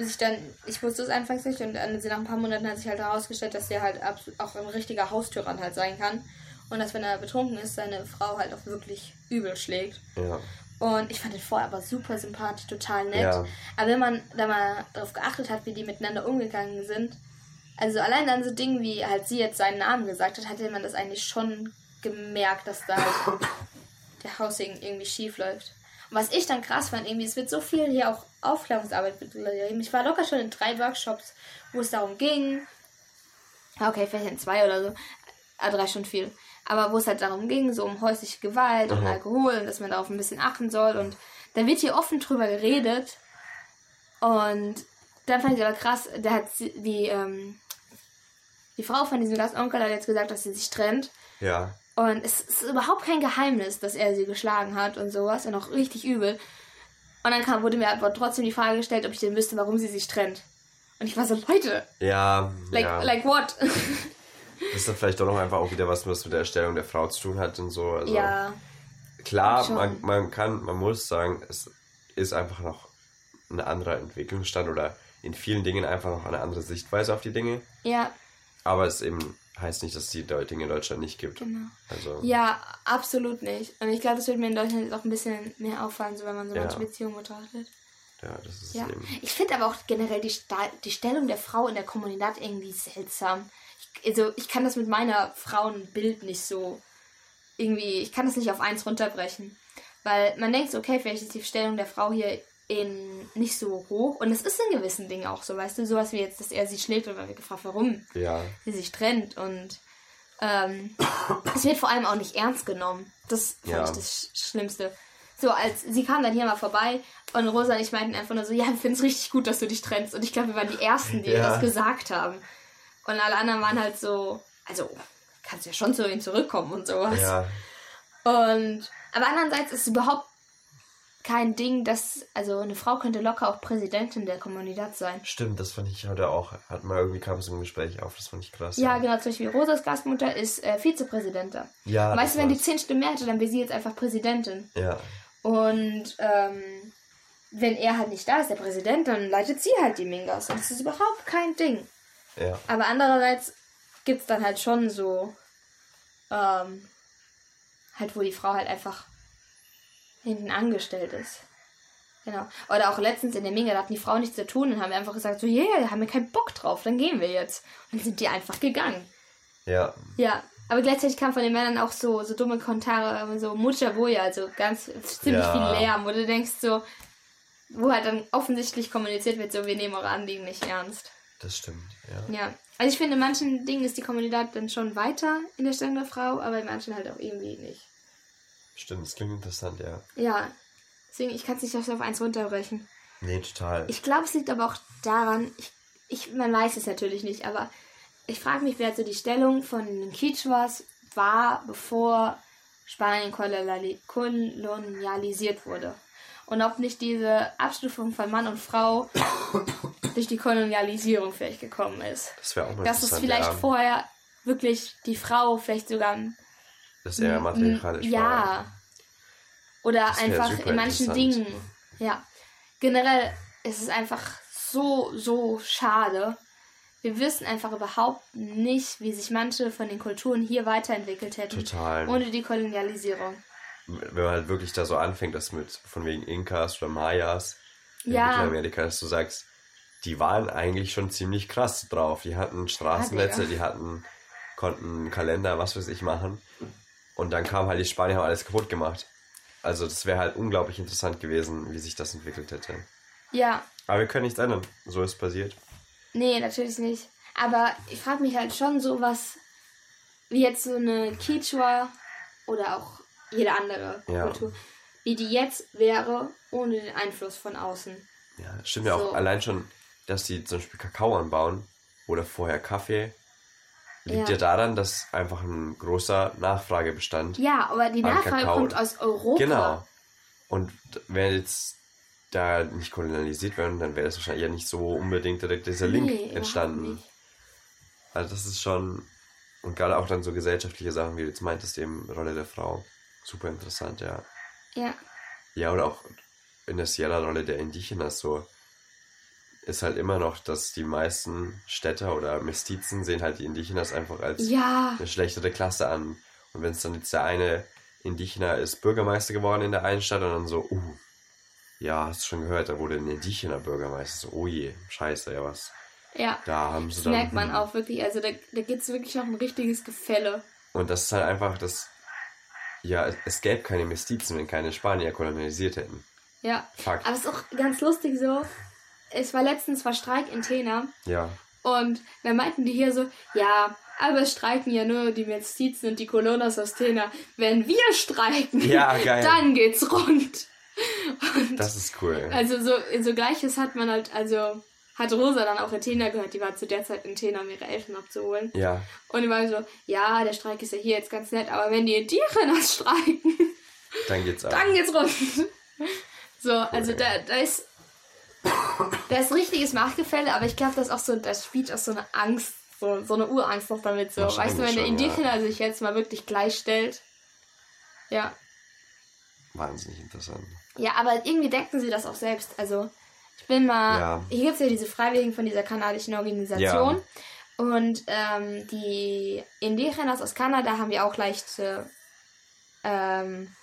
bis ich dann, ich wusste es anfangs nicht und dann nach ein paar Monaten hat sich halt herausgestellt, dass der halt auch ein richtiger Haustyrant halt sein kann. und dass, wenn er betrunken ist, seine Frau halt auch wirklich übel schlägt. Ja. Und ich fand den vorher aber super sympathisch, total nett. Ja. Aber wenn man da mal darauf geachtet hat, wie die miteinander umgegangen sind, also allein an so Dingen wie halt sie jetzt seinen Namen gesagt hat, hatte man das eigentlich schon gemerkt, dass da halt der Haussegen irgendwie schief läuft. Was ich dann krass fand, irgendwie, es wird so viel hier auch Aufklärungsarbeit betrieben. Ich war locker schon in drei Workshops, wo es darum ging. Ah, Okay, vielleicht in zwei oder so. Ah, drei schon viel. Aber wo es halt darum ging, so um häusliche Gewalt und. Alkohol und dass man darauf ein bisschen achten soll. Und da wird hier offen drüber geredet. Und dann fand ich aber krass, da hat die, ähm, die Frau von diesem Gastonkel hat jetzt gesagt, dass sie sich trennt. Ja. Und es ist überhaupt kein Geheimnis, dass er sie geschlagen hat und sowas. Und auch richtig übel. Und dann kam, wurde mir aber trotzdem die Frage gestellt, ob ich denn wüsste, warum sie sich trennt. Und ich war so, Leute, Ja. like, ja. like what? Das ist dann vielleicht doch noch einfach auch wieder was, was mit der Erstellung der Frau zu tun hat und so. Also, ja, Klar, man, man kann, man muss sagen, es ist einfach noch ein anderer Entwicklungsstand oder in vielen Dingen einfach noch eine andere Sichtweise auf die Dinge. ja, Aber es eben heißt nicht, dass es die Dinge in Deutschland nicht gibt. genau. Also, Ja, absolut nicht. Und ich glaube, das wird mir in Deutschland jetzt auch ein bisschen mehr auffallen, so wenn man so Ja. manche Beziehungen betrachtet. ja, das ist Ja. eben. Ich finde aber auch generell die, Sta die Stellung der Frau in der Kommunität irgendwie seltsam. Ich, also ich kann das mit meiner Frauenbild nicht so irgendwie, ich kann das nicht auf eins runterbrechen. Weil man denkt okay, vielleicht ist die Stellung der Frau hier in nicht so hoch. Und es ist in gewissen Dingen auch so, weißt du, sowas wie jetzt, dass er sie schlägt und wird gefragt, warum Ja, sie sich trennt. Und ähm, es wird vor allem auch nicht ernst genommen. Das fand Ja. ich das Sch- Schlimmste. So, als sie kam dann hier mal vorbei und Rosa und ich meinten einfach nur so, ja, wir finden es richtig gut, dass du dich trennst. Und ich glaube, wir waren die Ersten, die Ja. das gesagt haben. Und alle anderen waren halt so, also, kannst ja schon zu ihm zurückkommen und sowas. ja, Und, aber andererseits ist es überhaupt kein Ding, dass, also eine Frau könnte locker auch Präsidentin der Kommunität sein. stimmt, das fand ich heute auch. Hat mal irgendwie kam es im Gespräch auf, das fand ich krass. Ja, genau, zum Beispiel Rosas Gastmutter ist äh, Vizepräsidentin. Ja, weißt du, wenn die zehn Stimmen mehr hätte, dann wäre sie jetzt einfach Präsidentin. Ja, Und ähm, wenn er halt nicht da ist, der Präsident, dann leitet sie halt die Mingas. Und das ist überhaupt kein Ding. ja. Aber andererseits gibt es dann halt schon so, ähm, halt wo die Frau halt einfach hinten angestellt ist. Genau. Oder auch letztens in der Minga, da hatten die Frauen nichts zu tun und haben einfach gesagt, so, yeah, haben wir keinen Bock drauf, dann gehen wir jetzt. Und dann sind die einfach gegangen. Ja, Ja, aber gleichzeitig kam von den Männern auch so, so dumme Kommentare, so Mucha Boya, also ganz ziemlich Ja. viel Lärm, wo du denkst so, wo halt dann offensichtlich kommuniziert wird, so wir nehmen eure Anliegen nicht ernst. das stimmt. Ja. Ja. Also ich finde, in manchen Dingen ist die Kommunität dann schon weiter in der Stellung der Frau, aber in manchen halt auch irgendwie nicht. Stimmt, das klingt interessant, ja. Ja. Deswegen, ich kann es nicht auf eins runterbrechen. Nee, total. Ich glaube, es liegt aber auch daran, ich, ich, man weiß es natürlich nicht, aber ich frage mich, wer so die Stellung von den Quichuas war, bevor Spanien koloniali- kolonialisiert wurde. Und ob nicht diese Abstufung von Mann und Frau durch die Kolonialisierung vielleicht gekommen ist. das wäre auch mal Dass es vielleicht ja, vorher wirklich die Frau vielleicht sogar dass er matriarchalisch ja. war. Oder Das einfach in manchen. Dingen. Ja. Generell ist es einfach so, so schade. Wir wissen einfach überhaupt nicht, wie sich manche von den Kulturen hier weiterentwickelt hätten. Total. Ohne die Kolonialisierung. wenn man halt wirklich da so anfängt, das mit von wegen Inkas oder Mayas in Ja. Mittelamerika, dass du sagst, die waren eigentlich schon ziemlich krass drauf. Die hatten Straßennetze, die hatten, konnten Kalender, was weiß ich machen. Und dann kamen halt die Spanier, haben alles kaputt gemacht. Also das wäre halt unglaublich interessant gewesen, wie sich das entwickelt hätte. Ja, Aber wir können nichts ändern. So ist passiert. nee, natürlich nicht. Aber ich frage mich halt schon so was, wie jetzt so eine Quichua oder auch jede andere Ja. Kultur, wie die jetzt wäre, ohne den Einfluss von außen. Ja, stimmt ja auch So. allein schon, dass die zum Beispiel Kakao anbauen oder vorher Kaffee, liegt ja, Ja. daran, dass einfach ein großer Nachfragebestand Ja, aber die Nachfrage Kakao. kommt aus Europa. Genau. Und wenn jetzt da nicht kolonialisiert werden, dann wäre das wahrscheinlich ja nicht so unbedingt direkt dieser Link Nee, entstanden. nicht. Also das ist schon, und gerade auch dann so gesellschaftliche Sachen, wie du jetzt meintest, eben Rolle der Frau. Super interessant, ja. Ja, Ja, oder auch in der Sierra-Rolle der Indigenas so. Ist halt immer noch, dass die meisten Städter oder Mestizen sehen halt die Indigenas einfach als ja, eine schlechtere Klasse an. Und wenn es dann jetzt der eine Indigener ist Bürgermeister geworden in der einen Stadt und dann so, uh, ja, hast du schon gehört, da wurde ein Indigener Bürgermeister. So, oh je, scheiße, ja was. Ja. Da haben sie Das dann. merkt man hm. auch wirklich. Also da, da gibt es wirklich noch ein richtiges Gefälle. Und das ist halt einfach das. Ja, es, es gäbe keine Mestizen, wenn keine Spanier kolonialisiert hätten. Ja. Fakt. Aber es ist auch ganz lustig so. Es war letztens war Streik in Tena Ja. und dann meinten die hier so, ja, aber es streiken ja nur die Mestizen und die Colonas aus Tena. Wenn wir streiken, Ja, dann geht's rund. Das ist cool. Also so, so gleiches hat man halt, also hat Rosa dann auch in Tena gehört, die war zu der Zeit in Tena, um ihre Eltern abzuholen. Ja. Und die war so, ja, der Streik ist ja hier jetzt ganz nett, aber wenn die Indigenas streiken, Dann geht's ab. dann geht's rund. So, also da, da ist da ist richtiges Machtgefälle, aber ich glaube, das ist auch so, das spielt auch so eine Angst, so, so eine Urangst noch damit. So, weißt du, wenn der Wahrscheinlich schon, Indigener sich jetzt mal wirklich gleichstellt. Ja. Wahnsinnig interessant. Ja, aber irgendwie denken sie das auch selbst. Also, ich bin mal. Ja. Hier gibt es ja diese Freiwilligen von dieser kanadischen Organisation. Und ähm, die Indigenas aus Kanada haben ja auch leichte ähm,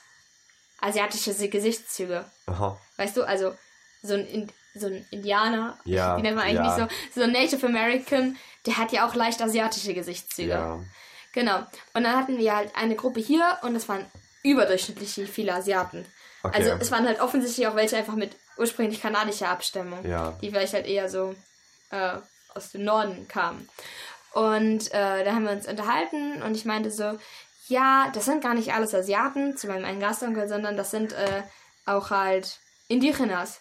asiatische Gesichtszüge. Aha. Weißt du, also so ein, In so ein Indianer, Ja, wie nennt man eigentlich ja. nicht so, so ein Native American, der hat ja auch leicht asiatische Gesichtszüge. Ja. Genau. Und dann hatten wir halt eine Gruppe hier und es waren überdurchschnittlich viele Asiaten. Okay. Also es waren halt offensichtlich auch welche einfach mit ursprünglich kanadischer Abstammung, Ja. die vielleicht halt eher so äh, aus dem Norden kamen. Und äh, da haben wir uns unterhalten und ich meinte so, ja, das sind gar nicht alles Asiaten, zu meinem einen Gastonkel, sondern das sind äh, auch halt Indigenas.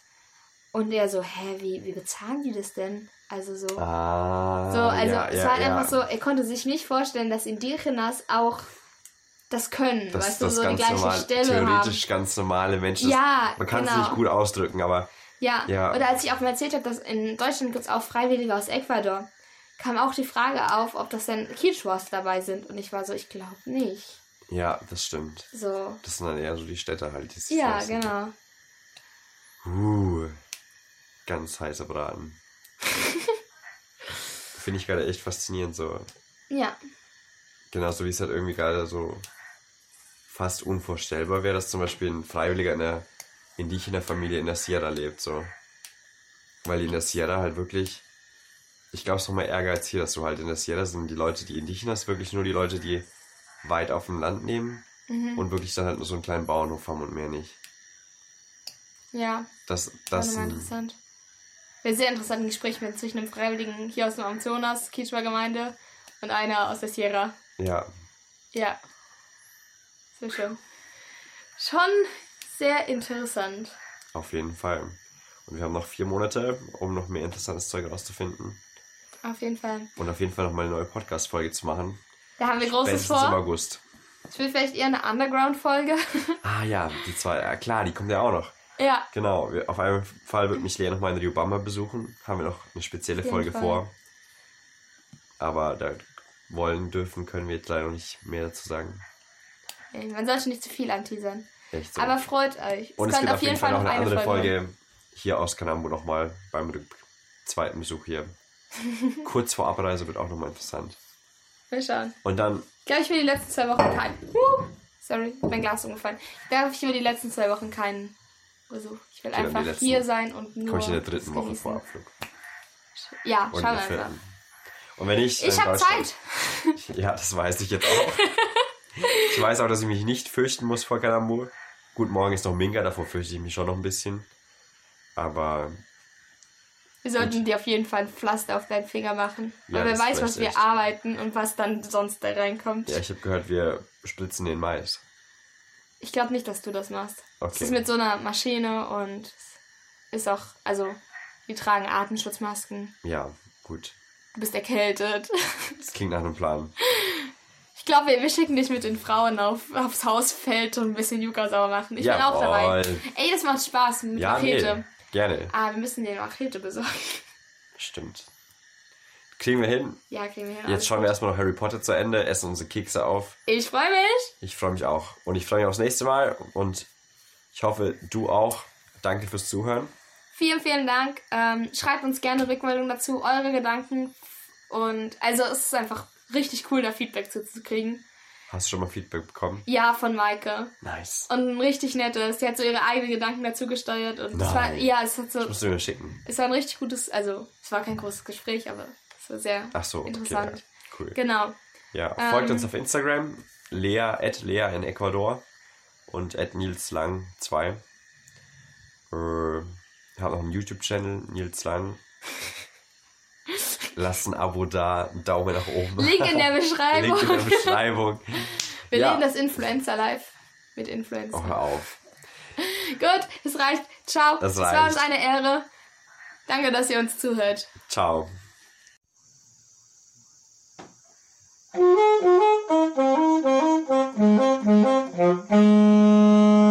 Und er so, hä, wie, wie bezahlen die das denn? Also so. Ah. So, also ja, es war ja. einfach so, er konnte sich nicht vorstellen, dass Indigenas auch das können, Das, weißt du, das so die ganz gleiche normal, Stelle theoretisch haben. ganz normale Menschen. Ja, man kann es genau. nicht gut ausdrücken, aber Ja. Ja. oder als ich auch mal erzählt habe, dass in Deutschland gibt es auch Freiwillige aus Ecuador, kam auch die Frage auf, ob das denn Quichuas dabei sind. Und ich war so, ich glaube nicht. ja, das stimmt. So. Das sind dann eher so die Städte halt. Die Ja, genau. Uh, ganz heißer Braten. Finde ich gerade echt faszinierend so. Ja. Genauso wie es halt irgendwie gerade so fast unvorstellbar wäre, dass zum Beispiel ein Freiwilliger in einer indigener Familie in der Sierra lebt, so. Weil in der Sierra halt wirklich, ich glaube, es ist nochmal ärger als hier, dass du halt in der Sierra sind die Leute, die Indigenas wirklich nur die Leute, die weit auf dem Land leben Mhm. und wirklich dann halt nur so einen kleinen Bauernhof haben und mehr nicht. Ja. Das, Das das sind, interessant. Sehr interessant ein Gespräch mit zwischen einem Freiwilligen hier aus dem Amazonas, Quichua Gemeinde, und einer aus der Sierra. ja, Ja. Sehr schön. Schon sehr interessant. auf jeden Fall. Und wir haben noch vier Monate, um noch mehr interessantes Zeug rauszufinden. Auf jeden Fall. Und auf jeden Fall nochmal eine neue Podcast-Folge zu machen. Da haben wir Großes Spätestens im vor. August. Ich will vielleicht eher eine Underground-Folge. Ah ja, die zwei, ja klar, die kommt ja auch noch. Ja. Genau, wir, auf jeden Fall wird mich Lea nochmal in Rio Bamba besuchen. Haben wir noch eine spezielle Auf Folge Fall. vor. Aber da wollen, dürfen, können wir jetzt leider noch nicht mehr dazu sagen. Ey, Man sollte nicht zu viel anteasern. Echt so. Aber freut euch. Und es gibt auf jeden Fall noch eine andere Folge. Folge hier aus Kanambo nochmal beim zweiten Besuch hier. Kurz vor Abreise wird auch nochmal interessant. Mal schauen. Und dann, Ich glaube, ich will die letzten zwei Wochen keinen. Uh, sorry, mein Glas ist umgefallen. Ich glaube, ich will die letzten zwei Wochen keinen Besuch. Ich will einfach letzten- hier sein und nur. komme ich in der dritten Woche genießen. vor Abflug. Ja, Und schauen wir einfach. Und wenn ich. Ich in habe Zeit. Ja, das weiß ich jetzt auch. ich weiß auch, dass ich mich nicht fürchten muss vor Kanambo. Gut, morgen ist noch Minga, davor fürchte ich mich schon noch ein bisschen. Aber Wir sollten dir auf jeden Fall ein Pflaster auf deinen Finger machen. Ja, Weil wer weiß, was wir echt. arbeiten und was dann sonst da reinkommt. ja, ich habe gehört, wir spritzen den Mais. Ich glaube nicht, dass du das machst. Es Okay. ist mit so einer Maschine und es ist auch, also, die tragen Atemschutzmasken. Ja, gut. Du bist erkältet. Das klingt nach einem Plan. Ich glaube, wir, wir schicken dich mit den Frauen auf, aufs Hausfeld und ein bisschen Yucca sauber machen. Ich bin auch dabei. Jawohl. Ey, das macht Spaß mit Ja, Machete. nee, gerne. Ah, wir müssen dir eine Machete besorgen. Stimmt. Kriegen wir hin. Ja, kriegen wir hin. Jetzt schauen wir erstmal noch Harry Potter zu Ende, essen unsere Kekse auf. Ich freue mich. Ich freue mich auch. Und ich freue mich aufs nächste Mal. Und ich hoffe, du auch. Danke fürs Zuhören. Vielen, vielen Dank. Ähm, schreibt uns gerne Rückmeldungen dazu, eure Gedanken. Und also es ist einfach richtig cool, da Feedback zu, zu kriegen. Hast du schon mal Feedback bekommen? Ja, von Maike. Nice. Und ein richtig nettes. Sie hat so ihre eigenen Gedanken dazu gesteuert. Und es war, Nein. ja, es hat so, Das musst du mir schicken. es war ein richtig gutes, also es war kein großes Gespräch, aber es war sehr Ach so, okay. interessant. Ja, cool. Genau. Ja, folgt Ähm, uns auf Instagram. Lea, at Lea in Ecuador. Und at Nils Lang 2. Äh, hab noch einen YouTube-Channel, Nils Lang. Lasst ein Abo da, einen Daumen nach oben. Link in der Beschreibung. Link in der Beschreibung. Wir Ja. leben das Influencer live mit Influencer. Oh, hör auf. Gut, das reicht. Ciao. Das es war uns eine Ehre. Danke, dass ihr uns zuhört. Ciao. Thank you.